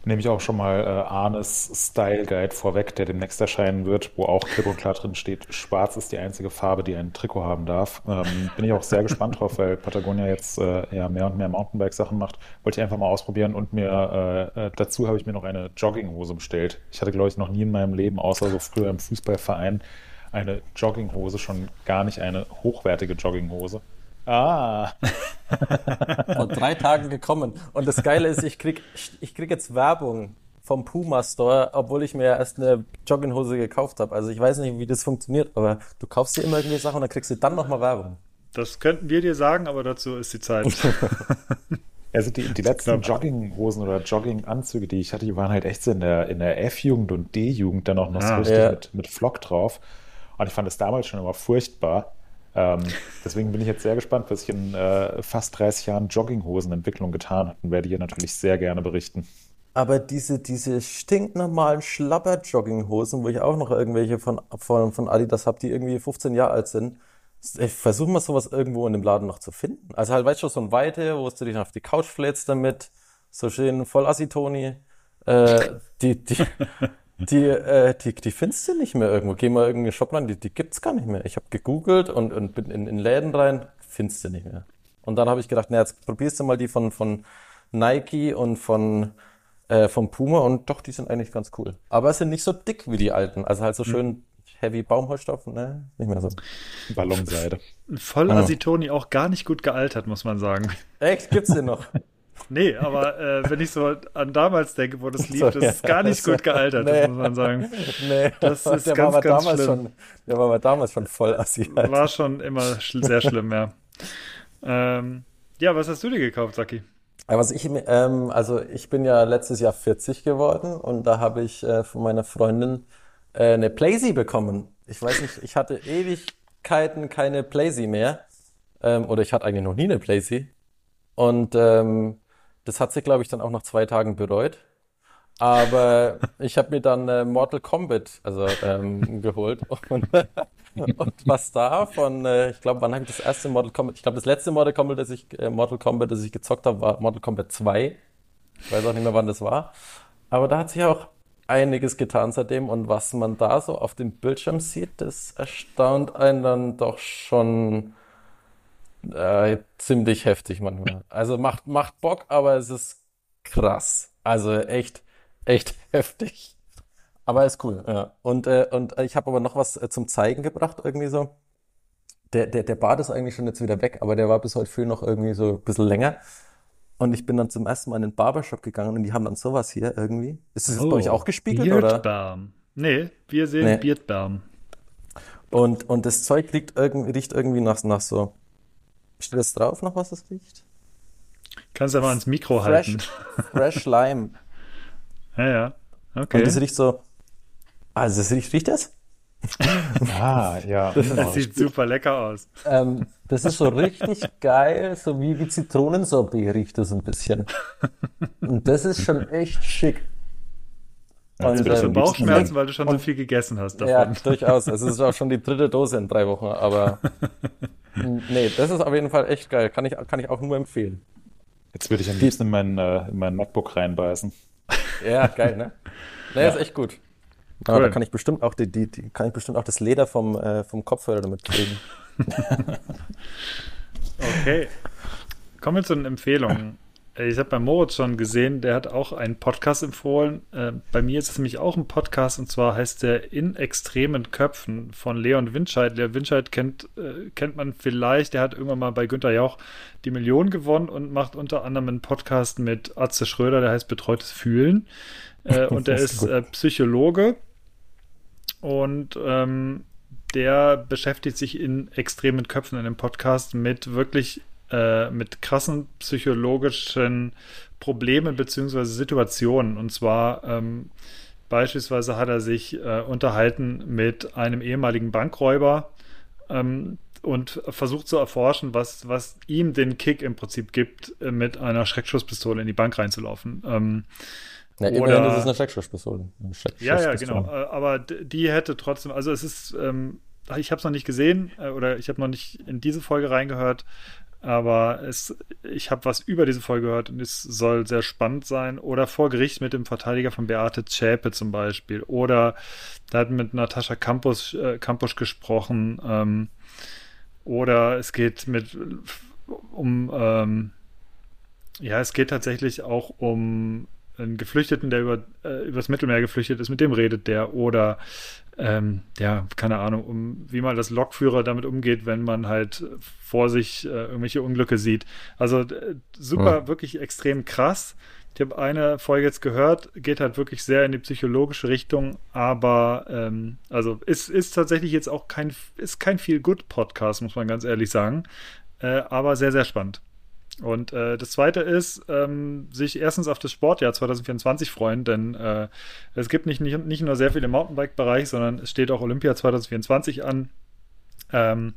nehme ich auch schon mal äh, Arnes Style Guide vorweg, der demnächst erscheinen wird, wo auch klipp und klar drin steht, schwarz ist die einzige Farbe, die ein Trikot haben darf. Ähm, bin ich auch sehr gespannt drauf, weil Patagonia jetzt äh, ja mehr und mehr Mountainbike-Sachen macht. Wollte ich einfach mal ausprobieren und mir äh, äh, dazu habe ich mir noch eine Jogginghose bestellt. Ich hatte, glaube ich, noch nie in meinem Leben, außer so früher im Fußballverein, eine Jogginghose, schon gar nicht eine hochwertige Jogginghose. Ah. Vor drei Tagen gekommen. Und das Geile ist, ich krieg, ich krieg jetzt Werbung vom Puma Store, obwohl ich mir erst eine Jogginghose gekauft habe. Also ich weiß nicht, wie das funktioniert, aber du kaufst dir immer irgendwie Sachen und dann kriegst du dann nochmal Werbung. Das könnten wir dir sagen, aber dazu ist die Zeit. Also die, die letzten Jogginghosen oder Jogginganzüge, die ich hatte, die waren halt echt so in der, in der F-Jugend und D-Jugend dann auch noch so ah, richtig ja. mit, mit Flock drauf. Und ich fand es damals schon immer furchtbar. Ähm, deswegen bin ich jetzt sehr gespannt, was sich in äh, fast 30 Jahren Jogginghosenentwicklung getan hat und werde hier natürlich sehr gerne berichten. Aber diese, diese stinknormalen Schlapper-Jogginghosen, wo ich auch noch irgendwelche von, von, von Adidas habe, die irgendwie 15 Jahre alt sind, ich versuche mal sowas irgendwo in dem Laden noch zu finden. Also halt, weißt du, so ein Weite, wo du dich auf die Couch flätst damit, so schön voll Asitoni. Äh, die, die, die, äh, die, die findest du nicht mehr irgendwo. Geh mal irgendeinen Shop rein, die, die gibt's gar nicht mehr. Ich habe gegoogelt und, und bin in, in Läden rein, findest du nicht mehr. Und dann habe ich gedacht, na, jetzt probierst du mal die von, von Nike und von, äh, von Puma und doch, die sind eigentlich ganz cool. Aber es sind nicht so dick wie die alten. Also halt so hm. schön heavy Baumholzstoff, ne? Nicht mehr so. Ballonseide. Voll Asitoni auch gar nicht gut gealtert, muss man sagen. Echt? Gibt's den noch? Nee, aber äh, wenn ich so an damals denke, wo das lief, so, das ja, ist gar nicht gut gealtert, nee. muss man sagen. Nee, das ist der ganz, war ganz damals schlimm. Schon, der war aber damals schon voll assi. War schon immer sch sehr schlimm, ja. ähm, ja, was hast du dir gekauft, Saki? Was ich, ähm, also ich bin ja letztes Jahr 40 geworden und da habe ich äh, von meiner Freundin äh, eine Playsee bekommen. Ich weiß nicht, ich hatte Ewigkeiten keine Playsee mehr. Ähm, oder ich hatte eigentlich noch nie eine Playsee. Und ähm, das hat sie, glaube ich, dann auch nach zwei Tagen bereut. Aber ich habe mir dann äh, Mortal Kombat also, ähm, geholt. Und, und was da von, äh, ich glaube, wann habe ich das erste Mortal Kombat? Ich glaube, das letzte Mortal Kombat, das ich, äh, Mortal Kombat, das ich gezockt habe, war Mortal Kombat 2. Ich weiß auch nicht mehr, wann das war. Aber da hat sich auch einiges getan seitdem. Und was man da so auf dem Bildschirm sieht, das erstaunt einen dann doch schon äh, ziemlich heftig manchmal. Also macht, macht Bock, aber es ist krass. Also echt, echt heftig. Aber ist cool, ja. Und, äh, und ich habe aber noch was äh, zum Zeigen gebracht, irgendwie so. Der, der, der Bart ist eigentlich schon jetzt wieder weg, aber der war bis heute früh noch irgendwie so ein bisschen länger. Und ich bin dann zum ersten Mal in den Barbershop gegangen und die haben dann sowas hier irgendwie. Ist das oh, bei euch auch gespiegelt, Beardbalm. Nee, wir sehen nee. Beardbalm. Und, und das Zeug riecht irgendwie, riecht irgendwie nach, nach so. Steht das drauf noch, was das riecht? Kannst du aber ans Mikro Fresh, halten. Fresh Lime. Ja, ja. Okay. Und das riecht so. Also, das riecht, riecht das? ah, ja. Das, das sieht super lecker aus. Ähm, das ist so richtig geil, so wie, wie Zitronensorbet riecht das ein bisschen. Und das ist schon echt schick. Ja, und, ähm, Bauchschmerzen, weil du schon und, so viel gegessen hast davon. Ja, durchaus. Es ist auch schon die dritte Dose in drei Wochen, aber nee, das ist auf jeden Fall echt geil. Kann ich, kann ich auch nur empfehlen. Jetzt würde ich am liebsten in mein, äh, in mein MacBook reinbeißen. Ja, geil, ne? Nee, ja. ist echt gut. Cool. da kann ich bestimmt auch die, die, die, kann ich bestimmt auch das Leder vom, äh, vom Kopfhörer damit kriegen. okay. Kommen wir zu den Empfehlungen. Ich habe bei Moritz schon gesehen, der hat auch einen Podcast empfohlen. Äh, bei mir ist es nämlich auch ein Podcast und zwar heißt der In extremen Köpfen von Leon Winscheid. Leon Winscheid kennt, äh, kennt man vielleicht, der hat irgendwann mal bei Günther Jauch die Million gewonnen und macht unter anderem einen Podcast mit Atze Schröder, der heißt Betreutes Fühlen. Äh, und der ist äh, Psychologe und ähm, der beschäftigt sich in extremen Köpfen in dem Podcast mit wirklich äh, mit krassen psychologischen Problemen bzw. Situationen. Und zwar ähm, beispielsweise hat er sich äh, unterhalten mit einem ehemaligen Bankräuber ähm, und versucht zu erforschen, was, was ihm den Kick im Prinzip gibt, äh, mit einer Schreckschusspistole in die Bank reinzulaufen. Ähm, ja, immerhin ist es eine Schreckschusspistole. ja, ja, genau. Äh, aber die hätte trotzdem, also es ist, ähm, ich habe es noch nicht gesehen oder ich habe noch nicht in diese Folge reingehört, aber es, ich habe was über diese Folge gehört und es soll sehr spannend sein. Oder vor Gericht mit dem Verteidiger von Beate Zschäpe zum Beispiel. Oder da hat mit Natascha Campus, äh, Campus gesprochen. Ähm, oder es geht mit um ähm, ja, es geht tatsächlich auch um einen Geflüchteten, der über, äh, übers Mittelmeer geflüchtet ist, mit dem redet der. Oder ähm, ja, keine Ahnung, um wie mal das Lokführer damit umgeht, wenn man halt vor sich äh, irgendwelche Unglücke sieht. Also äh, super, ja. wirklich extrem krass. Ich habe eine Folge jetzt gehört, geht halt wirklich sehr in die psychologische Richtung, aber ähm, also ist, ist tatsächlich jetzt auch kein, ist kein viel good Podcast, muss man ganz ehrlich sagen. Äh, aber sehr, sehr spannend. Und äh, das zweite ist, ähm, sich erstens auf das Sportjahr 2024 freuen, denn äh, es gibt nicht, nicht, nicht nur sehr viel im Mountainbike-Bereich, sondern es steht auch Olympia 2024 an. Ähm,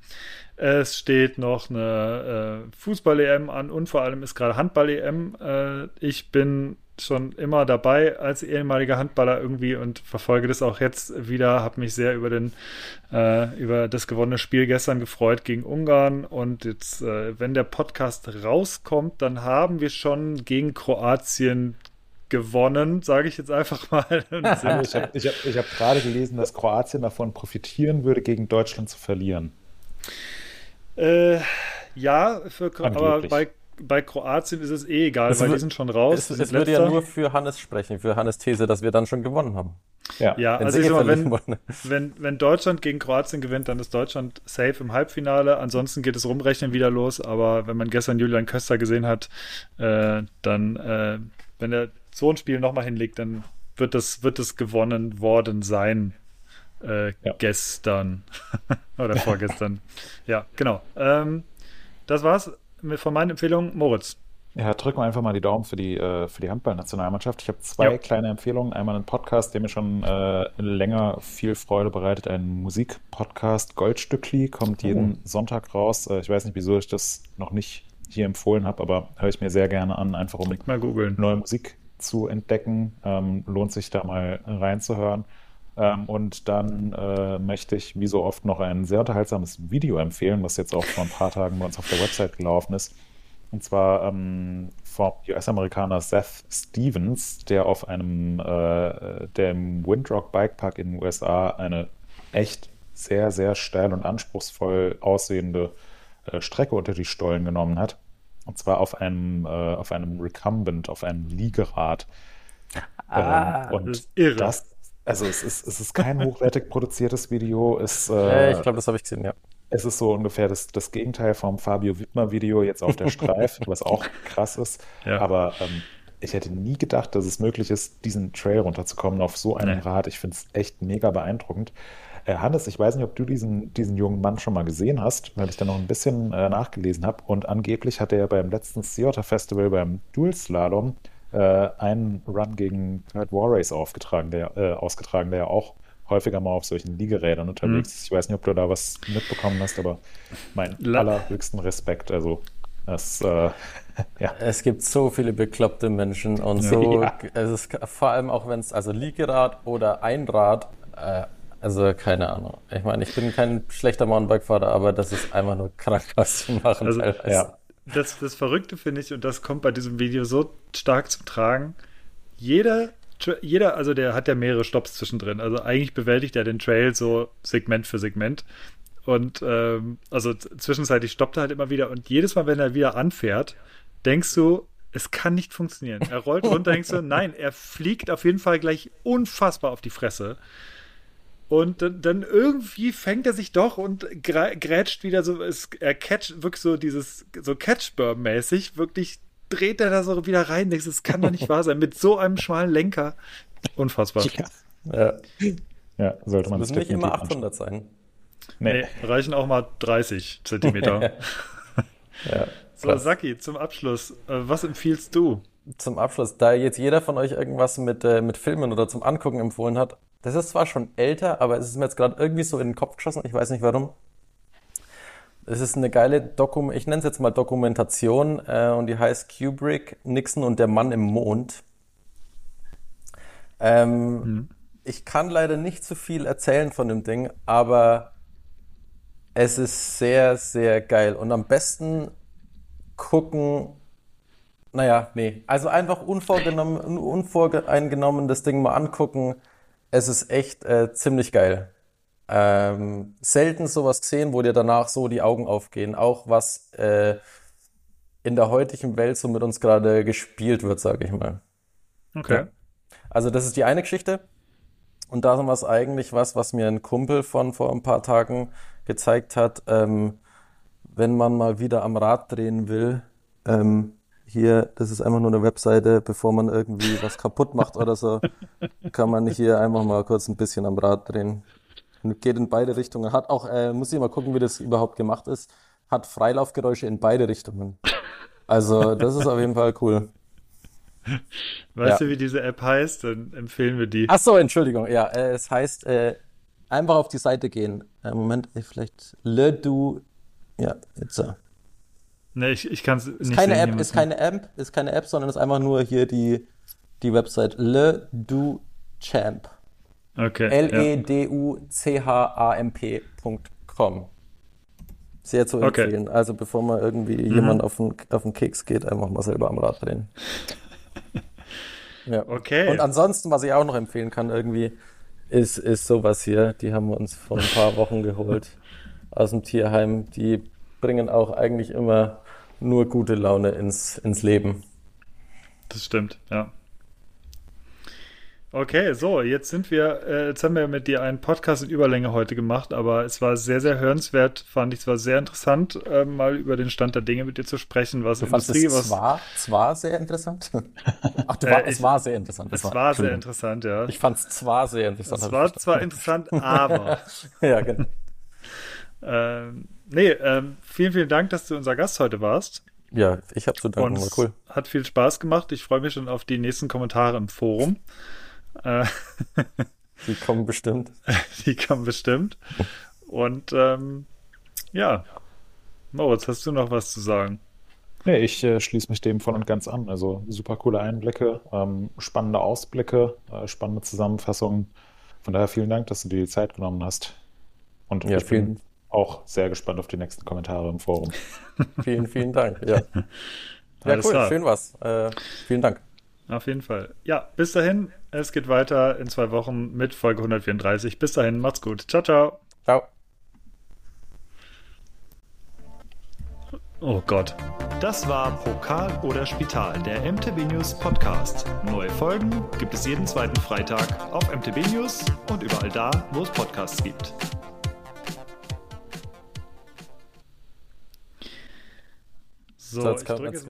es steht noch eine äh, Fußball-EM an und vor allem ist gerade Handball-EM. Äh, ich bin schon immer dabei als ehemaliger Handballer irgendwie und verfolge das auch jetzt wieder. Habe mich sehr über den äh, über das gewonnene Spiel gestern gefreut gegen Ungarn und jetzt, äh, wenn der Podcast rauskommt, dann haben wir schon gegen Kroatien gewonnen, sage ich jetzt einfach mal. ich habe ich hab, ich hab gerade gelesen, dass Kroatien davon profitieren würde, gegen Deutschland zu verlieren. Äh, ja, für, aber bei bei Kroatien ist es eh egal, es weil die sind schon raus. Es, es würde ja nur für Hannes sprechen, für Hannes These, dass wir dann schon gewonnen haben. Ja, ja also ich mal, wenn, wenn, wenn Deutschland gegen Kroatien gewinnt, dann ist Deutschland safe im Halbfinale. Ansonsten geht es rumrechnen wieder los. Aber wenn man gestern Julian Köster gesehen hat, äh, dann, äh, wenn er so ein Spiel nochmal hinlegt, dann wird das, wird das gewonnen worden sein. Äh, ja. Gestern oder vorgestern. ja, genau. Ähm, das war's von meinen Empfehlungen, Moritz. Ja, drücken wir einfach mal die Daumen für die, äh, für die Handballnationalmannschaft. Ich habe zwei ja. kleine Empfehlungen. Einmal einen Podcast, der mir schon äh, länger viel Freude bereitet. Ein Musikpodcast, Goldstückli, kommt jeden oh. Sonntag raus. Äh, ich weiß nicht, wieso ich das noch nicht hier empfohlen habe, aber höre ich mir sehr gerne an, einfach um mal neue Musik zu entdecken. Ähm, lohnt sich da mal reinzuhören. Ähm, und dann äh, möchte ich, wie so oft, noch ein sehr unterhaltsames Video empfehlen, was jetzt auch vor ein paar Tagen bei uns auf der Website gelaufen ist. Und zwar ähm, vom US-Amerikaner Seth Stevens, der auf einem, äh, dem Windrock Bikepark in den USA eine echt sehr, sehr steil und anspruchsvoll aussehende äh, Strecke unter die Stollen genommen hat. und zwar auf einem, äh, auf einem Recumbent, auf einem Liegerad. Ah, Ähm, und das ist irre. das, also es ist, es ist kein hochwertig produziertes Video. Es, äh, ich glaube, das habe ich gesehen, ja. es ist so ungefähr das, das Gegenteil vom Fabio Wittmer-Video jetzt auf der Streif, was auch krass ist. Ja. Aber ähm, ich hätte nie gedacht, dass es möglich ist, diesen Trail runterzukommen auf so einem Nee. Rad. Ich finde es echt mega beeindruckend. Äh, Hannes, ich weiß nicht, ob du diesen, diesen jungen Mann schon mal gesehen hast, weil ich da noch ein bisschen äh, nachgelesen habe. Und angeblich hat er beim letzten Sea Otter Festival beim Dual Slalom äh, einen Run gegen Kurt Warrace aufgetragen, der, äh, ausgetragen, der ja auch häufiger mal auf solchen Liegerädern unterwegs ist. Ich weiß nicht, ob du da was mitbekommen hast, aber mein La- allerhöchsten Respekt. Also, das, äh, ja. Es gibt so viele bekloppte Menschen und so, Ja. es ist vor allem auch wenn es, also Liegerad oder Einrad, äh, also keine Ahnung. Ich meine, ich bin kein schlechter Mountainbike-Fahrer, aber das ist einfach nur krank, was die machen Also, teilweise. ja. Das, das Verrückte finde ich, und das kommt bei diesem Video so stark zum Tragen, jeder, jeder, also der hat ja mehrere Stops zwischendrin. Also eigentlich bewältigt er den Trail so Segment für Segment. Und ähm, also zwischenzeitlich stoppt er halt immer wieder. Und jedes Mal, wenn er wieder anfährt, denkst du, es kann nicht funktionieren. Er rollt runter, denkst du, nein, er fliegt auf jeden Fall gleich unfassbar auf die Fresse. Und dann, dann irgendwie fängt er sich doch und grätscht wieder so, es, er catcht wirklich so dieses, so Catchburn-mäßig, wirklich dreht er da so wieder rein, denkst, das kann doch nicht wahr sein, mit so einem schmalen Lenker. Unfassbar. Ja. ja, sollte man Müssen sich nicht immer definitiv 800 sein. Nee. Nee, reichen auch mal 30 Zentimeter. Ja, so. Saki, zum Abschluss, äh, was empfiehlst du? Zum Abschluss, da jetzt jeder von euch irgendwas mit, äh, mit Filmen oder zum Angucken empfohlen hat, das ist zwar schon älter, aber es ist mir jetzt gerade irgendwie so in den Kopf geschossen, ich weiß nicht warum. Es ist eine geile Dokum, ich nenne es jetzt mal Dokumentation, äh, und die heißt Kubrick, Nixon und der Mann im Mond. Ähm, Ich kann leider nicht so viel erzählen von dem Ding, aber es ist sehr, sehr geil. Und am besten gucken, naja, nee. Also einfach unvorgenommen, unvoreingenommen das Ding mal angucken. Es ist echt äh, ziemlich geil. Ähm, selten sowas gesehen, wo dir danach so die Augen aufgehen. Auch was äh, in der heutigen Welt so mit uns gerade gespielt wird, sage ich mal. Okay. Ja. Also das ist die eine Geschichte. Und da war es eigentlich was, was mir ein Kumpel von vor ein paar Tagen gezeigt hat. Ähm, wenn man mal wieder am Rad drehen will, ähm, hier, das ist einfach nur eine Webseite, bevor man irgendwie was kaputt macht oder so, kann man hier einfach mal kurz ein bisschen am Rad drehen. Und geht in beide Richtungen. Hat auch, äh, muss ich mal gucken, wie das überhaupt gemacht ist, hat Freilaufgeräusche in beide Richtungen. Also, das ist auf jeden Fall cool. Weißt Ja. du, wie diese App heißt? Dann empfehlen wir die. Ach so, Entschuldigung. Ja, äh, es heißt äh, einfach auf die Seite gehen. Äh, Moment, äh, vielleicht Le Du. Ja, jetzt so. Ne, ich, ich kann es nicht Ist keine sehen, App, ist keine App, ist keine App, sondern ist einfach nur hier die, die Website Le Du Champ. Okay. L-E-D-U-C-H-A-M-P.com. Sehr zu Okay. empfehlen. Also bevor mal irgendwie jemand auf den, auf den Keks geht, einfach mal selber am Rad drehen. Ja. Okay. Und ansonsten, was ich auch noch empfehlen kann, irgendwie, ist, ist sowas hier. Die haben wir uns vor ein paar Wochen geholt aus dem Tierheim. Die bringen auch eigentlich immer nur gute Laune ins, ins Leben. Das stimmt, ja. Okay, so, jetzt sind wir, äh, jetzt haben wir mit dir einen Podcast in Überlänge heute gemacht, aber es war sehr, sehr hörenswert, fand ich, es war sehr interessant, äh, mal über den Stand der Dinge mit dir zu sprechen, was Du fandest Industrie, es was. zwar, zwar sehr interessant? Ach, du Äh, war, ich- es war sehr interessant. Es war sehr Entschuldigung. interessant, ja. Ich fand es zwar sehr interessant. Es war zwar interessant, aber. ja, genau. ähm, nee, ähm, vielen, vielen Dank, dass du unser Gast heute warst. Ja, ich habe zu danken, Und war cool. hat viel Spaß gemacht. Ich freue mich schon auf die nächsten Kommentare im Forum. Äh, Die kommen bestimmt. die kommen bestimmt. Und ähm, ja, Moritz, hast du noch was zu sagen? Nee, ich äh, schließe mich dem voll und ganz an. Also super coole Einblicke, ähm, spannende Ausblicke, äh, spannende Zusammenfassungen. Von daher vielen Dank, dass du dir die Zeit genommen hast. Und Ja, ich bin vielen- auch sehr gespannt auf die nächsten Kommentare im Forum. Vielen, vielen Dank. Ja, ja Alles cool, klar. schön was. Äh, vielen Dank. Auf jeden Fall. Ja, bis dahin. Es geht weiter in zwei Wochen mit Folge 134. Bis dahin, macht's gut. Ciao, ciao. Ciao. Oh Gott. Das war Pokal oder Spital, der MTB News Podcast. Neue Folgen gibt es jeden zweiten Freitag auf MTB News und überall da, wo es Podcasts gibt. So, ich kann drücke jetzt